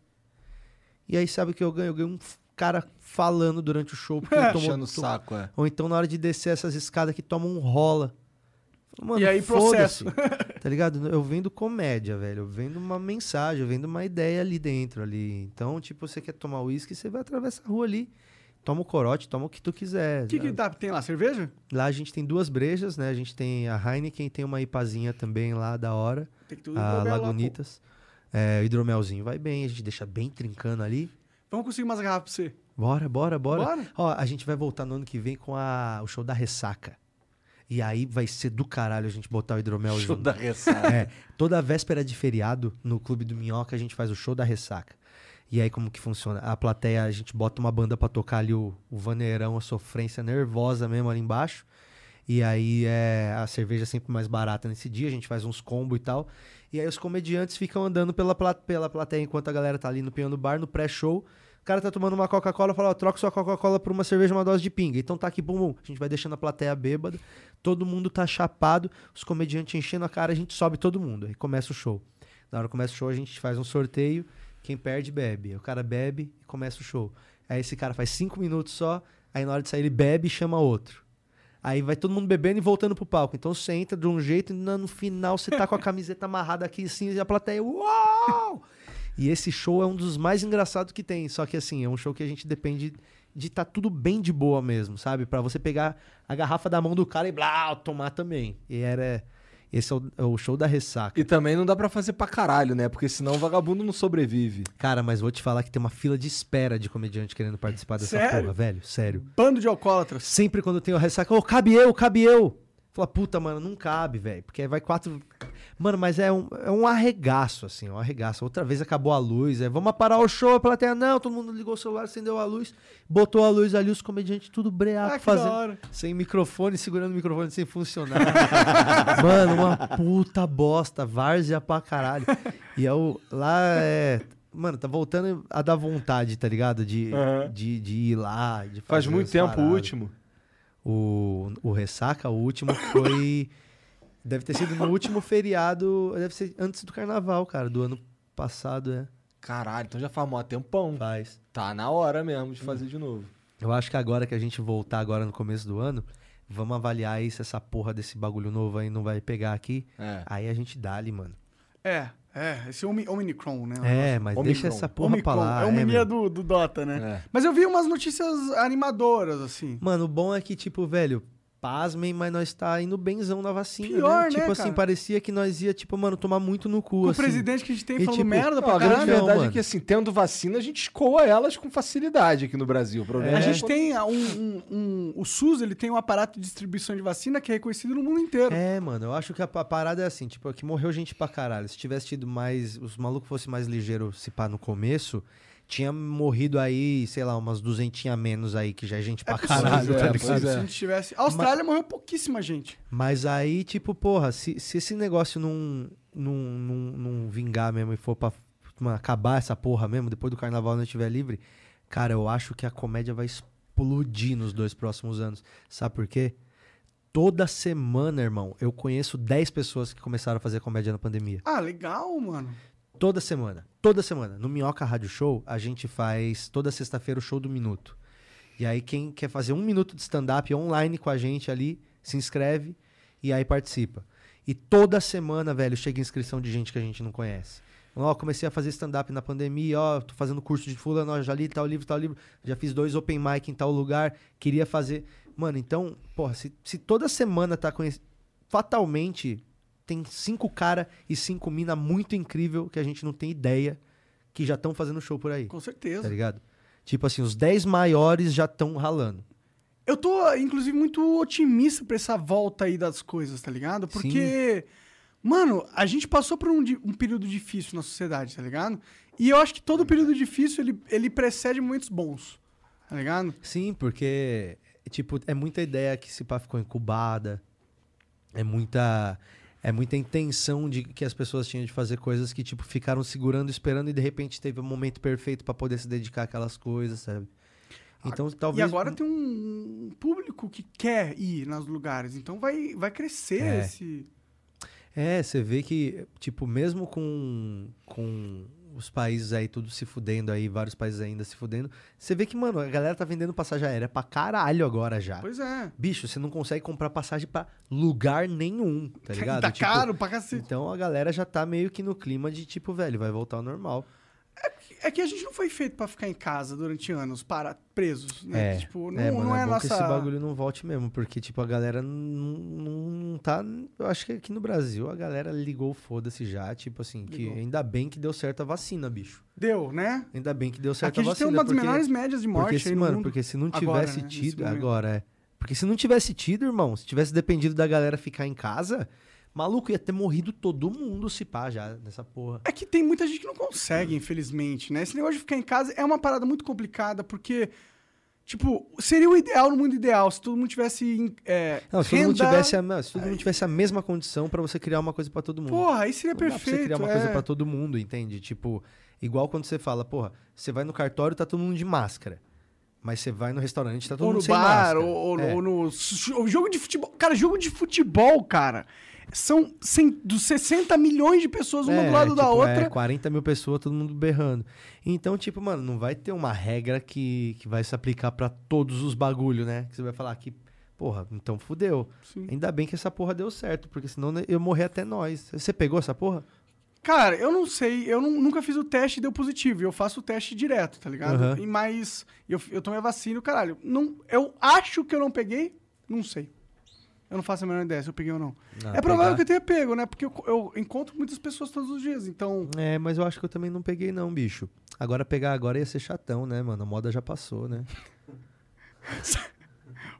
E aí sabe o que eu ganho? Eu ganho um cara falando durante o show, porque ele tomou. Saco, é. Ou então na hora de descer essas escadas que toma um rola. Mano, E aí, foda-se, Tá ligado? Eu vendo comédia, velho. Eu vendo uma mensagem, eu vendo uma ideia ali dentro ali. Então, tipo, você quer tomar uísque, você vai atravessar a rua ali toma o corote, toma o que tu quiser. O que, que tá, tem lá? Cerveja? Lá a gente tem duas brejas, né? A gente tem a Heineken, tem uma ipazinha também lá da hora, Tem tudo a hidromel lá. Lagunitas. É, o hidromelzinho vai bem, a gente deixa bem trincando ali. Vamos conseguir umas garrafas pra você. Bora, bora, bora. Bora? Ó, a gente vai voltar no ano que vem com a, o show da ressaca. E aí vai ser do caralho a gente botar o hidromel Show junto. da ressaca. É, toda véspera de feriado, no Clube do Minhoca, a gente faz o show da ressaca. E aí, como que funciona? A plateia, a gente bota uma banda pra tocar ali o, o vaneirão, a sofrência nervosa mesmo ali embaixo. E aí é, a cerveja é sempre mais barata nesse dia, a gente faz uns combos e tal. E aí os comediantes ficam andando pela, pela plateia enquanto a galera tá ali no piano bar, no pré-show. O cara tá tomando uma Coca-Cola, fala, ó, troca sua Coca-Cola por uma cerveja, uma dose de pinga. Então tá aqui, bum, bum. A gente vai deixando a plateia bêbada, todo mundo tá chapado, os comediantes enchendo a cara, a gente sobe todo mundo. Aí começa o show. Na hora que começa o show, a gente faz um sorteio, quem perde, bebe. Aí O cara bebe e começa o show. Aí esse cara faz cinco minutos só, aí na hora de sair ele bebe e chama outro. Aí vai todo mundo bebendo e voltando pro palco. Então você entra de um jeito e no no final você tá com a camiseta amarrada aqui assim e a plateia, uau! E esse show é um dos mais engraçados que tem. Só que assim, é um show que a gente depende de tá tudo bem de boa mesmo, sabe? Pra você pegar a garrafa da mão do cara e blá, tomar também. E era. Esse é o, é o show da ressaca. E também não dá pra fazer pra caralho, né? Porque senão o vagabundo não sobrevive. Cara, mas vou te falar que tem uma fila de espera de comediante querendo participar dessa Sério? porra, velho. Sério. Bando de alcoólatras. Sempre quando tem o ressaca, ô, cabe eu, cabe eu. Fala, puta, mano, não cabe, velho. Porque aí vai quatro. Mano, mas é um, é um arregaço, assim, um arregaço. Outra vez acabou a luz, é, vamos parar o show, a plateia, não, todo mundo ligou o celular, acendeu a luz, botou a luz ali, os comediantes tudo breaco Ah, que fazendo. Sem microfone, segurando o microfone sem funcionar. Mano, uma puta bosta, várzea pra caralho. E eu, lá é. Mano, tá voltando a dar vontade, tá ligado? De, Aham. de, de ir lá. De Faz muito tempo o último. O, o Ressaca, o último foi. Deve ter sido no último feriado. Deve ser antes do carnaval, cara, do ano passado, é. Caralho, então já faz mó tempão. Faz. Tá na hora mesmo de fazer de novo. Eu acho que agora que a gente voltar agora no começo do ano, vamos avaliar aí se essa porra desse bagulho novo aí não vai pegar aqui. É. Aí a gente dá ali, mano. É, é. Esse Omi- Omicron, né? É, mas deixa Omicron. essa porra pra Omicron. lá. É o é, mania meu. do, do Dota, né? É. Mas eu vi umas notícias animadoras, assim. Mano, o bom é que, tipo, velho, pasmem, mas nós tá indo benzão na vacina. Pior, né, Tipo assim, cara? parecia que nós ia, tipo, mano, tomar muito no cu, Com o assim. presidente que a gente tem E, falando tipo, merda pra a grande caralho. verdade mano. é que, assim, tendo vacina, a gente escoa elas com facilidade aqui no Brasil. O problema A é gente tem um, um- um- O SUS, ele tem um aparato de distribuição de vacina que é reconhecido no mundo inteiro. É, mano, eu acho que a, pa- parada é assim, tipo, que morreu gente pra caralho. Se tivesse tido mais. Os malucos fossem mais ligeiros, se pá, no começo, tinha morrido aí, sei lá, umas duzentinhas a menos aí, que já é gente pra possível, caralho, é tá ligado? Se a gente tivesse. A Austrália morreu pouquíssima gente. Mas aí, tipo, porra, se, se esse negócio não, não, não, não vingar mesmo e for pra mano, acabar essa porra mesmo, depois do carnaval não estiver livre, cara, eu acho que a comédia vai explodir nos dois próximos anos. Sabe por quê? Toda semana, irmão, eu conheço 10 pessoas que começaram a fazer comédia na pandemia. Ah, legal, mano. Toda semana. Toda semana. No Minhoca Rádio Show, a gente faz toda sexta-feira o show do minuto. E aí, quem quer fazer um minuto de stand-up online com a gente ali, se inscreve e aí participa. E toda semana, velho, chega inscrição de gente que a gente não conhece. Ó, comecei a fazer stand-up na pandemia, ó, tô fazendo curso de fulano, ó, já li tal livro, tal livro, já fiz dois open mic em tal lugar, queria fazer. Mano, então, porra, se, se toda semana tá conhecendo. Fatalmente, tem cinco cara e cinco mina muito incrível que a gente não tem ideia que já estão fazendo show por aí. Com Tá certeza. ligado? Tipo assim, os 10 maiores já estão ralando. Eu tô, inclusive, muito otimista pra essa volta aí das coisas, tá ligado? Porque, mano, a gente passou por um, um período difícil na sociedade, tá ligado? E eu acho que todo período difícil, ele, ele precede momentos bons, tá ligado? Sim, porque, tipo, é muita ideia que se pá ficou incubada. É muita. É muita intenção de que as pessoas tinham de fazer coisas que, tipo, ficaram segurando, esperando e de repente teve um momento perfeito pra poder se dedicar àquelas coisas, sabe? Então, talvez. E agora tem um público que quer ir nos lugares, então vai, vai crescer É. esse... É, você vê que, tipo, mesmo com, com os países aí tudo se fudendo aí, vários países ainda se fudendo, você vê que, mano, a galera tá vendendo passagem aérea pra caralho agora já. Pois é. Bicho, você não consegue comprar passagem pra lugar nenhum, tá ligado? Tá Tipo, caro pra cacete. Então a galera já tá meio que no clima de tipo, velho, vai voltar ao normal. É que a gente não foi feito pra ficar em casa durante anos, para, presos, né? É, Tipo, não é, é, mano, não é é a bom nossa... que esse bagulho não volte mesmo, porque, tipo, a galera não, não, tá... Eu acho que aqui no Brasil a galera ligou o foda-se já, tipo assim, que Ligou. ainda bem que deu certo a vacina, bicho. Deu, né? Ainda bem que deu certo Aqui a a gente tem vacina. uma das porque- menores médias de morte Porque se, mano, mundo. porque se não Agora, tivesse né, nesse tido. Agora, é. Porque se não tivesse tido, irmão, se tivesse dependido da galera ficar em casa, maluco, ia ter morrido todo mundo se pá já nessa porra. É que tem muita gente que não consegue, infelizmente, né? Esse negócio de ficar em casa é uma parada muito complicada, porque, tipo, seria o ideal no mundo ideal, se todo mundo tivesse é, Não, se todo, mundo renda- tivesse a, se todo mundo tivesse a mesma condição pra você criar uma coisa pra todo mundo. Porra, aí seria Não dá pra perfeito. você criar uma é. coisa pra todo mundo, entende? Tipo, igual quando você fala, porra, você vai no cartório tá todo mundo de máscara. Mas você vai no restaurante tá todo Ou mundo no sem bar, máscara. ou, ou- É. ou no jogo de futebol. Cara, jogo de futebol, cara, são cem- dos 60 milhões de pessoas, uma É, do lado da tipo, outra. É, 40 mil pessoas, todo mundo berrando. Então, tipo, mano, não vai ter uma regra que, que vai se aplicar pra todos os bagulho, né? Que você vai falar que, porra, então fudeu. Sim. Ainda bem que essa porra deu certo, porque senão né, eu morrer até nós. Você pegou essa porra? Cara, eu não sei, eu não- nunca fiz o teste e deu positivo. e Eu faço o teste direto, tá ligado? Aham. E mas eu, eu tomei a vacina, e o caralho. Não, eu acho que eu não peguei, não sei. Eu não faço a menor ideia se eu peguei ou não. Ah, é provável pegar- que eu tenha pego, né? Porque eu, eu encontro muitas pessoas todos os dias, então. É, mas eu acho que eu também não peguei não, bicho. Agora pegar agora ia ser chatão, né, mano? A moda já passou, né?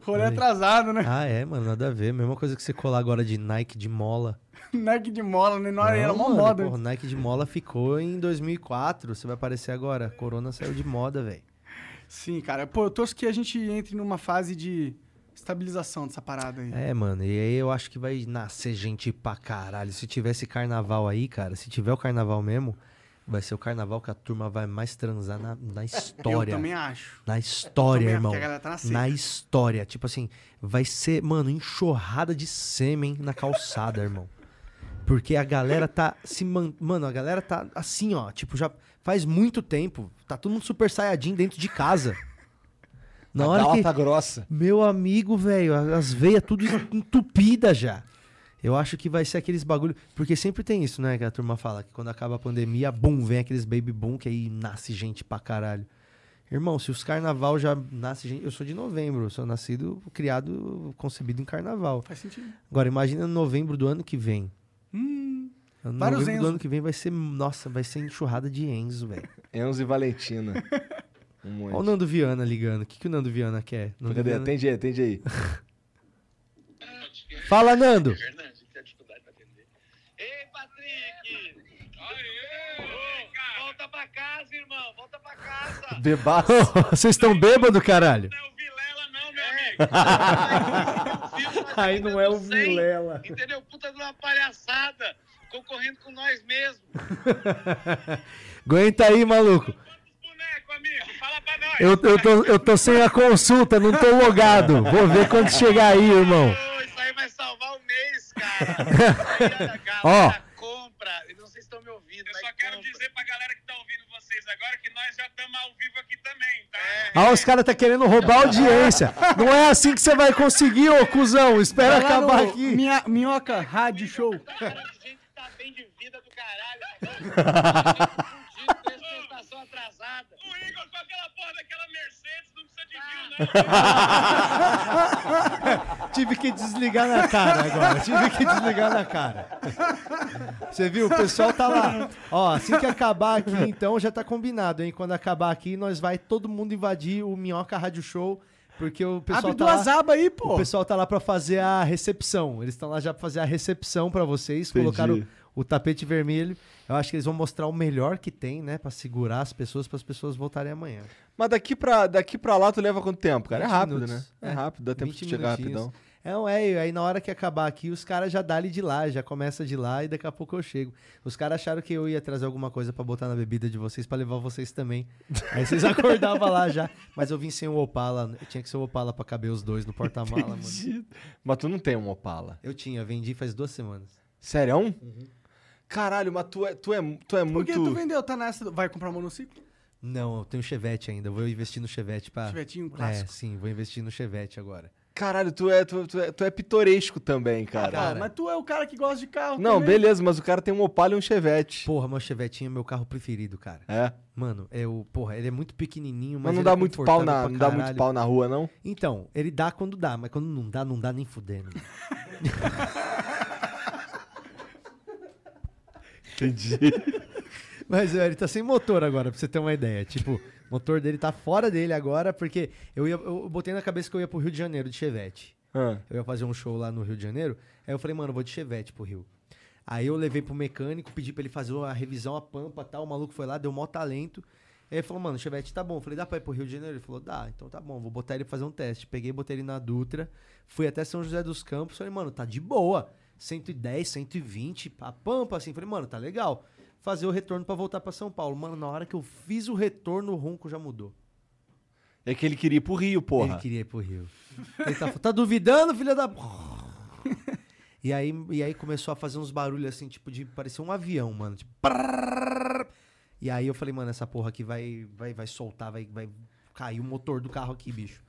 Rolê Ai. atrasado, né? Ah, é, mano, nada a ver. Mesma coisa que você colar agora de Nike de mola. Nike de mola, né? Na hora era Não, uma moda. Porra, Nike de mola ficou em 2004. Você vai aparecer agora. Corona saiu de moda, velho. Sim, cara. Pô, eu torço que a gente entre numa fase de estabilização dessa parada aí. É, mano, e aí eu acho que vai nascer gente pra caralho. Se tivesse carnaval aí, cara, se tiver o carnaval mesmo, vai ser o carnaval que a turma vai mais transar na, na eu história. também acho. Na história, também, irmão. a galera tá na na história. Tipo assim, vai ser, mano, enxurrada de sêmen na calçada, irmão. Porque a galera tá se man... Mano, a galera tá assim, ó. Tipo, já faz muito tempo. Tá todo mundo super saiyajin dentro de casa. Na a hora que. tá grossa. Meu amigo, velho, as veias tudo entupidas já. Eu acho que vai ser aqueles bagulho. Porque sempre tem isso, né? Que a turma fala que quando acaba a pandemia, bum, vem aqueles baby boom, que aí nasce gente pra caralho. Irmão, se os carnaval já nasce gente. Eu sou de novembro, eu sou nascido, criado, concebido em carnaval. Faz sentido. Agora, imagina novembro do ano que vem. Hum, novembro do ano que vem vai ser. Nossa, vai ser enxurrada de Enzo, velho. Enzo e Valentina. Um. Olha o Nando Viana ligando. O que, que o Nando Viana quer? Nando Cadê? Viana- Atende aí, atende aí. Fala, Nando! Fernandes, tem dificuldade pra atender. Ei, Patrick! Aê! Volta pra casa, irmão! Volta pra casa! Bebaço. Vocês estão bêbados, caralho? Não é o Vilela, não, meu amigo! Aí não é o Vilela. Entendeu? Puta de uma palhaçada! Concorrendo com nós mesmos! Aguenta aí, maluco. Quantos bonecos, amigo? Eu, eu, tô, eu tô sem a consulta, não tô logado. Vou ver quando chegar aí, irmão. Isso aí vai salvar o mês, cara! Ó. compra! Eu não sei se estão me ouvindo, Eu só quero compra. dizer pra galera que tá ouvindo vocês agora que nós já estamos ao vivo aqui também, tá? Ah, os caras tá querendo roubar a audiência. Não é assim que você vai conseguir, ô cuzão. Espera Vai acabar no aqui. Minha, minhoca Rádio Show. De gente que tá bem de vida do caralho. Fudido, prestação atrasada. O Igor com aquela porra daquela Mercedes não precisa de viu, não. Tive que desligar na cara agora. Tive que desligar na cara. Você viu? O pessoal tá lá. Ó, assim que acabar aqui, então, já tá combinado, hein? Quando acabar aqui, nós vai todo mundo invadir o Minhoca Rádio Show. Porque o pessoal Abre tá duas lá... abas aí, O pô. pessoal tá lá pra fazer a recepção. Eles estão lá já pra fazer a recepção pra vocês. Entendi. Colocaram o tapete vermelho. Eu acho que eles vão mostrar o melhor que tem, né? Pra segurar as pessoas, para as pessoas voltarem amanhã. Mas daqui pra, daqui pra lá tu leva quanto tempo, cara? É 20 rápido, minutos. né? É, É, rápido, dá tempo de 20 chegar rapidão. É, é, aí na hora que acabar aqui, os caras já dali de lá, já começa de lá e daqui a pouco eu chego. Os caras acharam que eu ia trazer alguma coisa pra botar na bebida de vocês, pra levar vocês também. Aí vocês acordavam lá já. Mas eu vim sem o Opala, eu tinha que ser o Opala pra caber os dois no porta-mala, mano. Mas tu não tem um Opala. Eu tinha, vendi faz duas semanas. Sério? Uhum. Caralho, mas tu é, tu é, tu é Por muito. que tu vendeu? Tá nessa. Vai comprar um monociclo? Não, eu tenho Chevette ainda, vou investir no Chevette pra... Chevetinho É, clássico. sim, vou investir no Chevette agora. Caralho, tu é, tu, tu é, tu é pitoresco também, cara. Cara, mas tu é o cara que gosta de carro Não, também. beleza, mas o cara tem um Opala e um Chevette. Porra, meu Chevetinho é meu carro preferido, cara. É. Mano, é o, porra, ele é muito pequenininho, mas, Mas não ele dá é muito pau na, não dá muito pau na rua, não? Então, ele dá quando dá, mas quando não dá, não dá nem fudendo. Entendi. Mas ele tá sem motor agora, pra você ter uma ideia. Tipo, o motor dele tá fora dele agora, porque eu, ia, eu botei na cabeça que eu ia pro Rio de Janeiro de Chevette. Ah, Eu ia fazer um show lá no Rio de Janeiro. Aí eu falei, mano, eu vou de Chevette pro Rio. Aí eu levei pro mecânico, pedi pra ele fazer a revisão, a pampa e tal. O maluco foi lá, deu maior talento. Aí ele falou, mano, o Chevette tá bom. Eu falei, dá pra ir pro Rio de Janeiro? Ele falou, dá, então tá bom, vou botar ele pra fazer um teste. Peguei, botei ele na Dutra, fui até São José dos Campos. Falei, mano, tá de boa. 110, 120, a pampa, assim. Falei, mano, tá legal. Fazer o retorno pra voltar pra São Paulo. Mano, na hora que eu fiz o retorno, o ronco já mudou. é que ele queria ir pro Rio, porra. Ele queria ir pro Rio. Ele tá, tá duvidando, filha da. E aí, e aí começou a fazer uns barulhos assim, tipo, de parecer um avião, mano. Tipo. E aí eu falei, mano, essa porra aqui vai, vai, vai soltar, vai, vai cair o motor do carro aqui, bicho.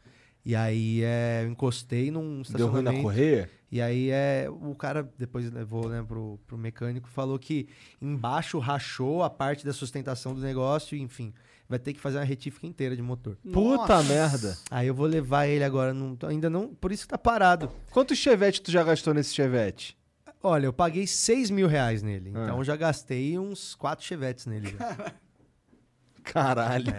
E aí é, eu encostei num Deu ruim na estacionamento. correia? E aí é, o cara depois levou né, pro, pro mecânico falou que embaixo rachou a parte da sustentação do negócio, e, enfim, vai ter que fazer uma retífica inteira de motor. Puta Nossa. merda. Aí eu vou levar ele agora, não, ainda não, por isso que tá parado. Quantos Chevette tu já gastou nesse Chevette? Olha, eu paguei 6 mil reais nele, Ah. então eu já gastei uns 4 chevetes nele. Já. Caralho.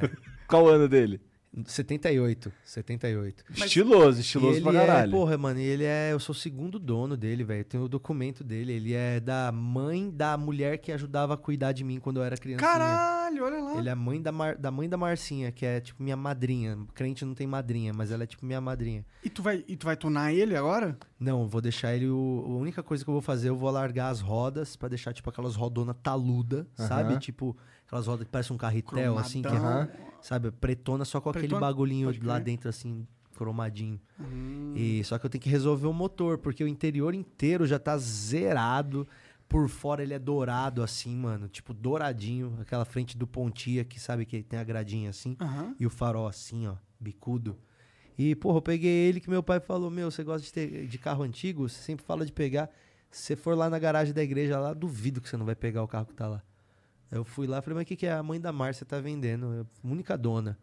Qual o ano dele? 78, 78. Estiloso, E estiloso ele pra é, caralho. porra, mano, ele é, eu sou o segundo dono dele, velho. Tem o documento dele, ele é da mãe da mulher que ajudava a cuidar de mim quando eu era criança. Caralho, olha lá. Ele é a mãe da, Mar- da mãe da Marcinha, que é tipo minha madrinha. Crente não tem madrinha, mas ela é tipo minha madrinha. E tu vai, e tu vai tunar ele agora? Não, vou deixar ele. O, a única coisa que eu vou fazer, eu vou alargar as rodas pra deixar tipo aquelas rodonas taluda, sabe? Tipo, aquelas rodas que parecem um carretel, assim, que é, Cromadão. sabe? Pretona, só com aquele Pretona? bagulhinho Pode lá dentro, assim, cromadinho. Hum. E só que eu tenho que resolver o motor, porque o interior inteiro já tá zerado. Por fora ele é dourado, assim, mano. Tipo, douradinho. Aquela frente do Pontia, que sabe que tem a gradinha assim. Aham. E o farol assim, ó, bicudo. E, porra, eu peguei ele que meu pai falou: Meu, você gosta de, ter, de carro antigo? Você sempre fala de pegar. Se você for lá na garagem da igreja lá, duvido que você não vai pegar o carro que tá lá. Eu fui lá falei: Mas o que, que é? A mãe da Márcia tá vendendo. Única dona.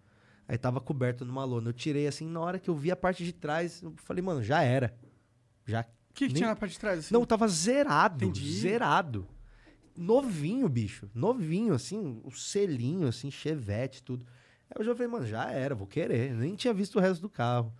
Aí tava coberto numa lona. Eu tirei assim, na hora que eu vi a parte de trás, eu falei: Mano, já era. Já. O que, que nem- tinha na parte de trás? assim? Não, tava zerado. Entendi. Zerado. Novinho, bicho. Novinho, assim, o selinho, assim, chevette, tudo. Aí eu já falei, mano, já era, vou querer. Nem tinha visto o resto do carro.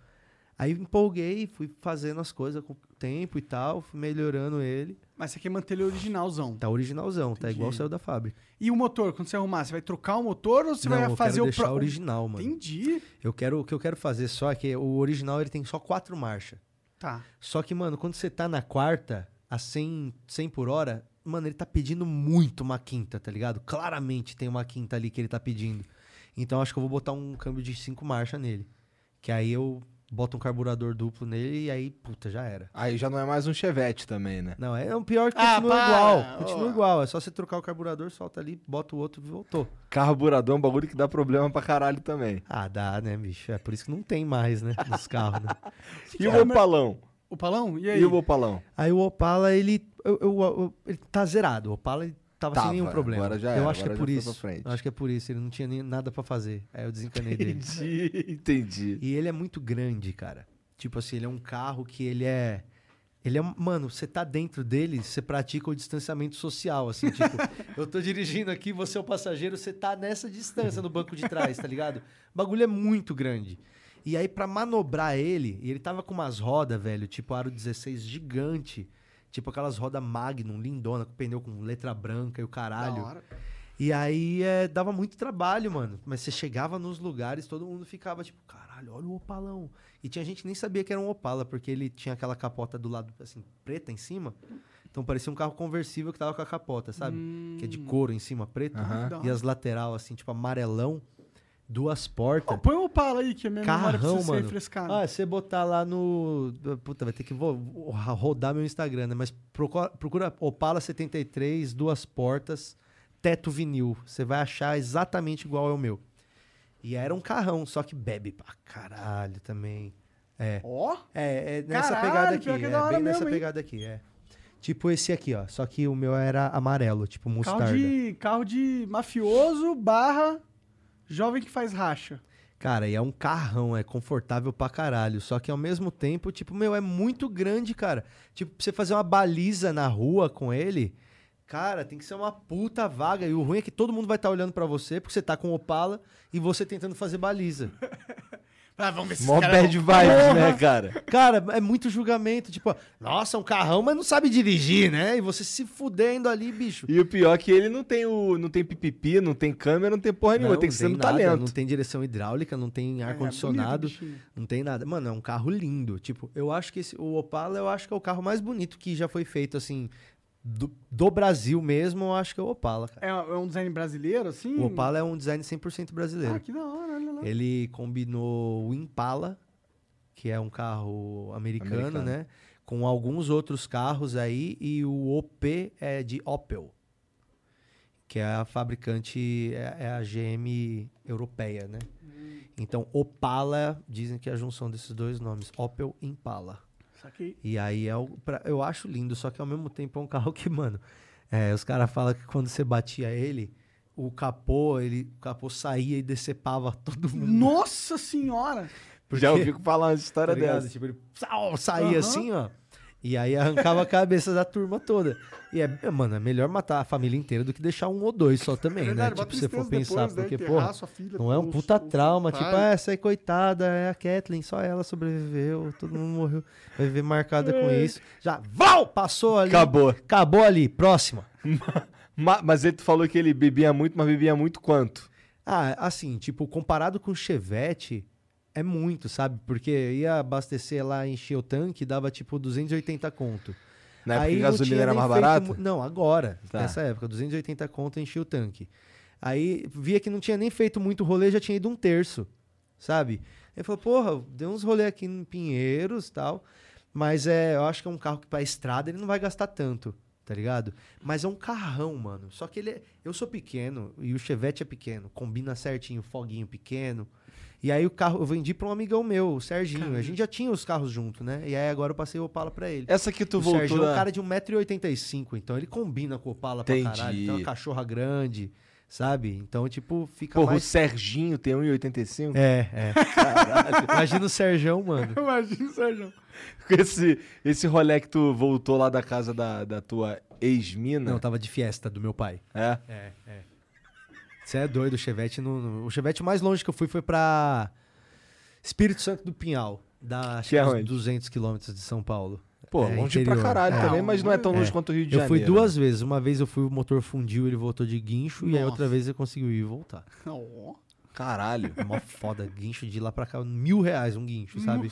Aí empolguei, fui fazendo as coisas com o tempo e tal, fui melhorando ele. Mas você quer manter ele originalzão. Tá originalzão, tá Entendi. igual saiu da fábrica. E o motor, quando você arrumar, você vai trocar o motor ou você Não, vai eu fazer o deixar pro- original, mano. Entendi. Eu quero, o que eu quero fazer só é que o original ele tem só quatro marchas. Tá. Só que, mano, quando você tá na quarta, a 100, 100 por hora, mano, ele tá pedindo muito uma quinta, tá ligado? Claramente tem uma quinta ali que ele tá pedindo. Então acho que eu vou botar um câmbio de cinco marchas nele. Que aí eu boto um carburador duplo nele e aí, puta, já era. Aí já não é mais um Chevette também, né? Não, é o pior que Ah, continua para! igual. Continua igual. É só você trocar o carburador, solta ali, bota o outro e voltou. Carburador é um bagulho que dá problema pra caralho também. Ah, dá, né, bicho? É por isso que não tem mais, né? Nos carros, né? E o Opalão? O palão? E aí? E o Opalão? Aí o Opala, ele, eu, eu- eu- ele tá zerado. O Opala ele tava, Tava, sem nenhum problema. agora já eu era, acho que é por isso. Eu acho que é por isso. Ele não tinha nem nada pra fazer. Aí eu desencanei dele. Entendi, entendi. E ele é muito grande, cara. Tipo assim, ele é um carro que ele é. Ele é. Mano, você tá dentro dele, você pratica o distanciamento social, assim, tipo, eu tô dirigindo aqui, você é o passageiro, você tá nessa distância no banco de trás, tá ligado? O bagulho é muito grande. E aí, pra manobrar ele, e ele tava com umas rodas, velho, tipo aro 16 gigante, tipo aquelas rodas Magnum, lindona, com pneu com letra branca e o caralho. E aí é, dava muito trabalho, mano. Mas você chegava nos lugares, todo mundo ficava tipo, caralho, olha o opalão. E tinha gente que nem sabia que era um Opala, porque ele tinha aquela capota do lado, assim, preta em cima. Então parecia um carro conversível que tava com a capota, sabe? Que é de couro em cima, preto. E as lateral, assim, tipo amarelão, duas portas. Ó, põe o Opala aí, que minha memória Carrão, mano. Ah, você botar lá no. Puta, vai ter que rodar meu Instagram, né? Mas procura, procura Opala 73, duas portas, teto vinil. Você vai achar exatamente igual ao meu. E era um carrão, só que bebe pra caralho também. É. Ó, É, é nessa Caralho, pegada aqui. é É, da hora bem nessa mesmo, hein? pegada aqui, é. Tipo esse aqui, ó. Só que o meu era amarelo, tipo carro mostarda. de, carro de mafioso barra jovem que faz racha. Cara, e é um carrão, é confortável pra caralho. Só que ao mesmo tempo, tipo, meu, é muito grande, cara. Tipo, pra você fazer uma baliza na rua com ele, cara, tem que ser uma puta vaga. E o ruim é que todo mundo vai estar olhando pra você, porque você tá com Opala e você tentando fazer baliza. Ah, vamos ver se Mó esse cara- bad vibes, né, cara? Cara, é muito julgamento. Tipo, nossa, um carrão, mas não sabe dirigir, né? E você se fudendo ali, bicho. E o pior é que ele não tem o. não tem pipipi, não tem câmera, não tem porra nenhuma, Não, tem que ser no talento. Não tem direção hidráulica, não tem É, ar-condicionado, o bichinho. não tem nada. Mano, é um carro lindo. Tipo, eu acho que esse, o Opala, eu acho que é o carro mais bonito que já foi feito, assim, do, do Brasil mesmo, eu acho que é o Opala, cara. É, é um design brasileiro, assim? O Opala é um design 100% brasileiro. Ah, que da hora, olha lá. Ele combinou o Impala, que é um carro americano, Americano. né? Com alguns outros carros aí, e o OP é de Opel, que é a fabricante, é, é a GM europeia, né? Então, Opala, dizem que é a junção desses dois nomes, Opel e Impala. Saquei. E aí é o, pra- eu acho lindo, só que ao mesmo tempo é um carro que, mano, é, os caras falam que quando você batia ele, o capô, ele, o capô saía e decepava todo mundo. Nossa senhora! Já ouvi falar uma história tá dessa. Tipo, ele saía Aham. assim, ó. E aí arrancava a cabeça da turma toda. E é, é, mano, é melhor matar a família inteira do que deixar um ou dois só também, Verdade, né? bota Tipo, se você for pensar, depois, né, porque, sua filha, não é um puta trauma. Tipo, ah, essa aí, coitada, é a Kathleen, só ela sobreviveu, todo mundo morreu. Vai viver marcada com isso. Já, val! Passou ali. Acabou. Acabou ali, próxima. Ma- Mas ele falou que ele bebia muito, mas bebia muito quanto? Ah, assim, tipo, comparado com o Chevette, é muito, sabe? Porque ia abastecer lá, encher o tanque, dava tipo 280 conto. Na época Aí que a gasolina era mais barata? Não, agora. Tá. Nessa época, 280 conto enchia o tanque. Aí via que não tinha nem feito muito rolê, já tinha ido um terço, sabe? Ele falou, porra, deu uns rolê aqui em Pinheiros e tal. Mas é, eu acho que é um carro que pra estrada ele não vai gastar tanto, tá ligado? Mas é um carrão, mano. Só que ele é. Eu sou pequeno e o Chevette é pequeno. Combina certinho, foguinho pequeno. E aí o carro eu vendi pra um amigão meu, o Serginho. A gente já tinha os carros junto, né? E aí agora eu passei o Opala pra ele. Essa que tu o voltou. Serginho é um cara de 1,85m, então ele combina com o Opala pra Entendi. caralho. Tem uma cachorra grande, sabe? Então, tipo, fica Porra, o mais... Serginho tem 1,85? É, é. Imagina o Serjão, mano. Imagina, Sérgio. Esse, esse rolê que tu voltou lá da casa da, da tua ex-mina. Não, tava de fiesta do meu pai. É. É, é. Você é doido, o Chevette não, não- O Chevette mais longe que eu fui foi pra Espírito Santo do Pinhal. Da acho Que é uns onde? 200 quilômetros de São Paulo. Pô, É, longe interior. pra caralho É. também, mas não é tão longe É. quanto o Rio de Eu Janeiro. fui duas vezes. Uma vez eu fui, o motor fundiu, ele voltou de guincho. E aí Nossa. outra vez ele conseguiu ir e voltar. Caralho. É mó foda, guincho de lá pra cá. Mil reais um guincho, sabe?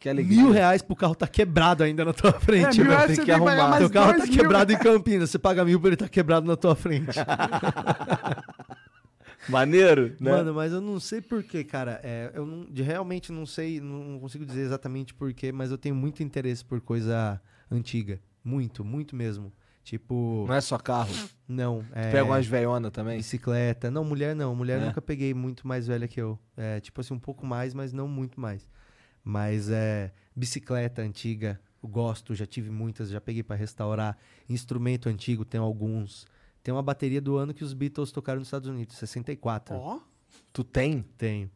Que alegria. Mil reais pro carro tá quebrado ainda na tua frente, É, mil reais tem que arrumar. Teu carro tá mil. quebrado em Campinas. Você paga mil pra ele tá quebrado na tua frente. Maneiro, né? Mano, mas eu não sei porquê, cara. É, eu não, de- realmente não sei, não consigo dizer exatamente porquê, mas eu tenho muito interesse por coisa antiga. Muito, muito mesmo. Tipo, Não é só carro. não. É, Pega umas veiona também. bicicleta. Não, mulher não. Mulher É? nunca peguei muito mais velha que eu. É, tipo assim, um pouco mais, mas não muito mais. Mas é bicicleta antiga, eu gosto, já tive muitas, já peguei pra restaurar. Instrumento antigo, tem alguns. Tem uma bateria do ano que os Beatles tocaram nos Estados Unidos, 64. Ó. Tu tem? Tenho.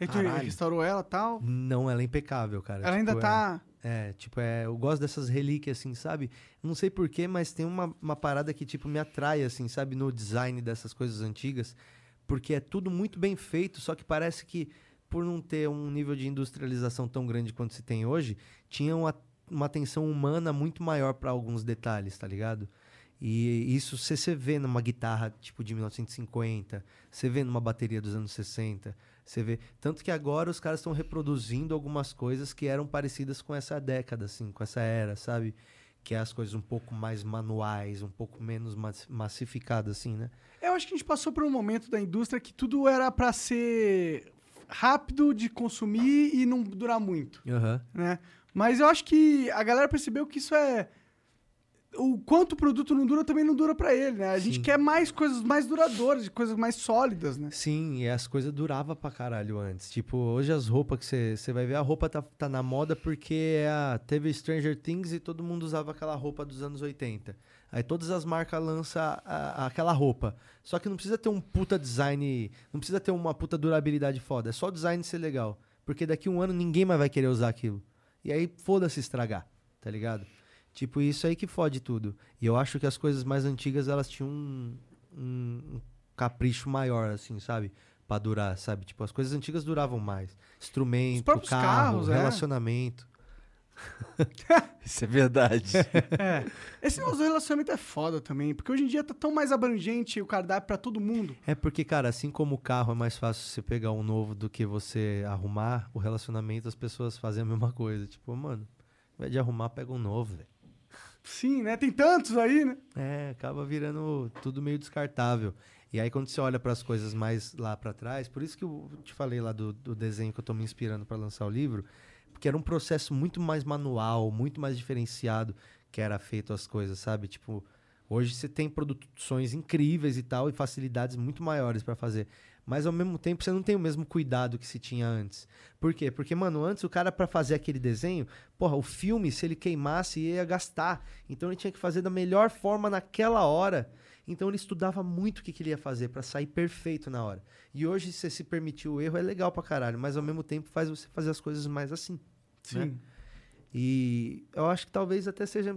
E tu Caralho. restaurou ela e tal. Não, ela é impecável, cara. Ela ainda Tipo, tá. É, é, tipo, é, eu gosto dessas relíquias, assim, sabe? Não sei porquê, mas tem uma, uma parada que, tipo, me atrai, assim, sabe? No design dessas coisas antigas. Porque é tudo muito bem feito, só que parece que, por não ter um nível de industrialização tão grande quanto se tem hoje, tinha uma, uma atenção humana muito maior para alguns detalhes, tá ligado? E isso você vê numa guitarra tipo de 1950, você vê numa bateria dos anos 60, você vê. Tanto que agora os caras estão reproduzindo algumas coisas que eram parecidas com essa década, assim, com essa era, sabe? Que é as coisas um pouco mais manuais, um pouco menos mas- massificadas, assim, né? Eu acho que a gente passou por um momento da indústria que tudo era pra ser rápido de consumir e não durar muito, Aham. né? Mas eu acho que a galera percebeu que isso é o quanto o produto não dura também não dura pra ele, né? A gente Sim. quer mais coisas mais duradouras, coisas mais sólidas, né? Sim, e as coisas duravam pra caralho antes. Tipo, hoje as roupas que você você vai ver, a roupa tá, tá na moda porque é a- teve Stranger Things e todo mundo usava aquela roupa dos anos 80. Aí todas as marcas lançam a- a- aquela roupa. Só que não precisa ter um puta design, não precisa ter uma puta durabilidade foda. É só o design ser legal. Porque daqui um ano ninguém mais vai querer usar aquilo. E aí foda-se estragar, tá ligado? Tipo, isso aí que fode tudo. E eu acho que as coisas mais antigas, elas tinham um, um- capricho maior, assim, sabe? Pra durar, sabe? Tipo, as coisas antigas duravam mais. Instrumento, carro, carros, é. Isso é verdade. É. Esse negócio do relacionamento é foda também, porque hoje em dia tá tão mais abrangente o cardápio pra todo mundo. É porque, cara, assim como o carro é mais fácil você pegar um novo do que você arrumar, o relacionamento as pessoas fazem a mesma coisa. Tipo, mano, ao invés de arrumar, pega um novo, velho. Sim, né? Tem tantos aí, né? É, acaba virando tudo meio descartável. E aí quando você olha para as coisas mais lá para trás, por isso que eu te falei lá do, do desenho que eu tô me inspirando para lançar o livro, porque era um processo muito mais manual, muito mais diferenciado que era feito as coisas, sabe? Tipo, hoje você tem produções incríveis e tal e facilidades muito maiores para fazer. Mas ao mesmo tempo você não tem o mesmo cuidado que se tinha antes. Por quê? Porque, mano, antes o cara para fazer aquele desenho, porra, o filme, se ele queimasse, ia gastar. Então ele tinha que fazer da melhor forma naquela hora. Então ele estudava muito o que, que ele ia fazer para sair perfeito na hora. E hoje, você se permitir o erro, é legal pra caralho, mas ao mesmo tempo faz você fazer as coisas mais assim. Sim. E eu acho que talvez até seja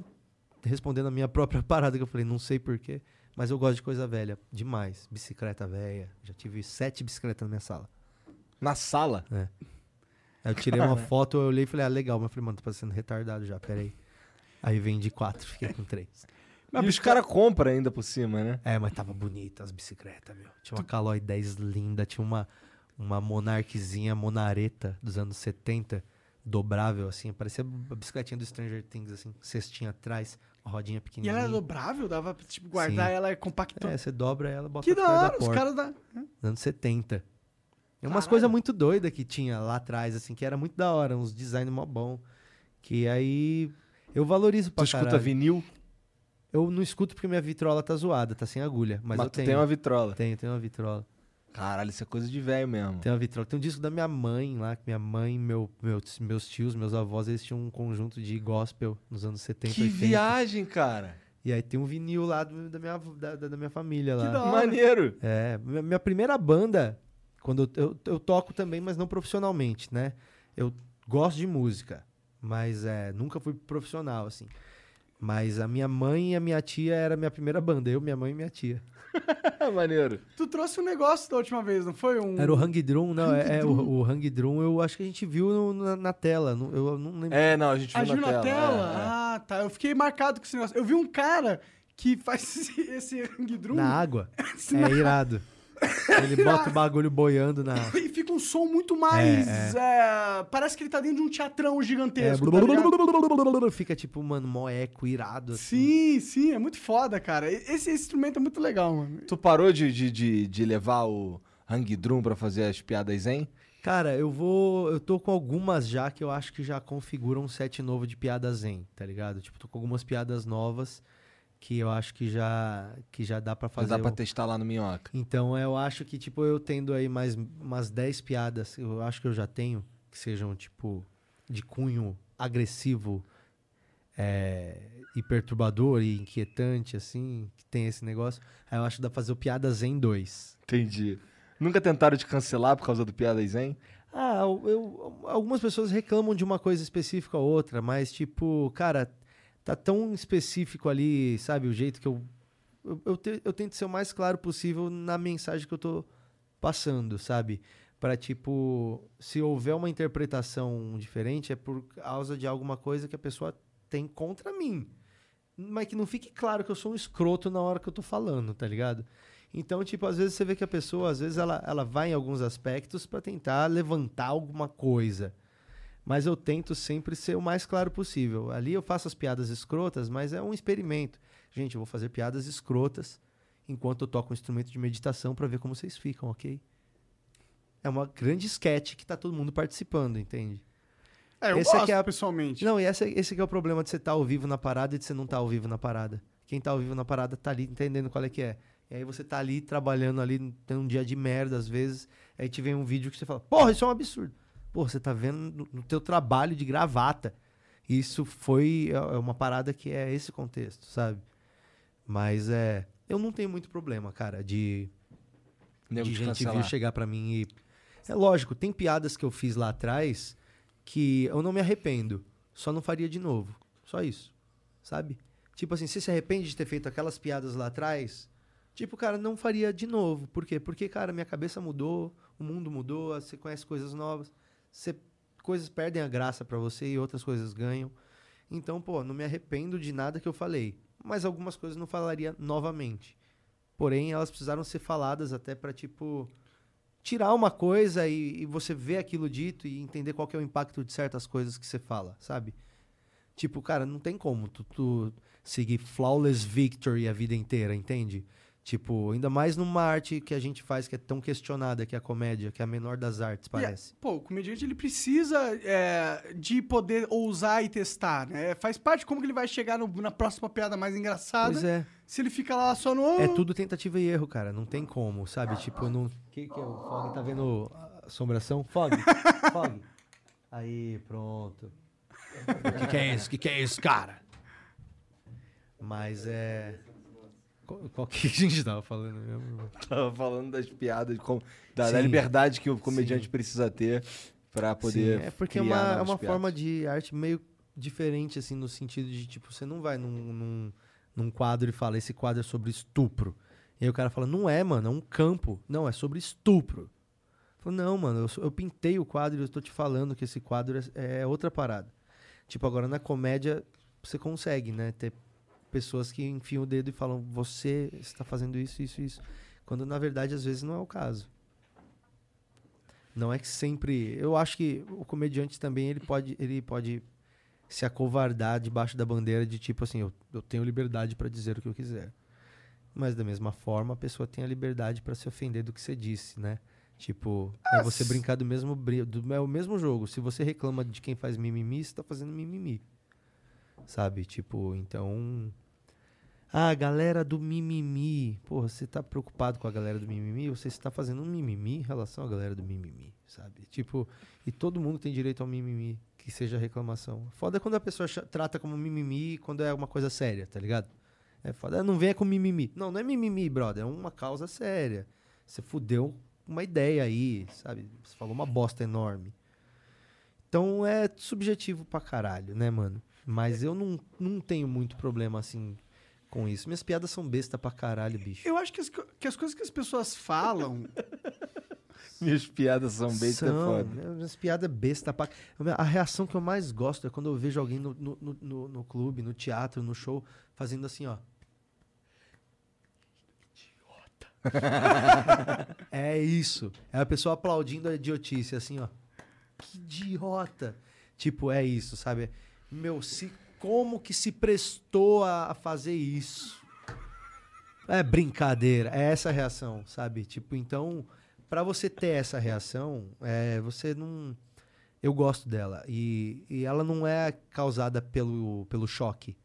respondendo a minha própria parada que eu falei, não sei porquê, mas eu gosto de coisa velha demais. Bicicleta velha. Já tive sete bicicletas na minha sala. Na sala? Aí eu tirei uma foto, eu olhei e falei, ah, legal. Mas eu falei, mano, tô parecendo retardado já, peraí. Aí vendi quatro, fiquei com três. e os caras compram ainda por cima, né? É, mas tava bonita as bicicletas, meu. Tinha uma Caloi 10 linda, tinha uma, uma Monarquezinha Monareta dos anos 70, dobrável, assim. Parecia a bicicletinha do Stranger Things, assim. Cestinha atrás, uma rodinha E pequenininha. ela é dobrável? Dava pra tipo, guardar Sim. ela é compacto. É, você dobra ela, bota que da hora, os porta. caras da. Anos 70. É umas coisas muito doidas que tinha lá atrás, assim, que era muito da hora, uns design mó bom. Que aí eu valorizo Tu pra escuta caralho. vinil, Eu não escuto porque minha vitrola tá zoada, tá sem agulha. Mas, mas, eu tu tenho. tem uma vitrola. Tenho, tenho uma vitrola. Caralho, isso é coisa de velho mesmo. Tem uma vitrola. Tem um disco da minha mãe lá, que minha mãe, meu, meu, meus tios, meus avós, eles tinham um conjunto de gospel nos anos 70 Que 80. viagem, cara. E aí tem um vinil lá do- da, minha, da, da- minha família lá. da hora. Maneiro. É, minha, minha primeira banda, quando eu, eu, eu toco também, mas não profissionalmente, né? Eu gosto de música, mas é, nunca fui profissional, assim. Mas a minha mãe e a minha tia era a minha primeira banda, eu, minha mãe e minha tia. Maneiro. Tu trouxe um negócio da última vez, não foi? Um... Era o Hang Drum, não, Hang é, é, o, o Hang Drum, eu acho que a gente viu no- na, na tela, eu não lembro. É, não, a gente viu, Ah, viu na tela? é, é. Ah, tá. Eu fiquei marcado com esse negócio. Eu vi um cara que faz esse, esse hang drum Na água. É irado. Ele bota o bagulho boiando na. e fica um som muito mais. é, parece que ele tá dentro de um teatrão É, gigantesco. tá fica tipo, mano, mó eco irado. Assim. Sim, sim, é muito foda, cara. Esse, esse instrumento é muito legal, mano. Tu parou de, de, de, de levar o Hang Drum pra fazer as piadas zen? Cara, eu vou. Eu tô com algumas já que eu acho que já configuram um set novo de piadas zen, tá ligado? Tipo, tô com algumas piadas novas que eu acho que já que já dá pra Mas fazer. dá pra um- testar lá no Minhoca. Então eu acho que, tipo, eu tendo aí mais umas 10 piadas, eu acho que eu já tenho, que sejam, tipo, de cunho agressivo é, e perturbador e inquietante, assim, que tem esse negócio. Aí eu acho que dá pra fazer o Piadas em 2. Entendi. Nunca tentaram te cancelar por causa do piadas zen? Ah, eu, eu- algumas pessoas reclamam de uma coisa específica ou outra, mas, tipo, cara, tá tão específico ali, sabe, o jeito que eu. Eu, eu, te- eu tento ser o mais claro possível na mensagem que eu tô passando, sabe? Pra, tipo, se houver uma interpretação diferente, é por causa de alguma coisa que a pessoa tem contra mim. Mas que não fique claro que eu sou um escroto na hora que eu tô falando, tá ligado? Então, tipo, às vezes você vê que a pessoa, às vezes ela, ela vai em alguns aspectos pra tentar levantar alguma coisa. Mas eu tento sempre ser o mais claro possível. Ali eu faço as piadas escrotas, mas é um experimento. Gente, eu vou fazer piadas escrotas enquanto eu toco um instrumento de meditação pra ver como vocês ficam, ok? É uma grande sketch que tá todo mundo participando, entende? É, eu Esse gosto, aqui é a- pessoalmente. Não, e esse, esse que é o problema de você estar ao vivo na parada e de você não estar ao vivo na parada. Quem tá ao vivo na parada tá ali entendendo qual é que é. E aí você tá ali trabalhando ali, tem um dia de merda às vezes, aí te vem um vídeo que você fala, porra, isso é um absurdo. Porra, você tá vendo no, teu trabalho de gravata. Isso foi é é uma parada que é esse contexto, sabe? Mas é. Eu não tenho muito problema, cara, de Nego de te gente vir chegar pra mim e. É lógico, tem piadas que eu fiz lá atrás que eu não me arrependo. Só não faria de novo. Só isso. Sabe? Tipo assim, você se arrepende de ter feito aquelas piadas lá atrás? Tipo, cara, não faria de novo. Por quê? Porque, cara, minha cabeça mudou, o mundo mudou, você conhece coisas novas, coisas perdem a graça pra você e outras coisas ganham. Então, pô, não me arrependo de nada que eu falei. Mas algumas coisas não falaria novamente. Porém, elas precisaram ser faladas até pra, tipo, tirar uma coisa e, e você ver aquilo dito e entender qual é o impacto de certas coisas que você fala, sabe? Tipo, cara, não tem como tu, tu seguir flawless victory a vida inteira, entende? Tipo, ainda mais numa arte que a gente faz que é tão questionada, que é a comédia, que é a menor das artes, E, parece. pô, o comediante ele precisa é, de poder ousar e testar, né? Faz parte como que ele vai chegar no- na próxima piada mais engraçada. Pois é. Se ele fica lá só no. É tudo tentativa e erro, cara. Não tem como, sabe? Tipo, não. Que que é o Fog? Tá vendo a assombração? Fog. Fog. Aí, pronto. O que, que é isso? O que, que é isso, cara? Mas é. Qual, que a gente tava falando mesmo? Tava falando das piadas, como- da, da liberdade que o comediante Sim. precisa ter pra poder. Sim, é porque é uma, é uma piadas. forma de arte meio diferente, assim, no sentido de, tipo, você não vai num, num, num quadro e fala, esse quadro é sobre estupro. E aí o cara fala, não é, mano, é um campo. Não, é sobre estupro. Fala, não, mano, eu, eu pintei o quadro e eu tô te falando que esse quadro é, é outra parada. Tipo, agora na comédia você consegue, né, ter pessoas que enfiam o dedo e falam, você está fazendo isso, isso, isso. Quando na verdade às vezes não é o caso. Não é que sempre. Eu acho que o comediante também ele pode, ele pode se acovardar debaixo da bandeira de tipo assim, eu, eu tenho liberdade para dizer o que eu quiser. Mas da mesma forma, a pessoa tem a liberdade para se ofender do que você disse, né? Tipo, é você brincar do mesmo do, é o mesmo jogo. Se você reclama de quem faz mimimi, você tá fazendo mimimi. Sabe? Tipo, então, ah, galera do mimimi. Porra, você tá preocupado com a galera do mimimi? Você está fazendo um mimimi em relação à galera do mimimi, sabe? Tipo, e todo mundo tem direito ao mimimi, que seja reclamação. Foda é quando a pessoa trata como mimimi quando é uma coisa séria, tá ligado? É foda, não venha com mimimi. Não, não é mimimi, brother, é uma causa séria. Você fudeu uma ideia aí, sabe? Você falou uma bosta enorme. Então é subjetivo pra caralho, né, mano? Mas eu não, não tenho muito problema assim com isso. Minhas piadas são besta pra caralho, bicho. Eu acho que as, que as coisas que as pessoas falam. Minhas piadas são bem São, foda. Minhas piadas besta pra... A reação que eu mais gosto é quando eu vejo alguém no, no, no, no- no clube, no teatro, no show, fazendo assim, ó. Idiota. é isso. É a pessoa aplaudindo a idiotice, assim, ó. Que idiota. Tipo, é isso, sabe? Meu, se, como que se prestou a, fazer isso? É brincadeira, é essa a reação, sabe? Tipo, então, pra você ter essa reação, é, você não. Eu gosto dela. E, e ela não é causada pelo, pelo choque.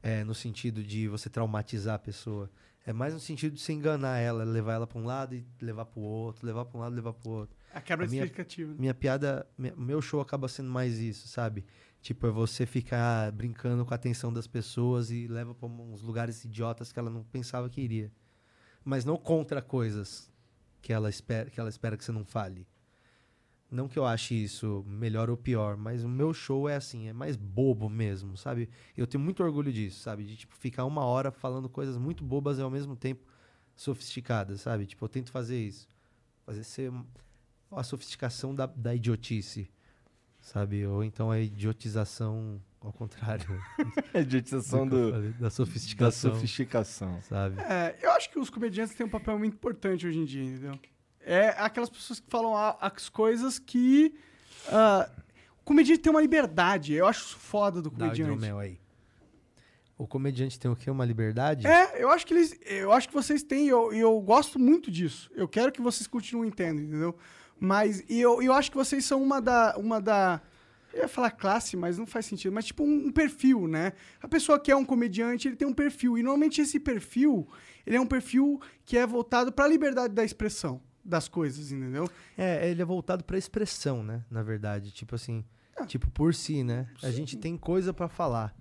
É, no sentido de você traumatizar a pessoa. É mais no sentido de você enganar ela, levar ela pra um lado e levar pro outro, levar pra um lado e levar pro outro. A quebra A minha- explicativa. Minha piada, meu show acaba sendo mais isso, sabe? Tipo, é você ficar brincando com a atenção das pessoas e leva pra uns lugares idiotas que ela não pensava que iria. Mas não contra coisas que ela espera que, ela espera que você não fale. Não que eu ache isso melhor ou pior, mas o meu show é assim, é mais bobo mesmo, sabe? Eu tenho muito orgulho disso, sabe? De tipo, ficar uma hora falando coisas muito bobas e ao mesmo tempo sofisticadas, sabe? Tipo, eu tento fazer isso. Fazer ser a sofisticação da, da idiotice, sabe? Ou então a idiotização ao contrário. A idiotização do, falei, da da sofisticação, sofisticação. sabe? É, eu acho que os comediantes têm um papel muito importante hoje em dia, entendeu? É aquelas pessoas que falam as coisas que. ah, o comediante tem uma liberdade. Eu acho isso foda do Dá o comediante. aí. O comediante tem o quê? Uma liberdade? É, eu acho que eles. Eu acho que vocês têm, e eu, eu gosto muito disso. Eu quero que vocês continuem tendo, entendeu? Mas e eu, eu acho que vocês são uma da. Uma da Eu ia falar classe, mas não faz sentido. Mas tipo um, um perfil, né? A pessoa que é um comediante, ele tem um perfil. E normalmente esse perfil, ele é um perfil que é voltado para a liberdade da expressão das coisas, entendeu? É, ele é voltado pra expressão, né? Na verdade, tipo assim, tipo por si, né? A gente tem coisa pra falar.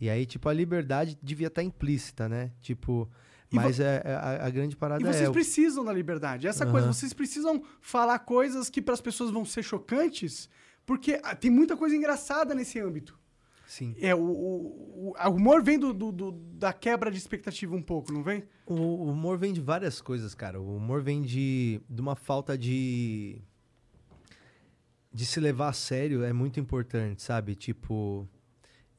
E aí, tipo, a liberdade devia estar implícita, né? Tipo, mas é, é- a, a grande parada E vocês é precisam da liberdade. Essa coisa, vocês precisam falar coisas que para as pessoas vão ser chocantes, porque ah, tem muita coisa engraçada nesse âmbito. sim. É, o, o, o- humor vem do, do- do- da quebra de expectativa um pouco, não vem? O, o humor vem de várias coisas, cara. O humor vem de, de uma falta de. de se levar a sério é muito importante, sabe? Tipo,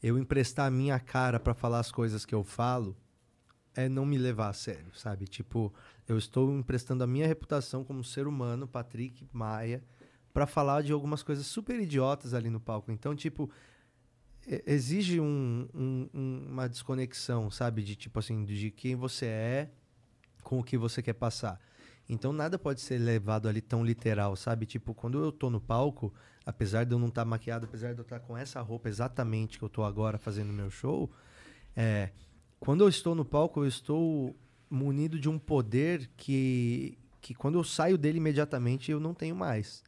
eu emprestar a minha cara pra falar as coisas que eu falo é não me levar a sério, sabe? Tipo, eu estou emprestando a minha reputação como ser humano, Patrick Maia, pra falar de algumas coisas super idiotas ali no palco. Então, tipo, exige um- um- um- uma desconexão, sabe? De tipo assim, de quem você é com o que você quer passar. Então nada pode ser levado ali tão literal, sabe? Tipo, quando eu tô no palco, apesar de eu não estar maquiado, apesar de eu estar com essa roupa exatamente que eu tô agora fazendo meu show, é, quando eu estou no palco, eu estou munido de um poder que, que quando eu saio dele imediatamente eu não tenho mais,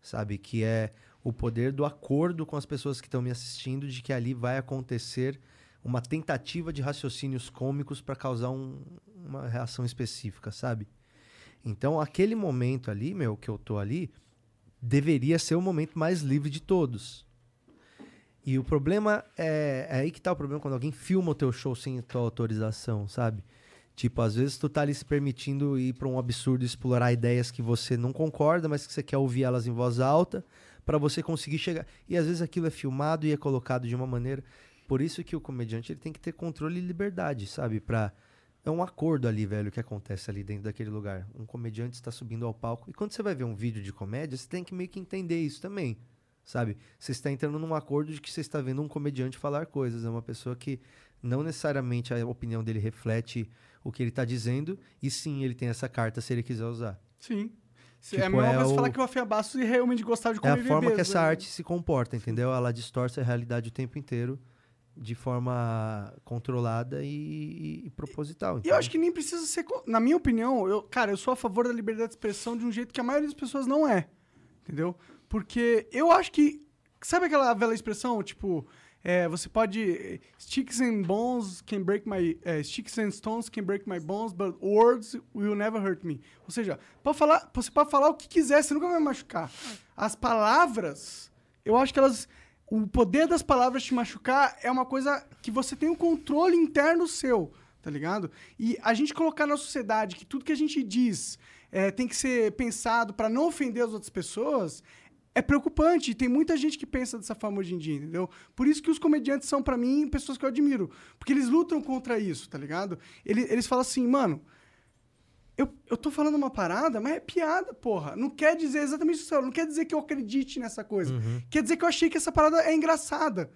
sabe? Que é o poder do acordo com as pessoas que estão me assistindo de que ali vai acontecer uma tentativa de raciocínios cômicos para causar um- uma reação específica, sabe? Então, aquele momento ali, meu, que eu tô ali, deveria ser o momento mais livre de todos. E o problema é, é aí que tá o problema quando alguém filma o teu show sem tua autorização, sabe? Tipo, às vezes tu tá ali se permitindo ir pra um absurdo, explorar ideias que você não concorda, mas que você quer ouvir elas em voz alta, pra você conseguir chegar. E às vezes aquilo é filmado e é colocado de uma maneira. Por isso que o comediante ele tem que ter controle e liberdade, sabe? Pra... É um acordo ali, velho, que acontece ali dentro daquele lugar. Um comediante está subindo ao palco. E quando você vai ver um vídeo de comédia, você tem que meio que entender isso também. Sabe? Você está entrando num acordo de que você está vendo um comediante falar coisas. É uma pessoa que não necessariamente a opinião dele reflete o que ele está dizendo. E sim, ele tem essa carta se ele quiser usar. Sim. Tipo, é a mesma é coisa o- falar que o Rafinha Bastos realmente gostava de É comer a forma que essa né? arte se comporta, entendeu? Ela distorce a realidade o tempo inteiro de forma controlada e, e- e proposital. E eu acho que nem precisa ser. Na minha opinião, eu, cara, eu sou a favor da liberdade de expressão de um jeito que a maioria das pessoas não é. Entendeu? Porque eu acho que. Sabe aquela velha expressão, tipo. é, você pode. Sticks and bones can break my. é, sticks and stones can break my bones, but words will never hurt me. Ou seja, pode falar, você pode falar o que quiser, você nunca vai me machucar. As palavras, eu acho que elas. O poder das palavras te machucar é uma coisa que você tem um controle interno seu, tá ligado? E a gente colocar na sociedade que tudo que a gente diz é, tem que ser pensado pra não ofender as outras pessoas é preocupante. Tem muita gente que pensa dessa forma hoje em dia, entendeu? Por isso que os comediantes são, pra mim, pessoas que eu admiro. Porque eles lutam contra isso, tá ligado? Eles, eles falam assim, mano, eu, eu tô falando uma parada, mas é piada, porra. Não quer dizer exatamente isso, não quer dizer que eu acredite nessa coisa. Quer dizer que eu achei que essa parada é engraçada.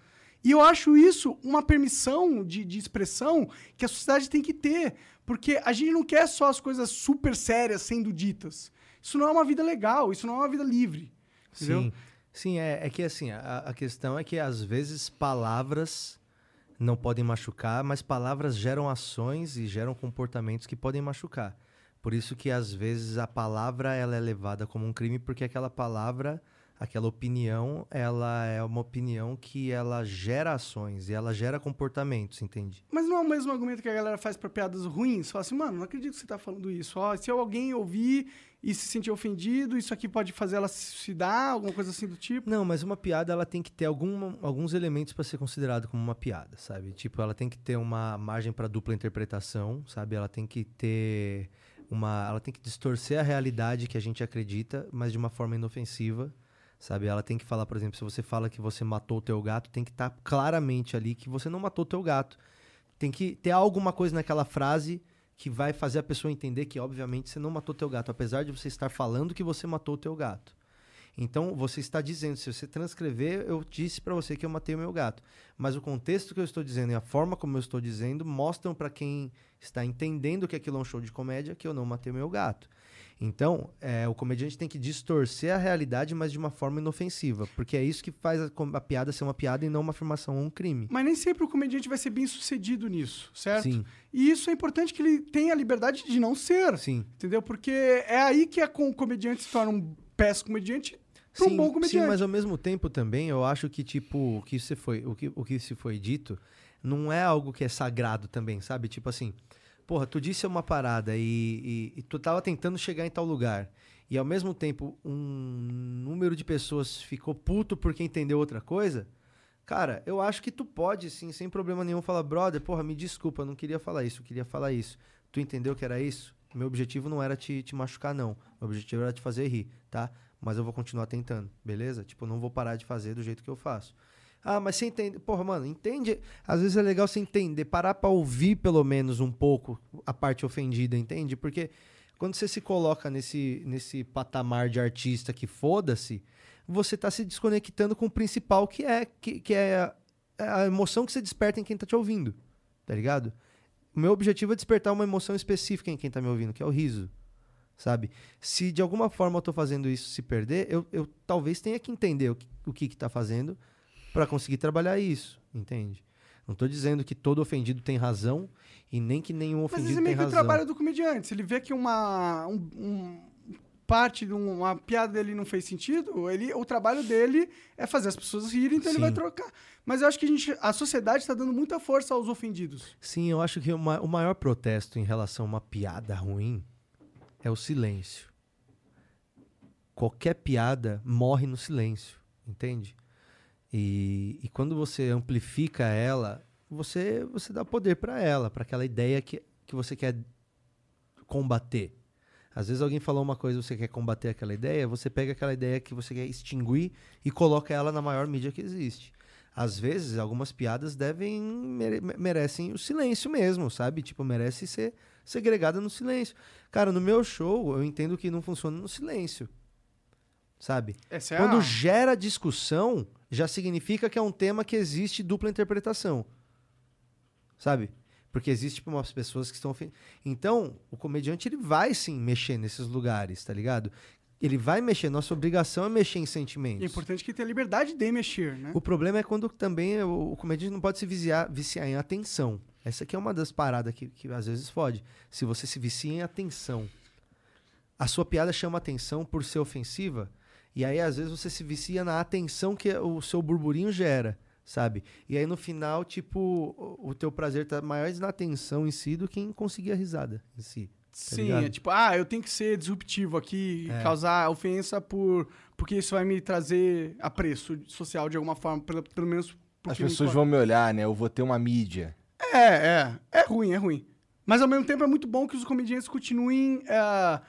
E eu acho isso uma permissão de, de expressão que a sociedade tem que ter. Porque a gente não quer só as coisas super sérias sendo ditas. Isso não é uma vida legal, isso não é uma vida livre. Entendeu? Sim, sim é, é que assim, a, a questão é que às vezes palavras não podem machucar, mas palavras geram ações e geram comportamentos que podem machucar. Por isso que às vezes a palavra ela é levada como um crime porque aquela palavra, aquela opinião, ela é uma opinião que ela gera ações e ela gera comportamentos, entende? Mas não é o mesmo argumento que a galera faz pra piadas ruins? Fala assim, mano, não acredito que você tá falando isso. Ó, se alguém ouvir e se sentir ofendido, isso aqui pode fazer ela se suicidar, alguma coisa assim do tipo. Não, mas uma piada ela tem que ter algum, alguns elementos para ser considerado como uma piada, sabe? Tipo, ela tem que ter uma margem para dupla interpretação, sabe? Ela tem que ter uma, ela tem que distorcer a realidade que a gente acredita, mas de uma forma inofensiva, sabe? Ela tem que falar, por exemplo, se você fala que você matou o teu gato, tem que estar claramente ali que você não matou o teu gato. Tem que ter alguma coisa naquela frase que vai fazer a pessoa entender que, obviamente, você não matou teu gato, apesar de você estar falando que você matou o teu gato. Então, você está dizendo, se você transcrever, eu disse para você que eu matei o meu gato. Mas o contexto que eu estou dizendo e a forma como eu estou dizendo mostram para quem está entendendo que aquilo é um show de comédia que eu não matei o meu gato. Então, é, o comediante tem que distorcer a realidade, mas de uma forma inofensiva. Porque é isso que faz a, a piada ser uma piada e não uma afirmação ou um crime. Mas nem sempre o comediante vai ser bem sucedido nisso, certo? Sim. E isso é importante que ele tenha a liberdade de não ser. Sim. Entendeu? Porque é aí que a, com- o comediante se torna um péssimo comediante para um Sim, bom sim, comediante. mas ao mesmo tempo também eu acho que, tipo, o que, se foi, o, que, o que se foi dito não é algo que é sagrado também, sabe? Tipo assim, porra, tu disse uma parada e, e- e tu tava tentando chegar em tal lugar. E ao mesmo tempo um número de pessoas ficou puto porque entendeu outra coisa. Cara, eu acho que tu pode, sim, sem problema nenhum, falar, brother, porra, me desculpa, eu não queria falar isso, eu queria falar isso. Tu entendeu que era isso? Meu objetivo não era te, te machucar, não. Meu objetivo era te fazer rir, tá? Mas eu vou continuar tentando, beleza? Tipo, não vou parar de fazer do jeito que eu faço. Ah, mas você entende. Porra, mano, entende. Às vezes é legal você entender, parar pra ouvir pelo menos um pouco a parte ofendida, entende? Porque quando você se coloca nesse, nesse patamar de artista que foda-se, você tá se desconectando com o principal que é, que, que é a, a emoção que você desperta em quem tá te ouvindo, tá ligado? O meu objetivo é despertar uma emoção específica em quem tá me ouvindo, que é o riso sabe? Se de alguma forma eu tô fazendo isso se perder, eu, eu talvez tenha que entender o que, o que que tá fazendo para conseguir trabalhar isso, entende? Não tô dizendo que todo ofendido tem razão e nem que nenhum Mas ofendido esse é tem meio que o razão. trabalho do comediante. Se ele vê que uma um- um- parte de um- uma piada dele não fez sentido, ele, o trabalho dele é fazer as pessoas rirem, então ele Sim. vai trocar. Mas eu acho que a, gente, a sociedade está dando muita força aos ofendidos. Sim, eu acho que o ma- o maior protesto em relação a uma piada ruim é o silêncio. Qualquer piada morre no silêncio, entende? E, e quando você amplifica ela, você, você dá poder para ela, para aquela ideia que, que você quer combater. Às vezes alguém falou uma coisa você quer combater aquela ideia, você pega aquela ideia que você quer extinguir e coloca ela na maior mídia que existe. Às vezes, algumas piadas devem mere- merecem o silêncio mesmo, sabe? Tipo, merece ser segregada no silêncio. Cara, no meu show, eu entendo que não funciona no silêncio. Sabe? Essa é Quando a... gera discussão, já significa que é um tema que existe dupla interpretação. Sabe? Porque existe tipo, umas pessoas que estão. Então, o comediante ele vai sim mexer nesses lugares, tá ligado? Ele vai mexer. Nossa obrigação é mexer em sentimentos. É importante que tenha liberdade de mexer, né? O problema é quando também o, o comediante não pode se viciar, viciar em atenção. Essa aqui é uma das paradas que, que às vezes fode. Se você se vicia em atenção, a sua piada chama atenção por ser ofensiva, e aí às vezes você se vicia na atenção que o seu burburinho gera, sabe? E aí no final, tipo, o, o teu prazer tá mais na atenção em si do que em conseguir a risada em si. Sim, ligado? é tipo, ah, eu tenho que ser disruptivo aqui, É. causar ofensa por porque isso vai me trazer apreço social de alguma forma, pelo, pelo menos As me pessoas importa. vão me olhar, né? Eu vou ter uma mídia. É, é. É ruim, é ruim. Mas ao mesmo tempo é muito bom que os comediantes continuem é,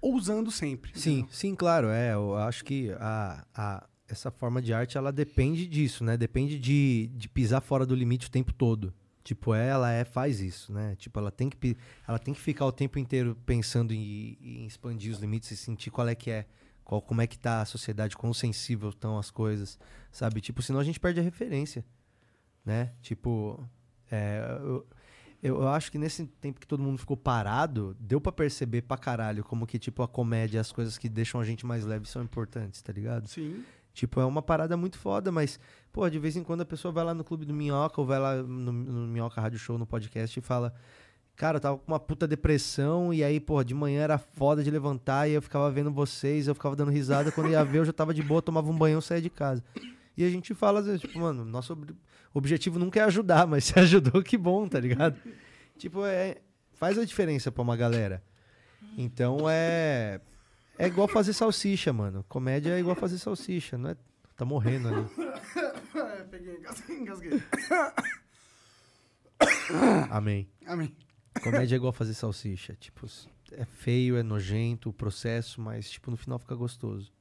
ousando sempre. Sim, entendeu? sim, claro. É, eu acho que a, a, essa forma de arte ela depende disso, né? Depende de, de pisar fora do limite o tempo todo. Tipo, ela é faz isso, né? Tipo, ela tem que ela tem que ficar o tempo inteiro pensando em, em expandir os limites e sentir qual é que é, qual como é que tá a sociedade, quão sensível estão as coisas, sabe? Tipo, senão a gente perde a referência, né? Tipo, é, eu, eu, eu acho que nesse tempo que todo mundo ficou parado, deu pra perceber pra caralho como que, tipo, a comédia, as coisas que deixam a gente mais leve são importantes, tá ligado? Sim. Tipo, é uma parada muito foda, mas, pô, de vez em quando a pessoa vai lá no Clube do Minhoca ou vai lá no, no Minhoca Rádio Show, no podcast e fala. Cara, eu tava com uma puta depressão e aí, pô, de manhã era foda de levantar e eu ficava vendo vocês, eu ficava dando risada. Quando ia ver, eu já tava de boa, tomava um banho e saía de casa. E a gente fala, às vezes, tipo, mano, nosso ob- objetivo nunca é ajudar, mas se ajudou, que bom, tá ligado? tipo, é. Faz a diferença pra uma galera. Então é. É igual fazer salsicha, mano. Comédia é igual fazer salsicha, não é? Tá morrendo ali. Peguei, engasguei. Amém. Amém. Comédia é igual fazer salsicha. Tipo, é feio, é nojento o processo, mas, tipo, no final fica gostoso.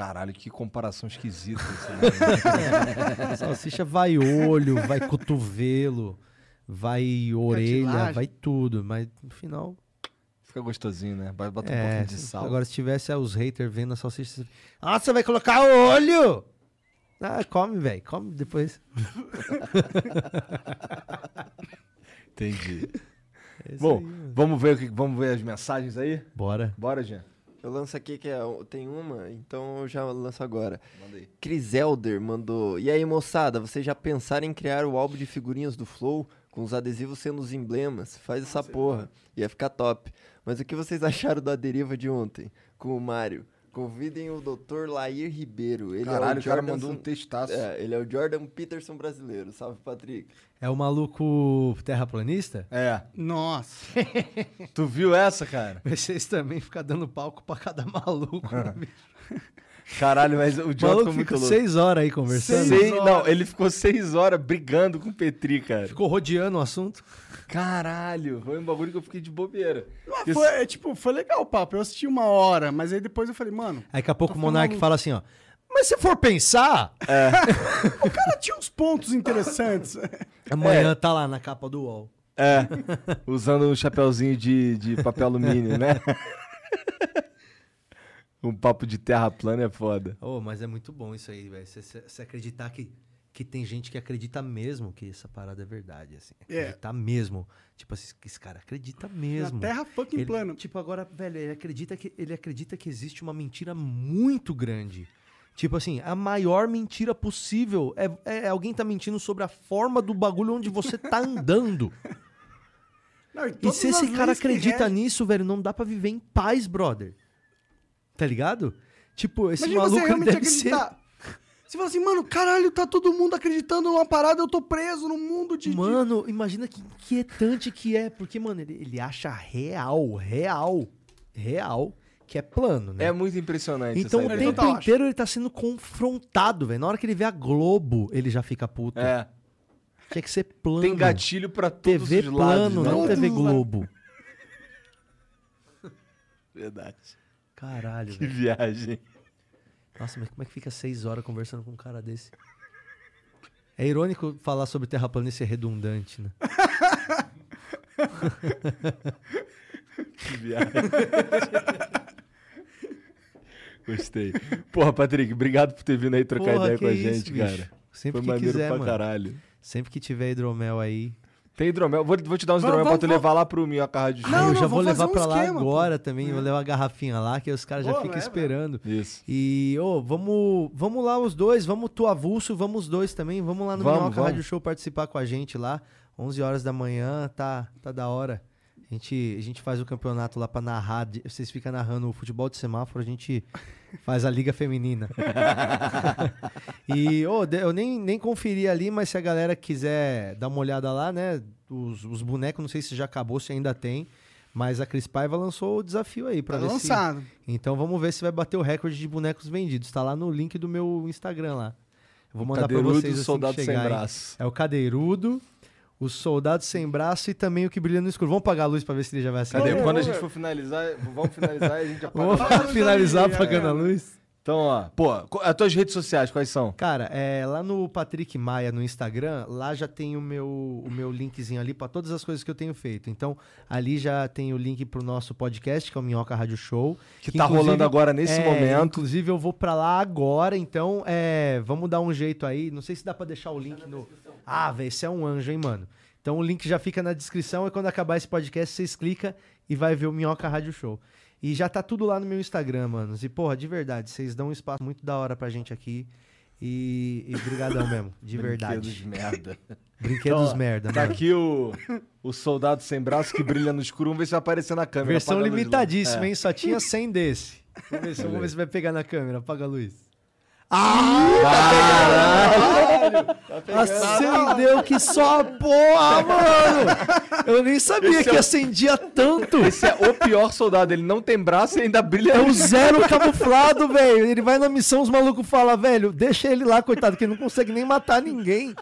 Caralho, que comparação esquisita né? Salsicha vai olho, vai cotovelo, vai orelha, vai tudo, mas no final. Fica gostosinho, né? Vai botar um É, pouquinho de sal. agora se tivesse os haters vendo a salsicha. Ah, você vai colocar olho! Ah, come, velho, come depois. Entendi. É Bom, aí, vamos ver, o que- vamos ver as mensagens aí? Bora. Bora, Jean. Eu lanço aqui que é, tem uma, então eu já lanço agora. Manda aí. Chris Elder mandou. E aí, moçada, vocês já pensaram em criar o álbum de figurinhas do Flow? Com os adesivos sendo os emblemas? Faz essa porra. Ia ficar top. Mas o que vocês acharam da deriva de ontem? Com o Mário? Convidem o Dr. Lair Ribeiro. Ele Caralho, é o cara Jordan mandou um textaço. É, ele é o Jordan Peterson brasileiro. Salve, Patrick. É o maluco terraplanista? É. Nossa. Tu viu essa, cara? Vocês também ficam dando palco pra cada maluco. né, bicho? Caralho, mas o O John maluco ficou muito louco. seis horas aí conversando. Seis- Não, ele ficou seis horas brigando com o Petri, cara. Ficou rodeando o assunto. Caralho, foi um bagulho que eu fiquei de bobeira. Mas foi, é, tipo, foi legal o papo. Eu assisti uma hora, mas aí depois eu falei, mano, Aí daqui a pouco o Monark fala assim, ó. Mas se for pensar, o cara tinha uns pontos interessantes. amanhã tá lá na capa do UOL. É, usando um chapeuzinho de, de papel alumínio, né? um papo de terra plana é foda. Oh, mas é muito bom isso aí, velho. Você acreditar que, que tem gente que acredita mesmo que essa parada é verdade, assim. É. Acreditar mesmo. Tipo assim, esse cara acredita mesmo. Na Terra fucking Ele- plana. Tipo, agora, velho, ele acredita, que, ele acredita que existe uma mentira muito grande. Tipo assim, a maior mentira possível é, é alguém tá mentindo sobre a forma do bagulho onde você tá andando. Não, E todas se esse cara acredita nisso, velho, não dá pra viver em paz, brother. Tá ligado? Tipo, esse Imagina você maluco ele realmente deve ser. acreditar. Você fala assim, mano, caralho, tá todo mundo acreditando numa parada, eu tô preso num mundo de. de- Mano, imagina que inquietante que é. Porque, mano, ele, ele acha real, real, real, que é plano, né? É muito impressionante então o tempo inteiro ele tá sendo confrontado, velho. Na hora que ele vê a Globo, ele já fica puto. É, Tinha que ser plano. tem gatilho pra todos TV os lados, plano, né? não Todos TV lados. Globo. Verdade. Caralho, Que velho. viagem. Nossa, mas como é que fica seis horas conversando com um cara desse? É irônico falar sobre terraplanista ser redundante, né? Que viagem. Gostei. Porra, Patrick, obrigado por ter vindo aí trocar Porra, ideia com a gente, cara. Sempre Foi que maneiro quiser, pra mano. caralho. Sempre que tiver hidromel aí. Tem hidromel. Vou, vou te dar uns Vamos, hidromel pra vamos, tu vamos. levar lá pro Minhoca Rádio Show. Não, eu não, já vou levar um pra lá esquema, agora também. Vou levar a garrafinha lá, que os caras já Pô, ficam leva. esperando. Isso. E, ô, vamos, vamos lá os dois, vamos tu avulso, vamos os dois também, vamos lá no Vamos, Minhoca vamos. Rádio Show participar com a gente lá, 11 horas da manhã, tá, tá da hora. A gente, a gente faz o campeonato lá pra narrar, de- vocês ficam narrando o futebol de semáforo, a gente faz a liga feminina. e, de- eu nem, nem conferi ali, mas se a galera quiser dar uma olhada lá, né, os, os bonecos, não sei se já acabou, se ainda tem, mas a Cris Paiva lançou o desafio aí pra Tá ver se... lançado. Então vamos ver se vai bater o recorde de bonecos vendidos. Tá lá no link do meu Instagram lá. Eu vou mandar pra Cadeirudo, vocês assim soldado que sem braço. É o Cadeirudo, o Soldado Sem Braço e também o que brilha no escuro. Vamos apagar a luz pra ver se ele já vai acender. Cadê? Quando a gente for finalizar, vamos finalizar e a gente apaga. Vamos Apaga a luz finalizar apagando a luz. Então, ó, pô, as tuas redes sociais, quais são? Cara, é, lá no Patrick Maia no Instagram, lá já tem o meu, o meu linkzinho ali pra todas as coisas que eu tenho feito. Então, ali já tem o link pro nosso podcast, que é o Minhoca Rádio Show. Que tá inclusive, rolando agora nesse é, momento. Inclusive, eu vou pra lá agora, então é, vamos dar um jeito aí. Não sei se dá pra deixar o link no. Ah, velho, esse é um anjo, hein, mano. Então o link já fica na descrição e quando acabar esse podcast, vocês clicam e vai ver o Minhoca Rádio Show. E já tá tudo lá no meu Instagram, manos. E, porra, de verdade, vocês dão um espaço muito da hora pra gente aqui. E, e brigadão mesmo, de Brinquedos verdade. merda. Brinquedos Então, merda, Tá mano. aqui o, o soldado sem braço que brilha no escuro. Vamos ver se vai aparecer na câmera. Versão lá. limitadíssima, É. hein? Só tinha 100 desse. Vamos ver, se, vamos ver se vai pegar na câmera. Apaga a luz. Acendeu que só porra, mano! Eu nem sabia Esse que é acendia tanto! Esse é o pior soldado. Ele não tem braço e ainda brilha. É o zero camuflado, velho. Ele vai na missão, os malucos falam, velho, deixa ele lá, coitado, que ele não consegue nem matar ninguém.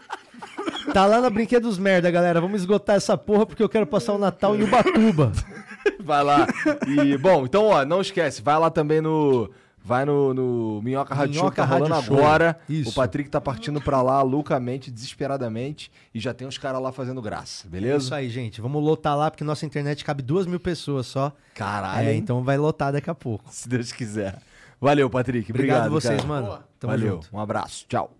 Tá lá na Brinquedos Merda, galera. Vamos esgotar essa porra porque eu quero passar o Natal em Ubatuba. Vai lá. E, bom, então, ó, não esquece. Vai lá também no... Vai no, no Minhoca Rádio Show, tá rolando Rádio agora. Isso. O Patrick tá partindo pra lá loucamente, desesperadamente. E já tem os caras lá fazendo graça, É beleza? isso aí, gente. Vamos lotar lá porque nossa internet cabe duas mil pessoas só. Caralho, É, então vai lotar daqui a pouco. Se Deus quiser. Valeu, Patrick. Obrigado, Obrigado, vocês, cara. mano. Tamo Valeu. junto. Um abraço. Tchau.